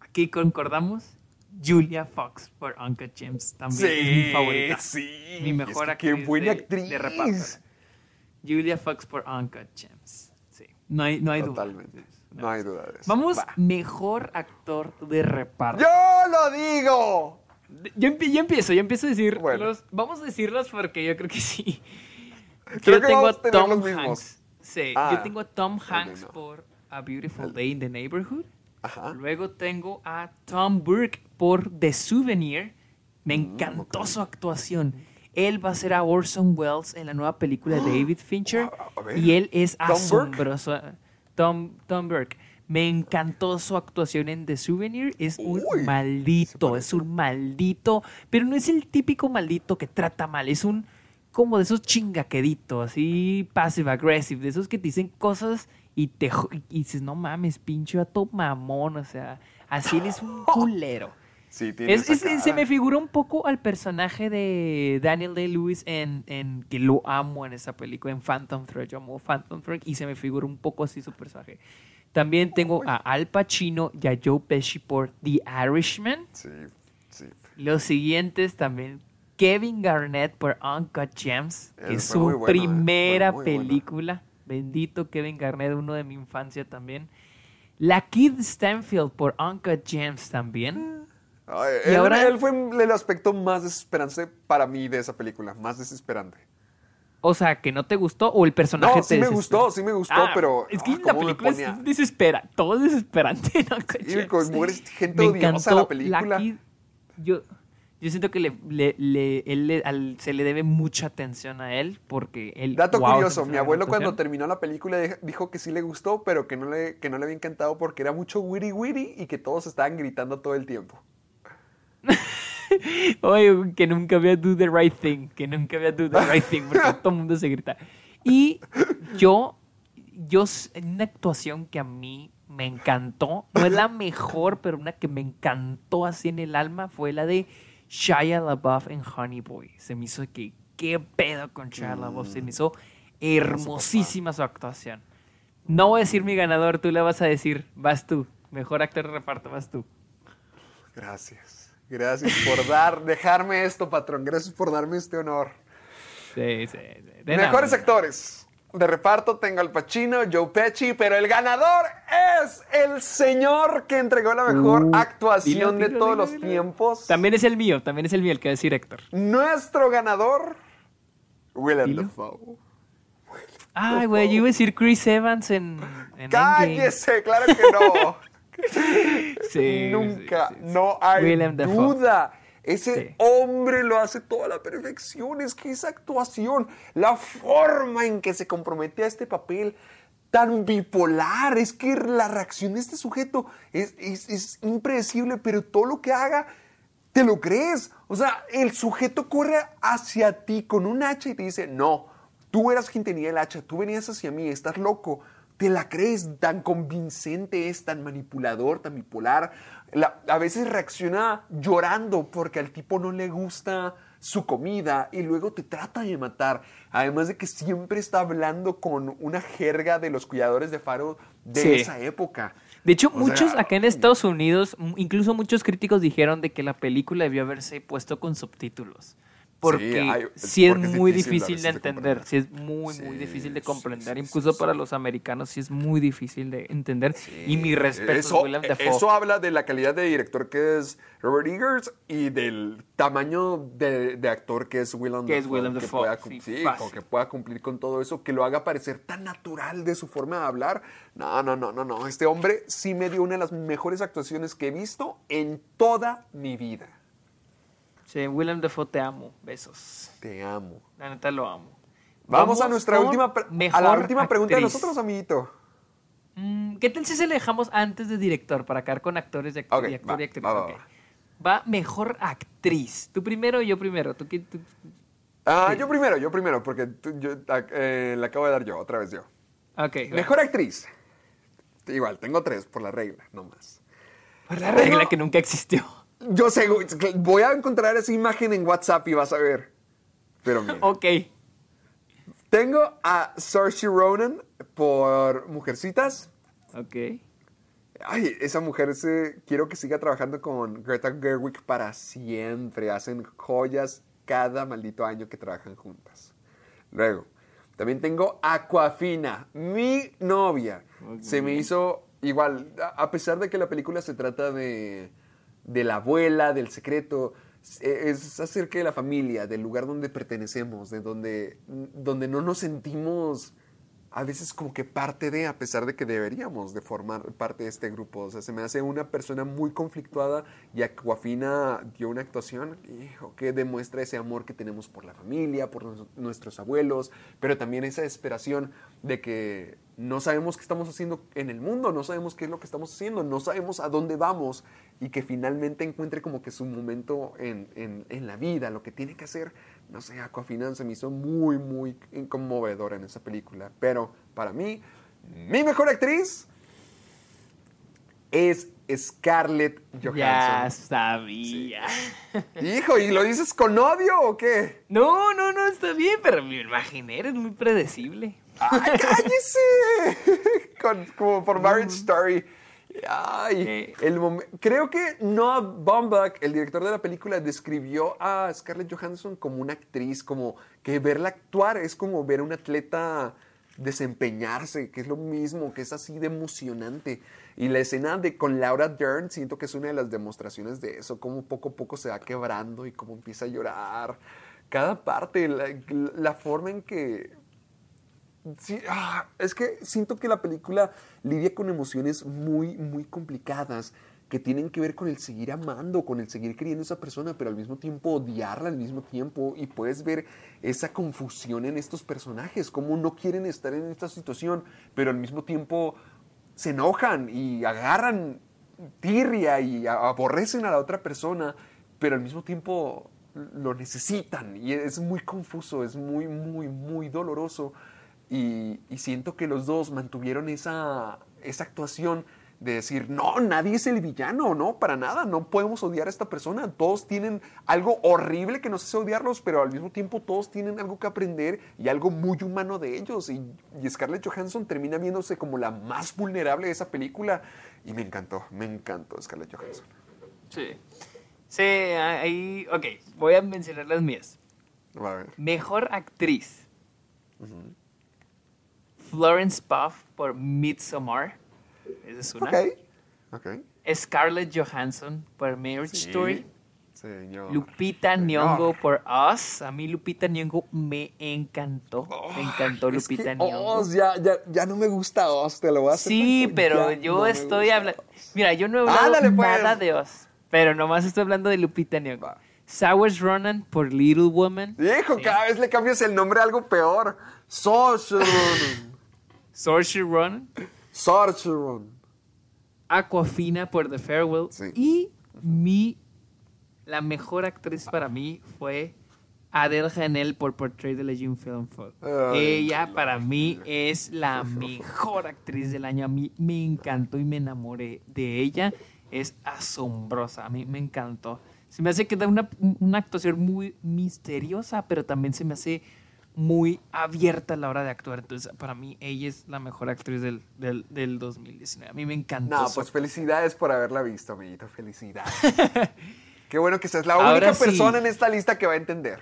aquí concordamos, Julia Fox por Uncle James. También es mi favorita. Sí, Mi mejor es que actriz Qué buena de- actriz. de reparto. Julia Fox por Uncle James. No hay, no hay duda. Totalmente. No hay duda de eso. Vamos, Va. mejor actor de reparto. ¡Yo lo digo! Yo, empie- yo empiezo, yo empiezo a decirlos. Bueno. Vamos a decirlos porque yo creo que sí. (laughs) Creo yo que tengo vamos a Tom los. Hanks. Sí, Ah, yo tengo a Tom Hanks no. por A Beautiful Day in the Neighborhood. Ajá. Luego tengo a Tom Burke por The Souvenir. Me encantó Mm, ok. su actuación. Él va a ser a Orson Welles en la nueva película de David (gasps) Fincher. Y él es ¿Tom Burke? asombroso. Tom, Tom Burke. Me encantó su actuación en The Souvenir. Es un Uy, maldito, es un maldito. Pero no es el típico maldito que trata mal. Es un como de esos chingaqueditos, así passive aggressive, de esos que te dicen cosas y te y dices, no mames, pinche vato mamón, o sea, así él es un (laughs) culero. Sí, tiene Es- esa es- se me figuró un poco al personaje de Daniel Day-Lewis en, en que lo amo en esa película, en Phantom Thread. Yo amo Phantom Thread y se me figuró un poco así su personaje. También tengo a Al Pacino y a Joe Pesci por The Irishman. Sí, sí. Los siguientes también. Kevin Garnett por Uncut Gems, que es su eh, primera película. Bendito Kevin Garnett, uno de mi infancia también. La Kid Stanfield por Uncut Gems también. Ay, Y él, ahora- él fue el aspecto más desesperante para mí de esa película, más desesperante. O sea, que no te gustó o el personaje No, te sí me gustó, sí me gustó, Ah, pero Es que ah, la película es desespera. Todo es desesperante (laughs) Uncut Y con mujeres, gente Me odiosa encantó la película. Kid- yo, yo siento que le, le- le- él le- al- se le debe mucha atención a él porque él... Dato wow, curioso, mi abuelo cuando terminó la película dij- dijo que sí le gustó, pero que no le, que no le había encantado porque era mucho witty witty y que todos estaban gritando todo el tiempo. (laughs) Oye, que nunca había do the right thing, que nunca había do the right thing, porque todo el mundo se grita. Y yo, yo, una actuación que a mí me encantó, no es la mejor, pero una que me encantó así en el alma, fue la de Shia LaBeouf en Honey Boy. Se me hizo que, ¿qué pedo con Shia LaBeouf? Se me hizo hermosísima su actuación. No voy a decir mi ganador, tú le vas a decir, vas tú. Mejor actor de reparto, vas tú. Gracias. Gracias por dar, dejarme esto, patrón. Gracias por darme este honor. Sí, sí, sí. De Mejores nada. actores. De reparto tengo al Pacino, Joe Pesci, pero el ganador es el señor que entregó la mejor actuación dilo, de todos dilo, los tiempos. También es el mío, también es el mío el que va a decir Héctor. Nuestro ganador, Willem. Dafoe. Ay, güey, yo iba a decir Chris Evans en, en Endgame. ¡Cállese! ¡Claro que no! Sí, Nunca, sí, sí, sí. no hay duda. Ese hombre lo hace toda la perfección. Es que esa actuación, la forma en que se compromete a este papel tan bipolar, es que la reacción de este sujeto es, es- es impredecible, pero todo lo que haga, te lo crees. O sea, el sujeto corre hacia ti con un hacha y te dice, no, tú eras quien tenía el hacha, tú venías hacia mí, estás loco. Te la crees, tan convincente es, tan manipulador, tan bipolar. La- a veces reacciona llorando porque al tipo no le gusta su comida y luego te trata de matar. Además de que siempre está hablando con una jerga de los cuidadores de faro de Sí. esa época. De hecho, O muchos sea, acá en Estados Unidos, incluso muchos críticos dijeron de que la película debió haberse puesto con subtítulos. Porque hay- sí, es porque es muy difícil de de entender, comprender. sí es muy, muy difícil de comprender, sí, incluso para los americanos sí es muy difícil de entender. y mi respeto eso, Dafoe. eso habla de la calidad de director que es Robert Eggers y del tamaño de, de actor que es Willem Que es Dafoe, Willem que Dafoe, pueda, con que pueda cumplir con todo eso, que lo haga parecer tan natural de su forma de hablar. No, no, no, no, no. Este hombre sí me dio una de las mejores actuaciones que he visto en toda mi vida. Sí, Willem Dafoe te amo, besos. Te amo. La neta lo amo. Vamos, a nuestra última, a la última pregunta de nosotros, amiguito. Mm, ¿Qué tal si se le dejamos antes de director para acabar con actores de y actor va, y actriz? va, va, mejor actriz. Tú primero, yo primero. ¿Tú, qué- tú- Ah, Sí. Yo primero, yo primero, porque tú- yo, ah, eh, le acabo de dar yo, otra vez yo. Ok. Mejor actriz. Igual, tengo tres por la regla, no más. Por la regla Tengo- que nunca existió. Yo sé, voy a encontrar esa imagen en WhatsApp y vas a ver. Pero mira, Ok. tengo a Saoirse Ronan por Mujercitas. Ok. Ay, esa mujer se, quiero que siga trabajando con Greta Gerwig para siempre. Hacen joyas cada maldito año que trabajan juntas. Luego, también tengo a Aquafina, mi novia. Se me hizo igual, a pesar de que la película se trata de, de la abuela, del secreto, e- es acerca de la familia, del lugar donde pertenecemos, de donde, donde no nos sentimos a veces como que parte de, a pesar de que deberíamos de formar parte de este grupo. O sea, se me hace una persona muy conflictuada y Aquafina dio una actuación, que demuestra ese amor que tenemos por la familia, por nuestros abuelos, pero también esa desesperación de que no sabemos qué estamos haciendo en el mundo, no sabemos qué es lo que estamos haciendo, no sabemos a dónde vamos y que finalmente encuentre como que su momento en, en- en la vida, lo que tiene que hacer. No sé, Aquafina se me hizo muy, muy conmovedora en esa película. Pero para mí, mi mejor actriz es Scarlett Ya Johansson. sabía. Hijo, ¿y lo dices con odio o qué? No, no, no, está bien, pero me imaginé, eres muy predecible. ¡Ay, cállese! (laughs) Con- como por Marriage Story. Ay, Eh. el Creo que Noah Baumbach, el director de la película, describió a Scarlett Johansson como una actriz, como que verla actuar es como ver a un atleta desempeñarse, que es lo mismo, que es así de emocionante. Y la escena de con Laura Dern siento que es una de las demostraciones de eso, cómo poco a poco se va quebrando y cómo empieza a llorar. Cada parte, la, la forma en que Ah, es que siento que la película lidia con emociones muy, muy complicadas que tienen que ver con el seguir amando, con el seguir queriendo a esa persona, pero al mismo tiempo odiarla al mismo tiempo y puedes ver esa confusión en estos personajes, cómo no quieren estar en esta situación, pero al mismo tiempo se enojan y agarran tirria y aborrecen a la otra persona, pero al mismo tiempo lo necesitan y es muy confuso, es muy, muy, muy doloroso y, y siento que los dos mantuvieron esa, esa actuación de decir, no, nadie es el villano, no, para nada, no podemos odiar a esta persona. Todos tienen algo horrible que nos hace odiarlos, pero al mismo tiempo todos tienen algo que aprender y algo muy humano de ellos. Y, y Scarlett Johansson termina viéndose como la más vulnerable de esa película. Y me encantó, me encantó Scarlett Johansson. Sí. Sí, ahí. Ok, voy a mencionar las mías. A ver. Mejor actriz. Florence Puff por Midsommar. Esa es una. Ok, ok. Scarlett Johansson por Marriage Sí. Story. Señor. Lupita Nyong'o por Us. A mí Lupita Nyong'o me encantó. me encantó Es que Lupita Nyong'o. Oz, ya, ya, ya no me gusta Oz, te lo voy a hacer Sí, pero yo no estoy hablando. Oz. Mira, yo no he hablado Ándale, pues. nada de Oz. Pero nomás estoy hablando de Lupita Nyong'o. Va. Saoirse Ronan por Little Woman. Viejo, cada vez le cambias el nombre a algo peor. Ronan. Sorceron. Aquafina por The Farewell. Sí. Y mi. La mejor actriz para mí fue Adele Janel por Portrait de la Jeune Film. Ay, Ella para mí es la mejor actriz del año. A mí me encantó y me enamoré de ella. Es asombrosa. A mí me encantó. Se me hace que da una, una actuación muy misteriosa, pero también se me hace muy abierta a la hora de actuar. Entonces, para mí, ella es la mejor actriz del, del, del 2019. A mí me encantó. No, pues felicidades por haberla visto, amiguito. Felicidades. (laughs) Qué bueno que seas la Ahora única sí. persona en esta lista que va a entender.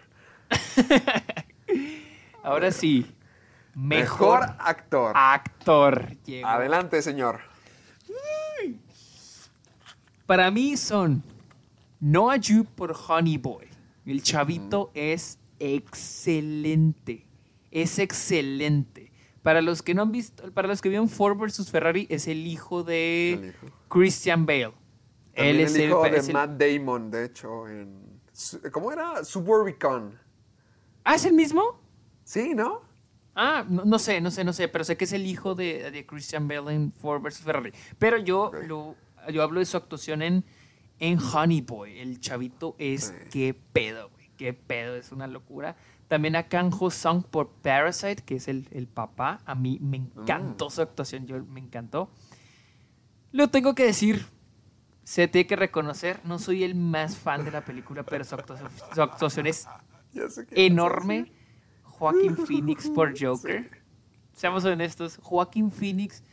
(laughs) Ahora sí. Mejor, Mejor, actor. actor. Adelante, señor. Para mí son Noah Jupe por Honey Boy. El chavito es excelente. Es excelente. Para los que no han visto, para los que vieron Ford vs Ferrari, es el hijo de El hijo. Christian Bale. También Él es el hijo de es el- Matt Damon, de hecho, en... ¿Cómo era? Suburbicon. Ah, ¿es el mismo? Sí, ¿no? Ah, no, no sé, no sé, no sé, pero sé que es el hijo de, de Christian Bale en Ford vs Ferrari. Pero yo, lo, yo hablo de su actuación en, en Honey Boy. El chavito es Sí. qué pedo, güey. Qué pedo, es una locura. También a Kang Ho Sung por Parasite, que es el, el papá. A mí me encantó su actuación, yo me encantó. Lo tengo que decir, se tiene que reconocer, no soy el más fan de la película, pero su actuación, su actuación es (laughs) enorme. Joaquín Phoenix por (laughs) Joker. Seamos honestos, Joaquín Phoenix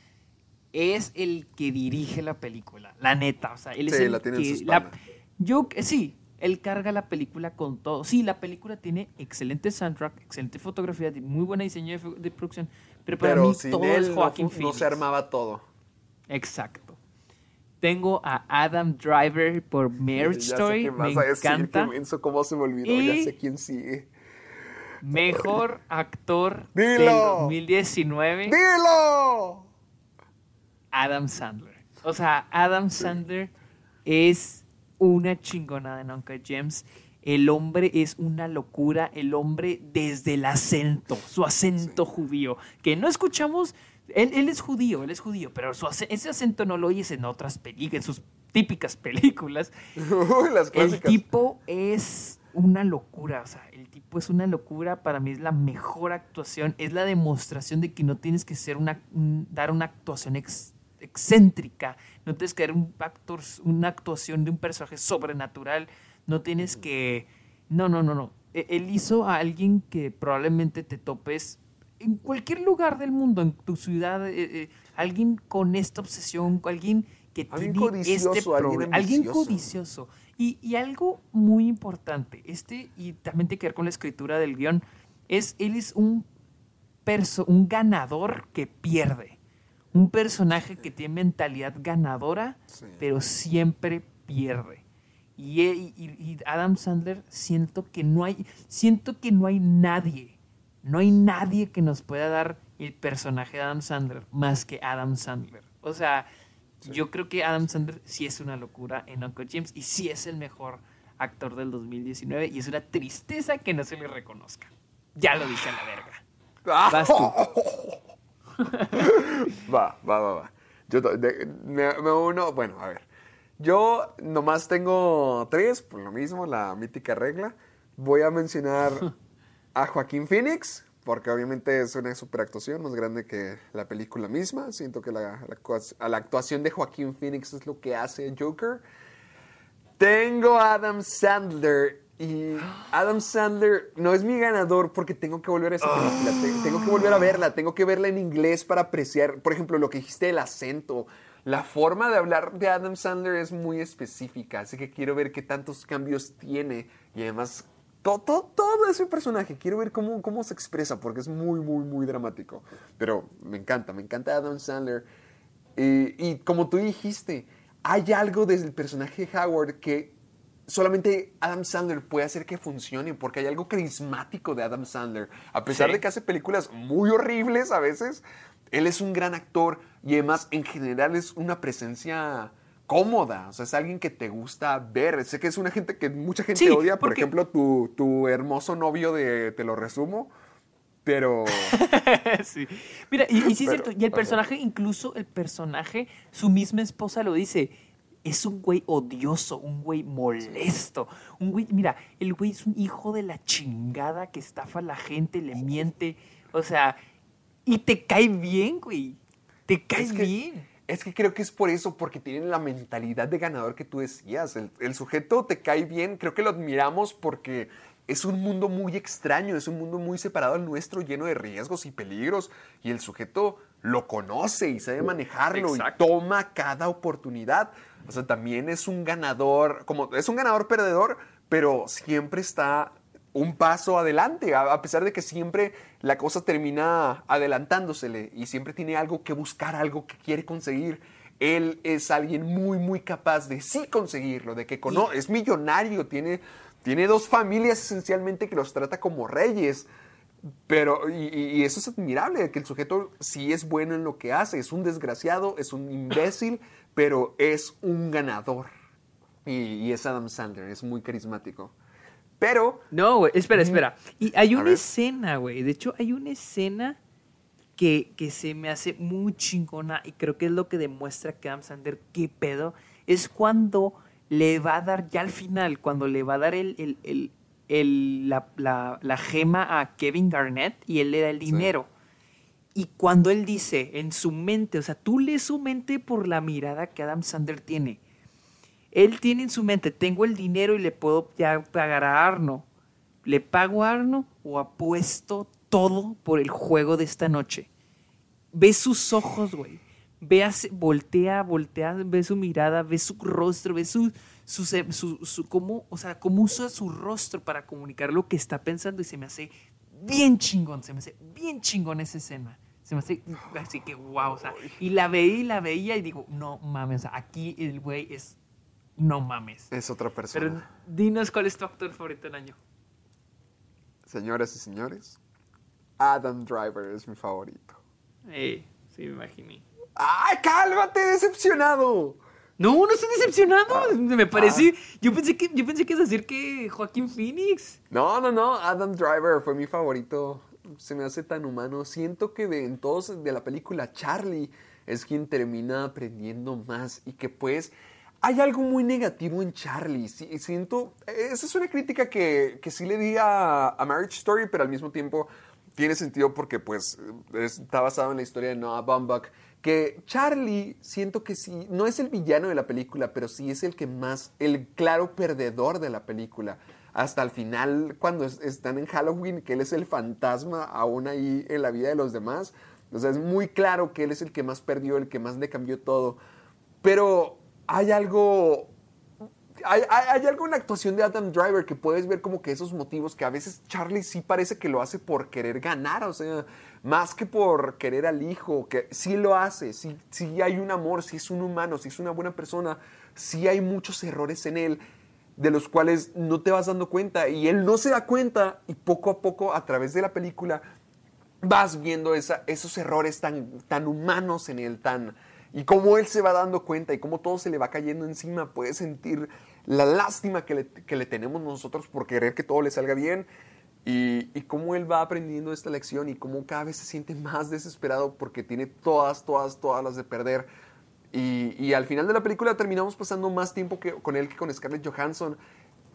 es el que dirige la película, la neta, o sea, él es Sí, el la tiene en que la- yo sí, él carga la película con todo. Sí, la película tiene excelente soundtrack, excelente fotografía, muy buen diseño de, producción, pero para Pero mí sin todo él es no Joaquín no, Phoenix. se armaba todo. Exacto. Tengo a Adam Driver por Marriage Ya sé Story, qué me vas a decir, encanta. menso, cómo se me olvidó. Y- Ya sé quién sigue. Mejor actor Dilo. del 2019. ¡Dilo! Adam Sandler. O sea, Adam Sandler es una chingonada en Uncle James. El hombre es una locura. El hombre desde el acento, su acento judío, que no escuchamos. Él, él es judío, él es judío, pero su ese acento no lo oyes en otras películas, en sus típicas películas. (laughs) Las El tipo es una locura, o sea, el tipo es una locura, para mí es la mejor actuación, es la demostración de que no tienes que ser una, un- dar una actuación ex- excéntrica, no tienes que dar un actor, una actuación de un personaje sobrenatural, no tienes que... No, no, no, no. E- Él hizo a alguien que probablemente te topes en cualquier lugar del mundo, en tu ciudad, eh, eh, alguien con esta obsesión, alguien que Alguien tiene codicioso, este problema, alguien codicioso. Y, y algo muy importante, este, y también tiene que ver con la escritura del guion, es él es un, perso- un ganador que pierde. Un personaje que tiene mentalidad ganadora, Sí. pero siempre pierde. Y, y- y Adam Sandler siento que no hay, siento que no hay nadie, no hay nadie que nos pueda dar el personaje de Adam Sandler más que Adam Sandler. O sea, yo creo que Adam Sandler sí es una locura en Uncle James y sí es el mejor actor del 2019 y es una tristeza que no se le reconozca. Ya lo dije a la verga. Vas tú. (laughs) (laughs) Va, va, va, va. Yo me, uno, bueno, a ver. Yo nomás tengo tres, por lo mismo, la mítica regla. Voy a mencionar a Joaquín Phoenix porque obviamente es una superactuación más grande que la película misma. Siento que la, la, la actuación de Joaquín Phoenix es lo que hace Joker. Tengo a Adam Sandler y Adam Sandler no es mi ganador porque tengo que volver a esa película. Tengo que volver a verla. Tengo que verla en inglés para apreciar, por ejemplo, lo que dijiste, el acento. La forma de hablar de Adam Sandler es muy específica, así que quiero ver qué tantos cambios tiene y además todo, todo, todo ese personaje. Quiero ver cómo, cómo se expresa porque es muy, muy, muy dramático. Pero me encanta, me encanta Adam Sandler. Y, y como tú dijiste, hay algo desde el personaje de Howard que solamente Adam Sandler puede hacer que funcione porque hay algo carismático de Adam Sandler. A pesar de que hace películas muy horribles a veces, él es un gran actor y además en general es una presencia cómoda, o sea, es alguien que te gusta ver. Sé que es una gente que mucha gente odia, por ejemplo, tu, tu, hermoso novio de Te lo resumo, pero... (laughs) sí. Mira, y, sí es cierto, y el personaje, incluso el personaje, su misma esposa lo dice, es un güey odioso, un güey molesto, un güey, mira, el güey es un hijo de la chingada que estafa a la gente, le miente, o sea, y te cae bien, güey, te cae bien. Es que creo que es por eso, porque tienen la mentalidad de ganador que tú decías. El, el, sujeto te cae bien, creo que lo admiramos porque es un mundo muy extraño, es un mundo muy separado al nuestro, lleno de riesgos y peligros. Y el sujeto lo conoce y sabe manejarlo y toma cada oportunidad. O sea, también es un ganador, como es un ganador perdedor, pero siempre está un paso adelante, a, pesar de que siempre la cosa termina adelantándosele y siempre tiene algo que buscar, algo que quiere conseguir. Él es alguien muy, muy capaz de sí conseguirlo, de que es millonario, tiene, tiene dos familias esencialmente que los trata como reyes. Pero, y, eso es admirable, que el sujeto sí es bueno en lo que hace, es un desgraciado, es un imbécil, (laughs) pero es un ganador. Y, es Adam Sandler, es muy carismático. Pero... No, güey, espera, espera. Y hay una escena, güey, de hecho hay una escena que, que, se me hace muy chingona y creo que es lo que demuestra que Adam Sandler, qué pedo, es cuando le va a dar, ya al final, cuando le va a dar el, la, gema a Kevin Garnett y él le da el dinero. Y cuando él dice en su mente, o sea, tú lees su mente por la mirada que Adam Sandler tiene. Él tiene en su mente, tengo el dinero y le puedo ya pagar a Arno. ¿Le pago a Arno o apuesto todo por el juego de esta noche? Ve sus ojos, güey. Ve, voltea, voltea, ve su mirada, ve su rostro, ve su, su, su, su, cómo, o sea, cómo usa su rostro para comunicar lo que está pensando y se me hace bien chingón, se me hace bien chingón esa escena. Se me hace así que wow, o sea, y la veía y la veía y digo, no mames, o sea, aquí el güey es, no mames. Es otra persona. Pero dinos cuál es tu actor favorito del año. Señoras y señores, Adam Driver es mi favorito. Eh, sí, me imaginé. ¡Ay, cálmate, decepcionado! No, no estoy decepcionado. Ah. me parece. Ah. Yo pensé que yo pensé que es decir que Joaquín Phoenix. No, no, no. Adam Driver fue mi favorito. Se me hace tan humano. Siento que de en todos de la película Charlie es quien termina aprendiendo más y que pues hay algo muy negativo en Charlie. siento, esa es una crítica que, que sí le di a, a, Marriage Story, pero al mismo tiempo tiene sentido porque pues está basado en la historia de Noah Baumbach que Charlie siento que sí, no es el villano de la película, pero sí es el que más, el claro perdedor de la película. Hasta el final, cuando están en Halloween, que él es el fantasma aún ahí en la vida de los demás. O sea, es muy claro que él es el que más perdió, el que más le cambió todo. Pero hay algo hay, algo en la actuación de Adam Driver que puedes ver como que esos motivos que a veces Charlie sí parece que lo hace por querer ganar, o sea, más que por querer al hijo, que sí lo hace, sí, sí hay un amor, sí es un humano, sí es una buena persona, sí hay muchos errores en él de los cuales no te vas dando cuenta y él no se da cuenta y poco a poco a través de la película vas viendo esos errores tan, tan humanos en él, tan, y cómo él se va dando cuenta y cómo todo se le va cayendo encima, puedes sentir la lástima que le, tenemos nosotros por querer que todo le salga bien y, y, cómo él va aprendiendo esta lección y cómo cada vez se siente más desesperado porque tiene todas, todas, todas las de perder. Y, y al final de la película terminamos pasando más tiempo que, con él que con Scarlett Johansson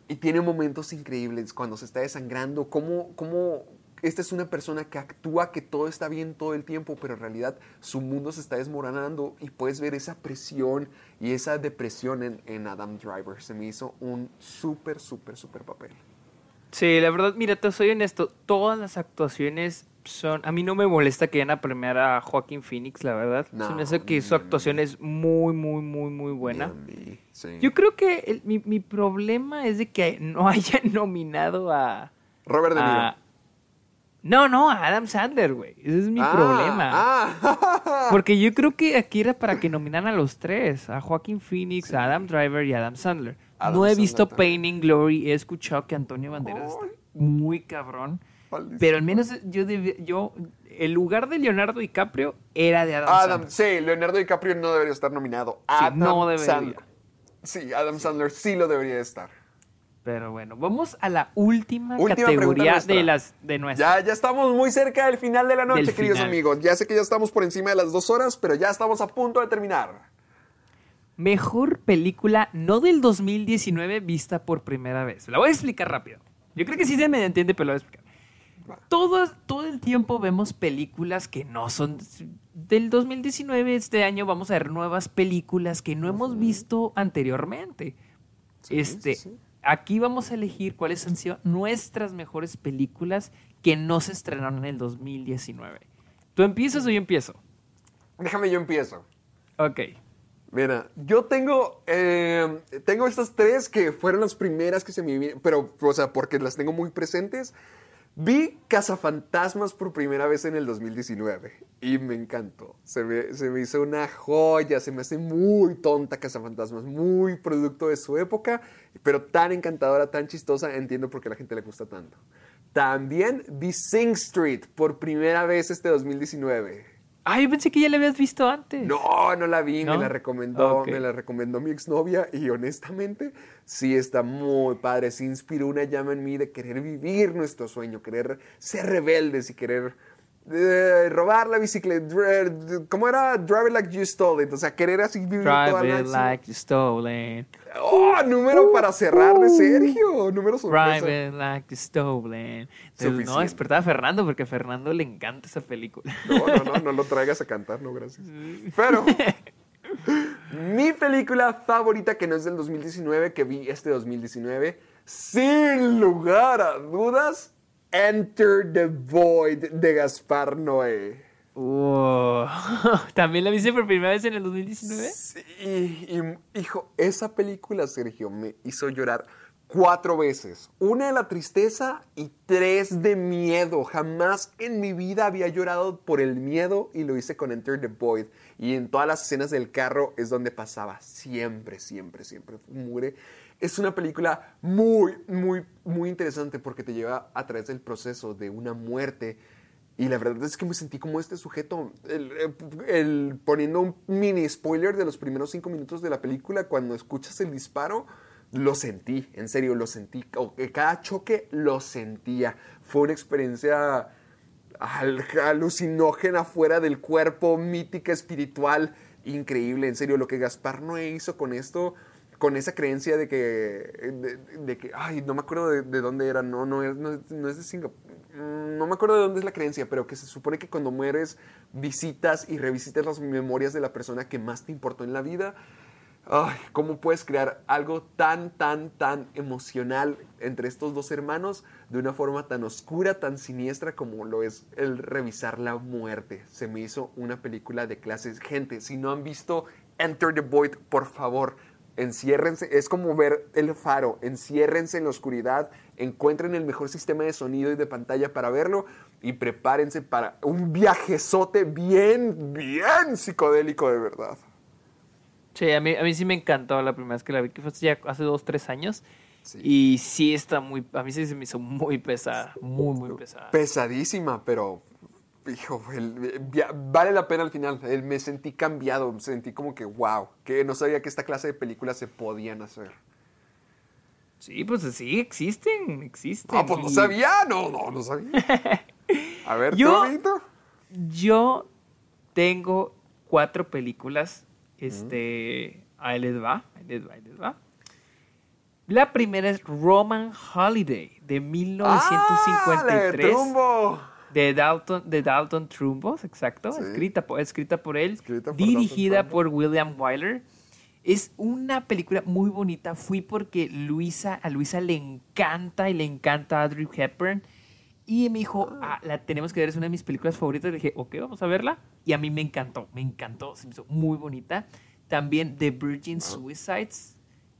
y tiene momentos increíbles cuando se está desangrando, cómo, cómo esta es una persona que actúa que todo está bien todo el tiempo, pero en realidad su mundo se está desmoronando y puedes ver esa presión y esa depresión en, en Adam Driver. Se me hizo un súper, súper, súper papel. Sí, la verdad, mira, te soy honesto, todas las actuaciones son... A mí no me molesta que vayan a premiar a Joaquín Phoenix, la verdad. No, Se me hace que su actuación es muy, muy, muy, muy buena. Sí. Yo creo que el- mi, mi problema es de que no (laughs) hayan nominado a... Robert De Niro. a- No, no, a Adam Sandler, güey. Ese es mi Ah, problema. ah. (laughs) Porque yo creo que aquí era para que nominaran a los tres, a Joaquín Phoenix, a Adam Driver y a Adam Sandler. Adam no he Sandler visto también. Pain in Glory, he escuchado que Antonio Banderas está muy cabrón. Pero al menos yo, debi- yo, el lugar de Leonardo DiCaprio era de Adam, Adam, Sandler. sí, Leonardo DiCaprio no debería estar nominado. Sí, Adam no debería. Sandler. Sí, Adam Sandler sí lo debería estar. Pero bueno, vamos a la última, categoría de las de nuestra. Ya, ya estamos muy cerca del final de la noche, Del queridos final. amigos. Ya sé que ya estamos por encima de las dos horas, pero ya estamos a punto de terminar. Mejor película no del 2019 vista por primera vez. La voy a explicar rápido. Yo creo que sí se me entiende, pero la voy a explicar. Todo, todo el tiempo vemos películas que no son del 2019. Este año vamos a ver nuevas películas que no hemos visto anteriormente. este, sí, sí. Aquí vamos a elegir cuáles han sido nuestras mejores películas que no se estrenaron en el 2019. ¿Tú empiezas o yo empiezo? Déjame, yo empiezo. Ok. Mira, yo tengo, eh, tengo estas tres que fueron las primeras que se me vinieron, pero, o sea, porque las tengo muy presentes. Vi Cazafantasmas por primera vez en el 2019 y me encantó. Se me, se me hizo una joya, se me hace muy tonta Cazafantasmas, muy producto de su época, pero tan encantadora, tan chistosa, entiendo por qué a la gente le gusta tanto. También vi Sing Street por primera vez este 2019. Ah, yo pensé que ya la habías visto antes. No, no la vi, ¿No? me la recomendó, me la recomendó mi exnovia y honestamente sí está muy padre, sí inspiró una llama en mí de querer vivir nuestro sueño, querer ser rebeldes y querer eh, robar la bicicleta, ¿cómo era? Drive it like you stole it, o sea, querer así vivir toda Drive la it like you stolen. ¡Oh, número para cerrar de Sergio! Número sorpresa. Drive it like you stolen. Entonces, no, despertaba a Fernando porque a Fernando le encanta esa película. No, no, no, no lo traigas a cantar, no, gracias. Pero (laughs) mi película favorita, que no es del 2019, que vi este 2019, sin lugar a dudas, Enter the Void de Gaspar Noé. Wow. (laughs) ¿También la viste por primera vez en el 2019? Sí, y, hijo, esa película, Sergio, me hizo llorar cuatro veces. Una de la tristeza y tres de miedo. Jamás en mi vida había llorado por el miedo y lo hice con Enter the Void. Y en todas las escenas del carro es donde pasaba. Siempre, siempre, siempre. Muere. Es una película muy, muy, muy interesante porque te lleva a través del proceso de una muerte y la verdad es que me sentí como este sujeto, el, el- poniendo un mini spoiler de los primeros cinco minutos de la película, cuando escuchas el disparo, lo sentí, en serio, lo sentí. Que Cada choque lo sentía. Fue una experiencia al- alucinógena fuera del cuerpo, mítica, espiritual, increíble. En serio, lo que Gaspar Noé hizo con esto, con esa creencia de que, de, de que, ay, no me acuerdo de, de dónde era, no, no es, no, no es de Singapur, Mm, no me acuerdo de dónde es la creencia, pero que se supone que cuando mueres visitas y revisitas las memorias de la persona que más te importó en la vida. Ay, ¿cómo puedes crear algo tan, tan, tan emocional entre estos dos hermanos de una forma tan oscura, tan siniestra como lo es el revisar la muerte? Se me hizo una película de clases. Gente, si no han visto Enter the Void, por favor, enciérrense. Es como ver el faro. Enciérrense en la oscuridad, encuentren el mejor sistema de sonido y de pantalla para verlo y prepárense para un viajezote bien, bien psicodélico de verdad. Sí, a mí, a mí sí me encantó la primera vez que la vi, que fue ya hace dos, tres años. Sí. Y sí está muy, a mí sí se me hizo muy pesada, muy, muy pesada. pesadísima, pero hijo, el- via- vale la pena al final. El- me sentí cambiado, me sentí como que wow, que no sabía que esta clase de películas se podían hacer. Sí, pues sí, existen, existen. Ah, pues no sabía, no, no, no sabía. (laughs) A ver, Yo- ¿tú? Yo tengo cuatro películas, este, ahí les va, ahí les va, ahí les va. La primera es Roman Holiday de 1953. ¡Ah! De Dalton, de Dalton Trumbo, exacto. Escrita, por, escrita por él. dirigida por William Wyler. Es una película muy bonita. Fui porque Luisa, a Luisa le encanta y le encanta Audrey Hepburn. Y me dijo, ah. ah, la tenemos que ver, es una de mis películas favoritas. Le dije, ok, vamos a verla. Y a mí me encantó, me encantó, se me hizo muy bonita. También The Virgin ah. Suicides,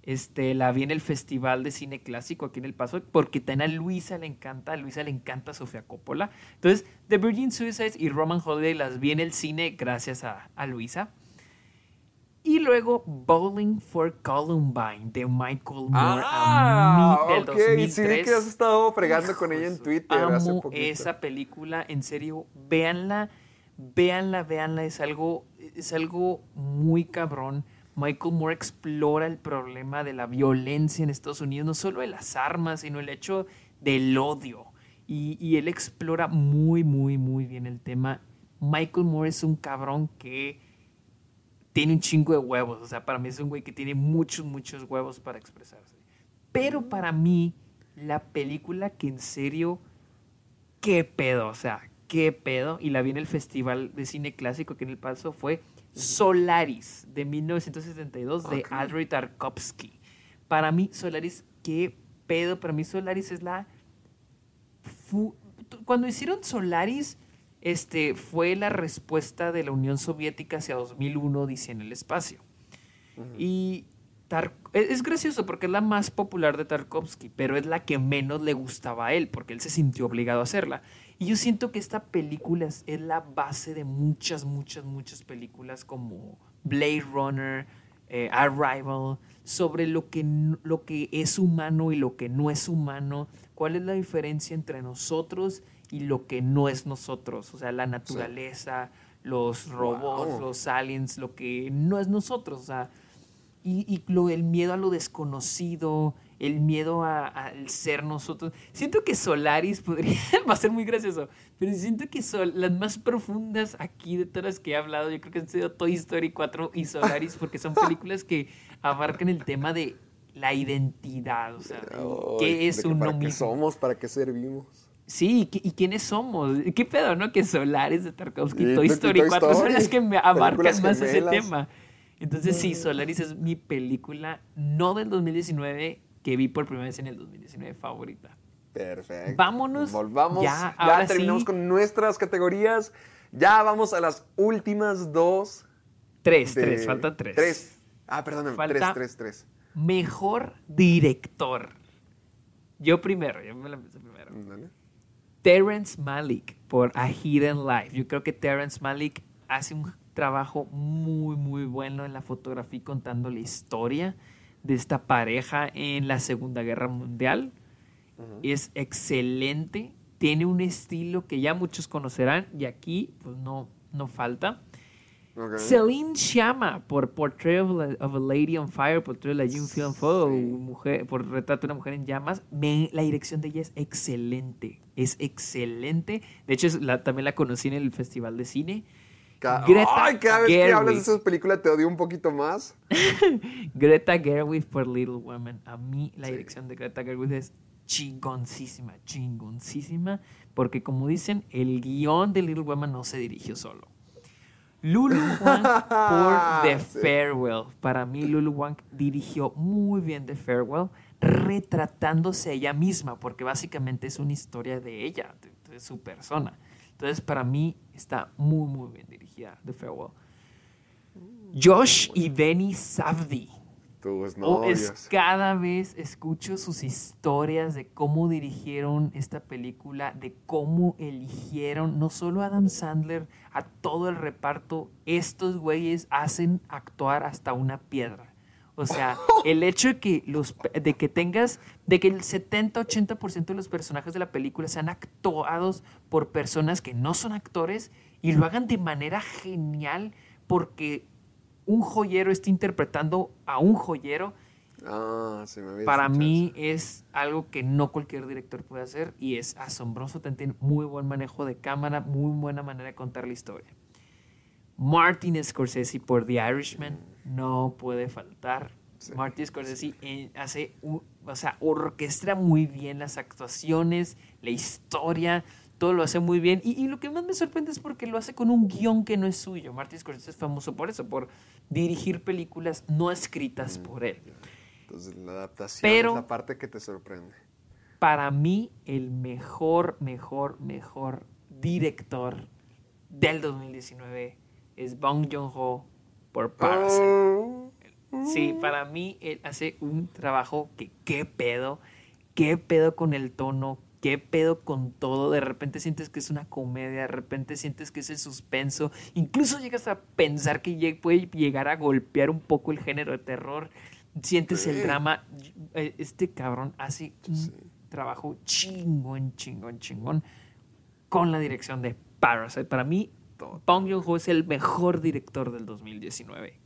este, la vi en el Festival de Cine Clásico aquí en El Paso, porque también a Luisa le encanta, a Luisa le encanta Sofía Coppola. Entonces, The Virgin Suicides y Roman Holiday las vi en el cine gracias a, a Luisa. Y luego Bowling for Columbine de Michael Moore ah, del 2003. Sí, que has estado fregando con ella en Twitter amo hace esa película, en serio, véanla, véanla, véanla, es algo, es algo muy cabrón. Michael Moore explora el problema de la violencia en Estados Unidos, no solo de las armas, sino el hecho del odio. Y, y él explora muy, muy, muy bien el tema. Michael Moore es un cabrón que tiene un chingo de huevos. O sea, para mí es un güey que tiene muchos, muchos huevos para expresarse. Pero para mí, la película que en serio, qué pedo, o sea, qué pedo, y la vi en el Festival de Cine Clásico que en el paso fue Solaris, de 1972, de Andrei Tarkovsky. Para mí, Solaris, qué pedo, para mí Solaris es la... Cuando hicieron Solaris, este, fue la respuesta de la Unión Soviética hacia 2001, dice en el espacio. Y e, es gracioso porque es la más popular de Tarkovsky, pero es la que menos le gustaba a él, porque él se sintió obligado a hacerla. Y yo siento que esta película es, la base de muchas, muchas, muchas películas como Blade Runner, eh, Arrival, sobre lo que, lo que es humano y lo que no es humano, cuál es la diferencia entre nosotros y lo que no es nosotros, o sea, la naturaleza, los robots, los aliens, lo que no es nosotros, o sea, y, y lo, el miedo a lo desconocido, el miedo al ser nosotros. Siento que Solaris podría, (laughs) va a ser muy gracioso, pero siento que son las más profundas aquí de todas las que he hablado, yo creo que han sido Toy Story 4 y Solaris, porque son películas que abarcan el tema de la identidad, o sea, ¿qué es uno ¿Para qué somos? ¿Para qué servimos? Sí, ¿y, quiénes somos? ¿Qué pedo, no? Que Solaris de Tarkovsky, y Toy Story 4 son las que me abarcan más ese tema. Entonces, sí, Solaris es mi película, no del 2019, que vi por primera vez en el 2019 favorita. Perfecto. Vámonos. Volvamos. Ya, ya terminamos con nuestras categorías. Ya vamos a las últimas dos. Tres, tres, faltan tres. Tres. Ah, perdón, tres, tres, tres. Mejor director. Yo primero, yo me la empecé primero. Terrence Malick por A Hidden Life. Yo creo que Terrence Malick hace un trabajo muy, muy bueno en la fotografía contando la historia de esta pareja en la Segunda Guerra Mundial. Es excelente, tiene un estilo que ya muchos conocerán y aquí pues no, no falta. Celine Chama por Portrait of a, Lady on Fire, Portrait of a Young Film mujer, por Retrato de una Mujer en Llamas. la dirección de ella es excelente. Es excelente. De hecho, también la conocí en el Festival de Cine. Greta Ay, cada vez que hablas de esas películas te odio un poquito más. (laughs) Greta Gerwig por Little Women. A mí la dirección de Greta Gerwig es chingoncísima, chingoncísima, porque como dicen, el guion de Little Women no se dirigió solo. Lulu (laughs) Wang por The Farewell. Para mí, Lulu Wang dirigió muy bien The Farewell, retratándose a ella misma, porque básicamente es una historia de ella, de, su persona. Entonces, para mí, está muy, muy bien dirigida The Farewell. Josh y Benny Savdi Oh, es, cada vez escucho sus historias de cómo dirigieron esta película, de cómo eligieron no solo a Adam Sandler, a todo el reparto. Estos güeyes hacen actuar hasta una piedra. O sea, (laughs) el hecho de que, los, de que tengas, de que el 70-80% de los personajes de la película sean actuados por personas que no son actores y lo hagan de manera genial porque un joyero esté interpretando a un joyero, ah, para mí es algo que no cualquier director puede hacer y es asombroso. Tiene muy buen manejo de cámara, muy buena manera de contar la historia. Martin Scorsese por The Irishman no puede faltar. Marty Scorsese hace, o sea, orquestra muy bien las actuaciones, la historia, todo lo hace muy bien. Y, y lo que más me sorprende es porque lo hace con un guion que no es suyo. Marty Scorsese es famoso por eso, por dirigir películas no escritas por él. Entonces la adaptación Pero- es la parte que te sorprende. Para mí, el mejor, mejor, mejor director del 2019 es Bong Joon-ho por Parasite. Oh. Sí, para mí él hace un trabajo que qué pedo, qué pedo con el tono, qué pedo con todo. De repente sientes que es una comedia, de repente sientes que es el suspenso. Incluso llegas a pensar que puede llegar a golpear un poco el género de terror. Sientes el drama. Eh, Este cabrón hace un trabajo chingón, chingón, chingón con la dirección de Parasite. Para mí, Bong Joon-ho es el mejor director del 2019.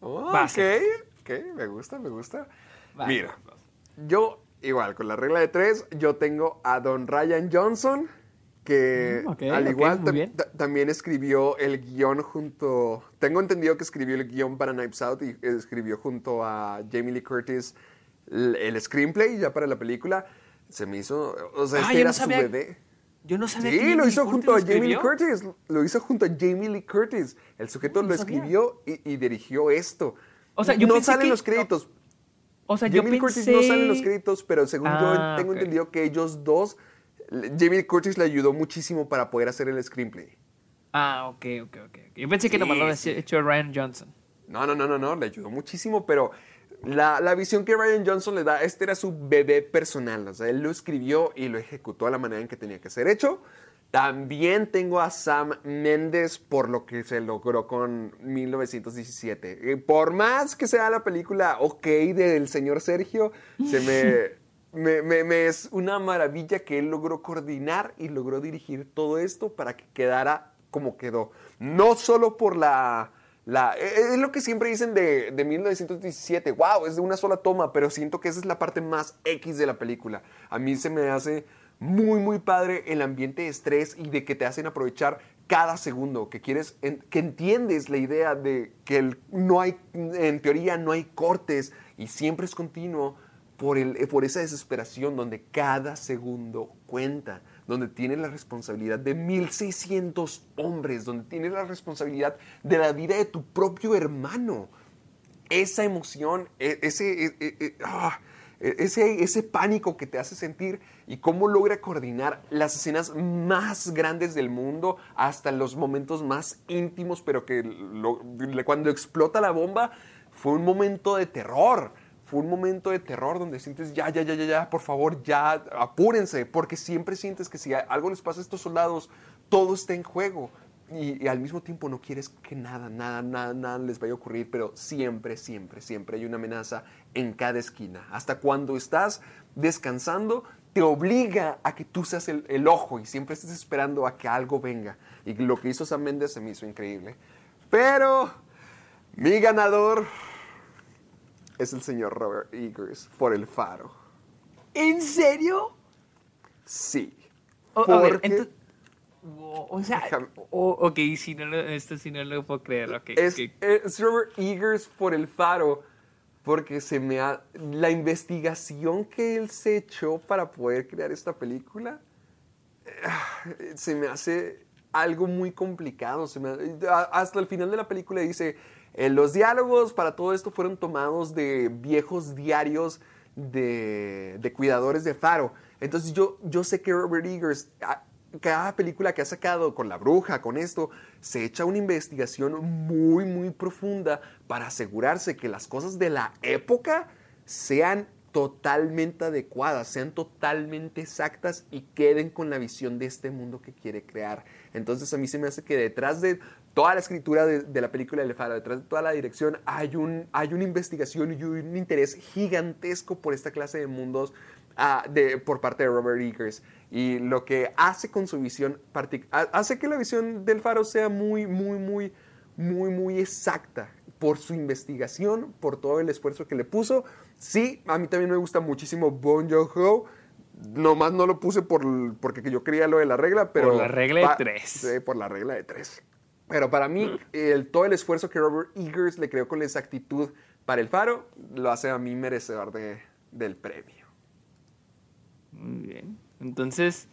Oh, ok, ok, me gusta, me gusta. Mira, yo igual, con la regla de tres, yo tengo a Don Ryan Johnson, que Mm, al igual ta- también escribió el guion junto, tengo entendido que escribió el guion para Knives Out y escribió junto a Jamie Lee Curtis el, el screenplay ya para la película. Se me hizo, o sea, Ah, este era no su bebé. Yo no sabía que Sí, lo hizo junto a Jamie Lee. Curtis. Lo hizo junto a Jamie Lee Curtis. El sujeto No lo sabía. escribió y, y dirigió esto. O sea, yo no salen que- los créditos. O sea, yo Jamie Lee pensé... Curtis no salen los créditos, pero según Ah, yo tengo ok. entendido que ellos dos, Jamie Lee Curtis le ayudó muchísimo para poder hacer el screenplay. Ah, ok, ok, ok. Yo pensé que nomás lo había sí. hecho Ryan Johnson. No, no, no, no, no, le ayudó muchísimo, pero la, la visión que Ryan Johnson le da, este era su bebé personal, o sea, él lo escribió y lo ejecutó de la manera en que tenía que ser hecho. También tengo a Sam Mendes por lo que se logró con 1917. Eh, Por más que sea la película ok del señor Sergio, se me, (laughs) me, me- me es una maravilla que él logró coordinar y logró dirigir todo esto para que quedara como quedó. No solo por la... la eh, es lo que siempre dicen de, de 1917, wow, es de una sola toma, pero siento que esa es la parte más X de la película. A mí se me hace muy, muy padre el ambiente de estrés y de que te hacen aprovechar cada segundo, que quieres, que entiendes la idea de que no hay, en teoría no hay cortes y siempre es continuo por, el, por esa desesperación donde cada segundo cuenta, donde tienes la responsabilidad de 1600 hombres, donde tienes la responsabilidad de la vida de tu propio hermano. Esa emoción, e- ese, e- e- e- ah, ese, ese pánico que te hace sentir y cómo logra coordinar las escenas más grandes del mundo hasta los momentos más íntimos, pero que cuando explota la bomba fue un momento de terror fue un momento de terror donde sientes, ya, ya, ya, ya, ya, por favor, ya, apúrense, porque siempre sientes que si algo les pasa a estos soldados, todo está en juego. Y, y al mismo tiempo no quieres que nada, nada, nada, nada les vaya a ocurrir, pero siempre, siempre, siempre hay una amenaza en cada esquina. Hasta cuando estás descansando, te obliga a que tú seas el, el ojo y siempre estés esperando a que algo venga. Y lo que hizo Sam Mendes se me hizo increíble. Pero mi ganador es el señor Robert Eggers por el faro. ¿En serio? Sí. O, a ver, Entonces... O, sea, Déjame- o- ok, si no lo, esto sí no lo puedo creer, ok. es, Robert Eggers por el faro porque se me ha... La investigación que él se echó para poder crear esta película eh, se me hace algo muy complicado. Se me- a- hasta el final de la película dice, eh, los diálogos para todo esto fueron tomados de viejos diarios de, de cuidadores de faro. Entonces yo, yo sé que Robert Eggers, a- cada película que ha sacado con La Bruja, con esto, se echa una investigación muy, muy profunda para asegurarse que las cosas de la época sean totalmente adecuadas, sean totalmente exactas y queden con la visión de este mundo que quiere crear. Entonces a mí se me hace que detrás de toda la escritura de, la película de Faro, detrás de toda la dirección, hay, un, hay una investigación y un interés gigantesco por esta clase de mundos ah, de, por parte de Robert Eggers. Y lo que hace con su visión, hace que la visión del Faro sea muy, muy, muy, muy, muy exacta por su investigación, por todo el esfuerzo que le puso. Sí, a mí también me gusta muchísimo Bon Joon-ho. Nomás no lo puse por, porque yo quería lo de la regla, pero... Por la regla de tres. Sí, por la regla de tres. Pero para mí, el, todo el esfuerzo que Robert Eggers le creó con la exactitud para el faro, lo hace a mí merecedor de, del premio. Muy bien. Entonces,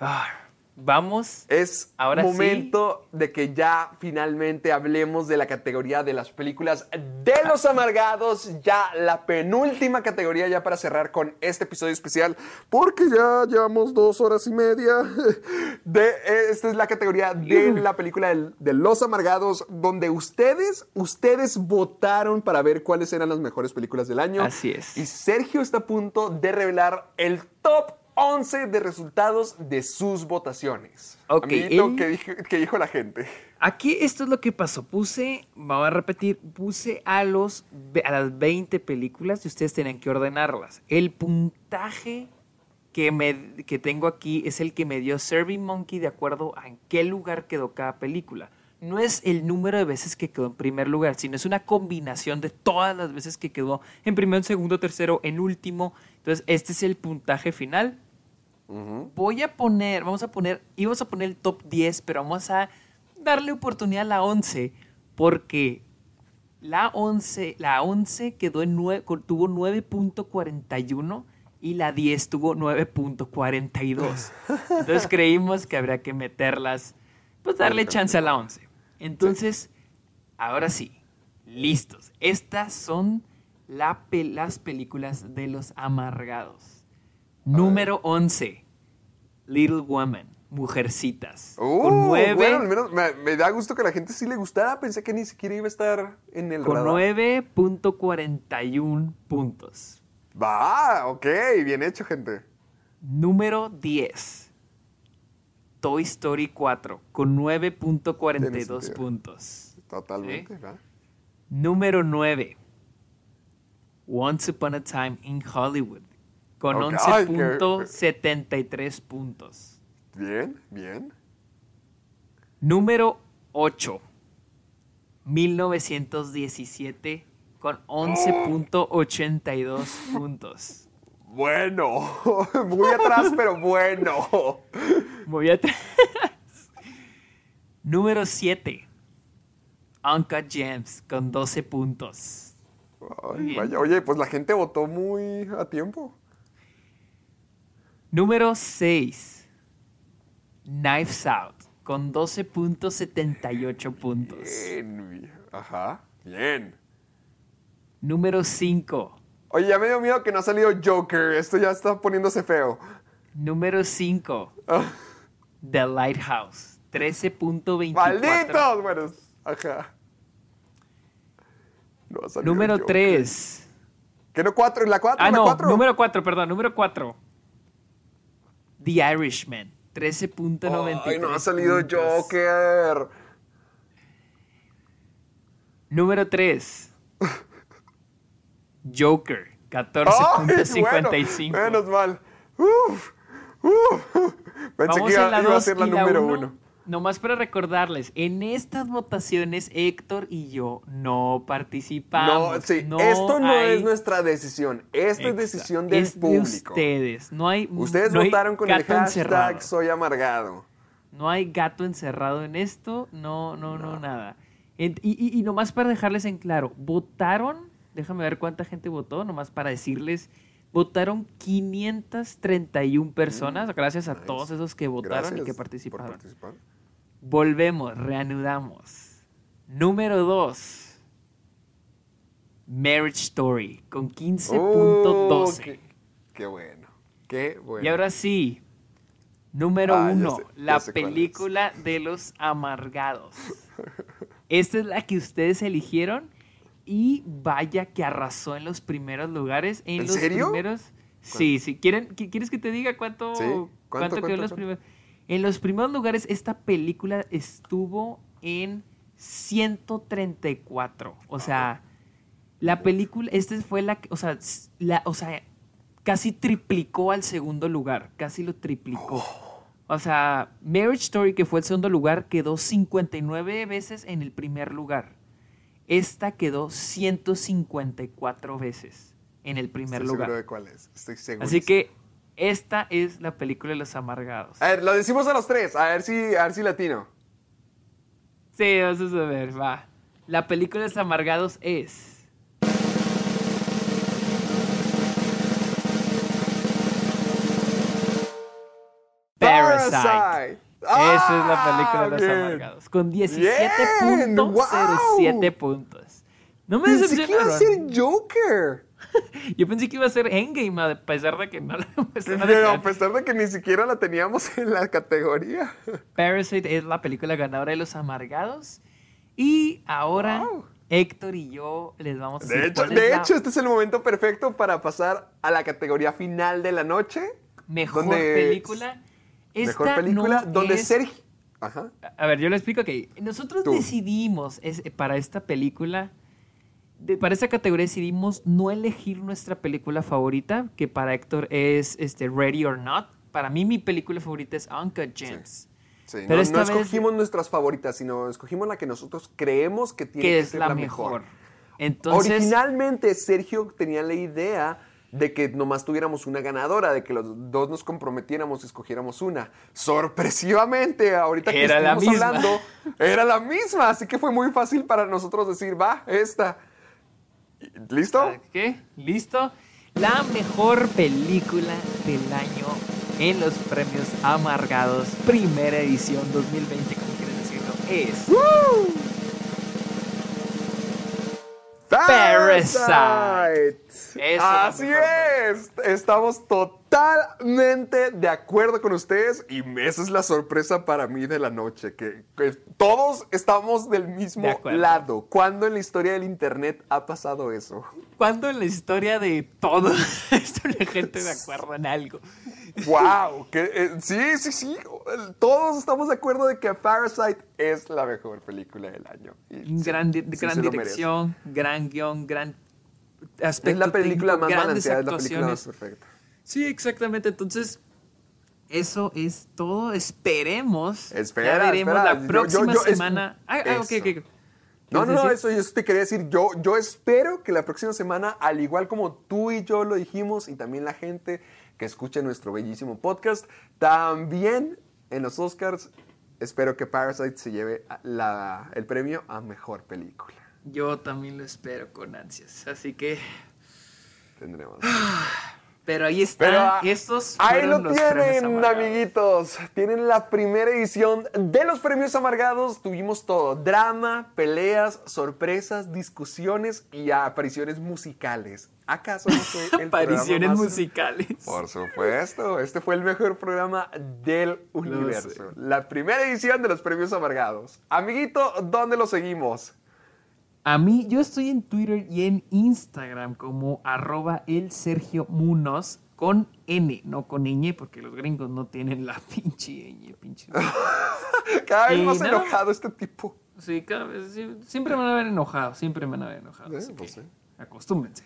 ah, vamos. Es Ahora sí. momento de que ya finalmente hablemos de la categoría de las películas de los amargados, ya la penúltima categoría ya para cerrar con este episodio especial, porque ya llevamos dos horas y media. (laughs) De, esta es la categoría de la película del- de los amargados, donde ustedes, ustedes votaron para ver cuáles eran las mejores películas del año. Así es. Y Sergio está a punto de revelar el top 11 de resultados de sus votaciones. Ok, Amiguito, el- ¿qué, dijo, qué dijo la gente? Aquí esto es lo que pasó. Puse, vamos a repetir, puse a, los, a las 20 películas y ustedes tenían que ordenarlas. El puntaje que, me, que tengo aquí es el que me dio Survey Monkey de acuerdo a en qué lugar quedó cada película. No es el número de veces que quedó en primer lugar, sino es una combinación de todas las veces que quedó en primero, en segundo, tercero, en último. Entonces, este es el puntaje final. Voy a poner, vamos a poner, íbamos a poner el top 10, pero vamos a darle oportunidad a la 11, porque la 11, la 11 quedó en nue- con- tuvo 9.41 y la 10 tuvo 9.42. (laughs) Entonces creímos que habría que meterlas, pues darle chance a la 11. Entonces, ahora sí, listos. Estas son la las películas de los amargados. Número 11, Little Woman, Mujercitas. Uh, con 9 Bueno, al menos me, me da gusto que la gente sí le gustara. Pensé que ni siquiera iba a estar en el con radar. 9.41 puntos. Va, ok, bien hecho, gente. Número 10. Toy Story 4 con 9.42 Tiene sentido. puntos. Totalmente, Sí. ¿va? Número 9. Once Upon a Time in Hollywood con Ok, ay, qué- 11.73 puntos. Bien, bien. Número 8. 1917 con 11.82 puntos. Bueno, (laughs) muy atrás, pero bueno. Voy atrás. (laughs) Número 7. Uncut Gems con 12 puntos. Ay, vaya, oye, pues la gente votó muy a tiempo. Número 6. Knives Out con 12.78 puntos. Bien, ajá, bien. Número 5. Oye, ya me dio miedo que no ha salido Joker. Esto ya está poniéndose feo. Número 5. Ah, (laughs) The Lighthouse. 13.24. ¡Malditos! Bueno, ajá. No Número Joker. 3. ¿Qué no cuatro? ¿La cuatro? Ah, ¿La no. cuatro? Número 4, perdón. Número 4. The Irishman. 13.93. Ay, no ha salido puntos. Joker. Número 3. (laughs) Joker. Ay, 14.55. bueno, menos mal. Uf, uf. Pensé Vamos que iba, iba a 2 ser la número 1. Nomás para recordarles, en estas votaciones Héctor y yo no participamos. No, sí, esto no hay- es nuestra decisión. Esto es decisión del Es de público. ustedes. No hay, Ustedes no hay votaron con el gato hashtag encerrado. soy amargado. No hay gato encerrado en esto. No, no, no, nada. Y, y- y nomás para dejarles en claro, votaron, déjame ver cuánta gente votó, nomás para decirles, votaron 531 personas, gracias a Nice. todos esos que votaron y que por participaron. participar. Volvemos, reanudamos. Número 2. Marriage Story con 15.12. Oh, qué, qué bueno. Qué bueno. y ahora sí, número Ah, ya 1, sé, ya la película de los amargados. (laughs) Esta es la que ustedes eligieron y vaya que arrasó en los primeros lugares. En, ¿En los serio? primeros. Sí, sí. ¿Quieren, qui- ¿Quieres que te diga cuánto, Sí. cuánto, ¿Cuánto, quedó en los primeros? En los primeros lugares, esta película estuvo en 134. O sea, la película, esta fue la, que- o sea, la, o sea, casi triplicó al segundo lugar, casi lo triplicó. O sea, Marriage Story, que fue el segundo lugar, quedó 59 veces en el primer lugar. Esta quedó 154 veces en el primer Estoy lugar. seguro de cuál es. Estoy seguro. Así que esta es la película de los amargados. A ver, lo decimos a los tres, a ver si, a ver si latino. Sí, vamos a ver, va. La película de los amargados es... Parasite. Parasite. Ah, Esa es la película de ah, los bien. amargados. Con 17.07 puntos, wow. puntos. No me decepcionaron. Pensé que iba a ser Joker. (laughs) Yo pensé que iba a ser Endgame, a pesar de que no la (laughs) Pero a pesar de que ni siquiera la teníamos (laughs) en la categoría. Parasite es la película ganadora de los amargados. Y ahora Wow. Héctor y yo les vamos a decir De hecho, cuál es de la hecho, este es el momento perfecto para pasar a la categoría final de la noche. mejor donde- película. Mejor Esta película no donde es- Sergio. Ajá. A ver, yo le explico que nosotros Tú. decidimos es, para esta película, de- para esta categoría decidimos no elegir nuestra película favorita, que para Héctor es este, Ready or Not. Para mí mi película favorita es Uncut Gems, Sí, Pero no, esta no vez- escogimos nuestras favoritas, sino escogimos la que nosotros creemos que tiene que que es ser la mejor. Entonces, Originalmente Sergio tenía la idea de que nomás tuviéramos una ganadora, de que los dos nos comprometiéramos y escogiéramos una. Sorpresivamente, ahorita que misma. hablando, era la misma, así que fue muy fácil para nosotros decir, va, esta. ¿Listo? ¿qué? ¿Listo? La mejor película del año en los premios amargados, primera edición 2020, como quieres decirlo, es... Parasite. Esa es la Así es. Estamos totalmente de acuerdo con ustedes y esa es la sorpresa para mí de la noche, que, que todos estamos del De mismo acuerdo. lado. ¿Cuándo en la historia del Internet ha pasado eso? ¿Cuándo en la historia de todo (laughs) está la gente de acuerdo en algo? ¡Wow! Que, eh, sí, sí, sí. Todos estamos de acuerdo de que Parasite es la mejor película del año. Y sí, Gran, sí gran merece. dirección, gran guion, gran aspecto Es la película técnico, más balanceada, es la película más perfecta. Sí, exactamente. Entonces, eso es todo. Esperemos. Espera, ya veremos espera. la Yo- próxima yo- yo- semana. Ah, ah, ok, eso. ok. No, ¿Quieres no, no, eso, eso te quería decir. Yo, yo espero que la próxima semana, al igual como tú y yo lo dijimos, y también la gente que escucha nuestro bellísimo podcast, también en los Oscars, espero que Parasite se lleve la- el premio a mejor película. Yo también lo espero con ansias. Así que. Tendremos. (sighs) Pero ahí está. Pero ah, Estos ahí lo los tienen, amiguitos. Tienen la primera edición de los premios amargados. Tuvimos todo: drama, peleas, sorpresas, discusiones y apariciones musicales. ¿Acaso no fue el (laughs) Apariciones más- musicales. Por supuesto, este fue el mejor programa del universo. La primera edición de los premios amargados. Amiguito, ¿dónde lo seguimos? A mí, yo estoy en Twitter y en Instagram como arroba el Sergio Munoz con N, no con ñ, porque los gringos no tienen la (laughs) pinche ñ, pinche. (laughs) Cada vez más nada. enojado este tipo. Sí, cada vez, sí, siempre me van a ver enojado, siempre me van a ver enojado. Sí, así pues que sí. acostúmbense.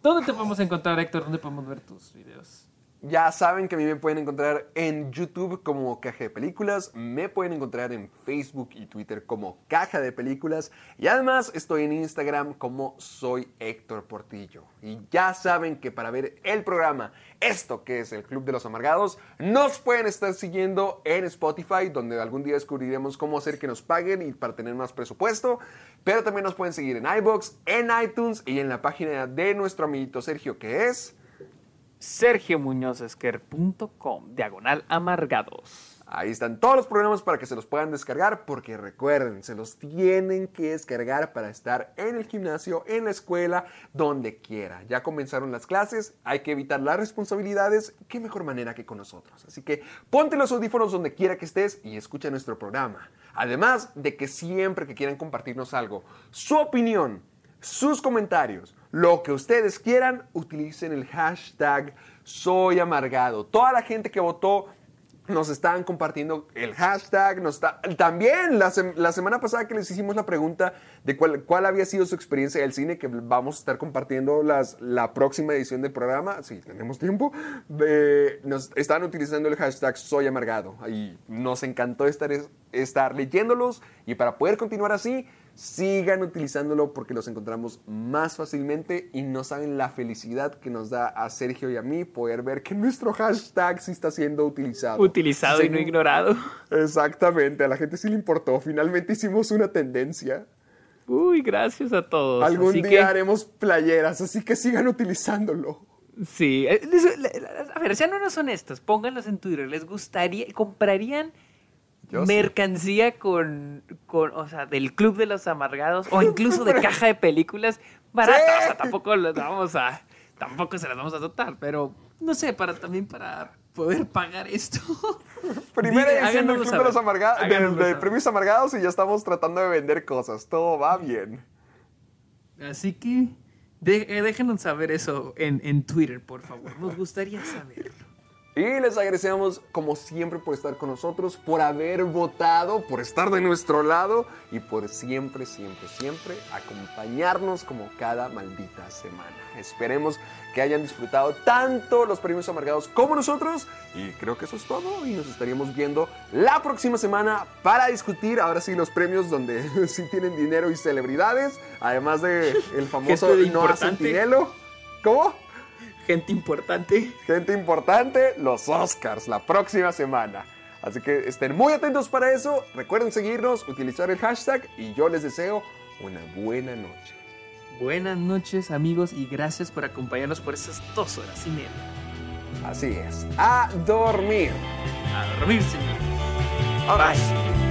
¿Dónde te podemos encontrar, Héctor? ¿Dónde podemos ver tus videos? Ya saben que a mí me pueden encontrar en YouTube como Caja de Películas, me pueden encontrar en Facebook y Twitter como Caja de Películas y además estoy en Instagram como soy Héctor Portillo. Y ya saben que para ver el programa, esto que es el Club de los Amargados, nos pueden estar siguiendo en Spotify, donde algún día descubriremos cómo hacer que nos paguen y para tener más presupuesto, pero también nos pueden seguir en iBox, en iTunes y en la página de nuestro amiguito Sergio que es... sergiomuñozesquer.com, diagonal amargados. Ahí están todos los programas para que se los puedan descargar, porque recuerden, se los tienen que descargar para estar en el gimnasio, en la escuela, donde quiera. Ya comenzaron las clases, hay que evitar las responsabilidades, qué mejor manera que con nosotros. Así que ponte los audífonos donde quiera que estés y escucha nuestro programa. Además de que siempre que quieran compartirnos algo, su opinión, sus comentarios, lo que ustedes quieran, utilicen el hashtag soy amargado. Toda la gente que votó nos están compartiendo el hashtag, nos está, también la, sem- la semana pasada que les hicimos la pregunta de cuál, cuál había sido su experiencia del cine, que vamos a estar compartiendo las, la próxima edición del programa, si tenemos tiempo, eh, nos están utilizando el hashtag soy amargado y nos encantó estar, estar leyéndolos y para poder continuar así, sigan utilizándolo porque los encontramos más fácilmente y no saben la felicidad que nos da a Sergio y a mí poder ver que nuestro hashtag sí está siendo utilizado. Utilizado y no ignorado. Exactamente, a la gente sí le importó. Finalmente hicimos una tendencia. Uy, gracias a todos. Algún Así día que haremos playeras, así que sigan utilizándolo. Sí, eh, a ver, sean unos honestos, pónganlos en Twitter. ¿Les gustaría, comprarían mercancía con, con, o sea, del Club de los Amargados o incluso de caja de películas baratas? O sea, tampoco las vamos a, tampoco se las vamos a dotar, pero no sé, para también para poder pagar esto. (laughs) Primera edición del Club de los Amargados, del, Premios Amargados y ya estamos tratando de vender cosas. Todo va bien. Así que eh, déjenos saber eso en, en Twitter, por favor. Nos gustaría saberlo. Y les agradecemos como siempre por estar con nosotros, por haber votado, por estar de nuestro lado y por siempre, siempre, siempre acompañarnos como cada maldita semana. Esperemos que hayan disfrutado tanto los premios amargados como nosotros y creo que eso es todo y nos estaríamos viendo la próxima semana para discutir ahora sí los premios donde (laughs) sí tienen dinero y celebridades, además de el (laughs) famoso Noah Centinelo. ¿Cómo? Gente importante. Gente importante, los Oscars, la próxima semana. Así que estén muy atentos para eso. Recuerden seguirnos, utilizar el hashtag y yo les deseo una buena noche. Buenas noches amigos y gracias por acompañarnos por estas dos horas y media. Así es. A dormir. A dormir, señor. Bye.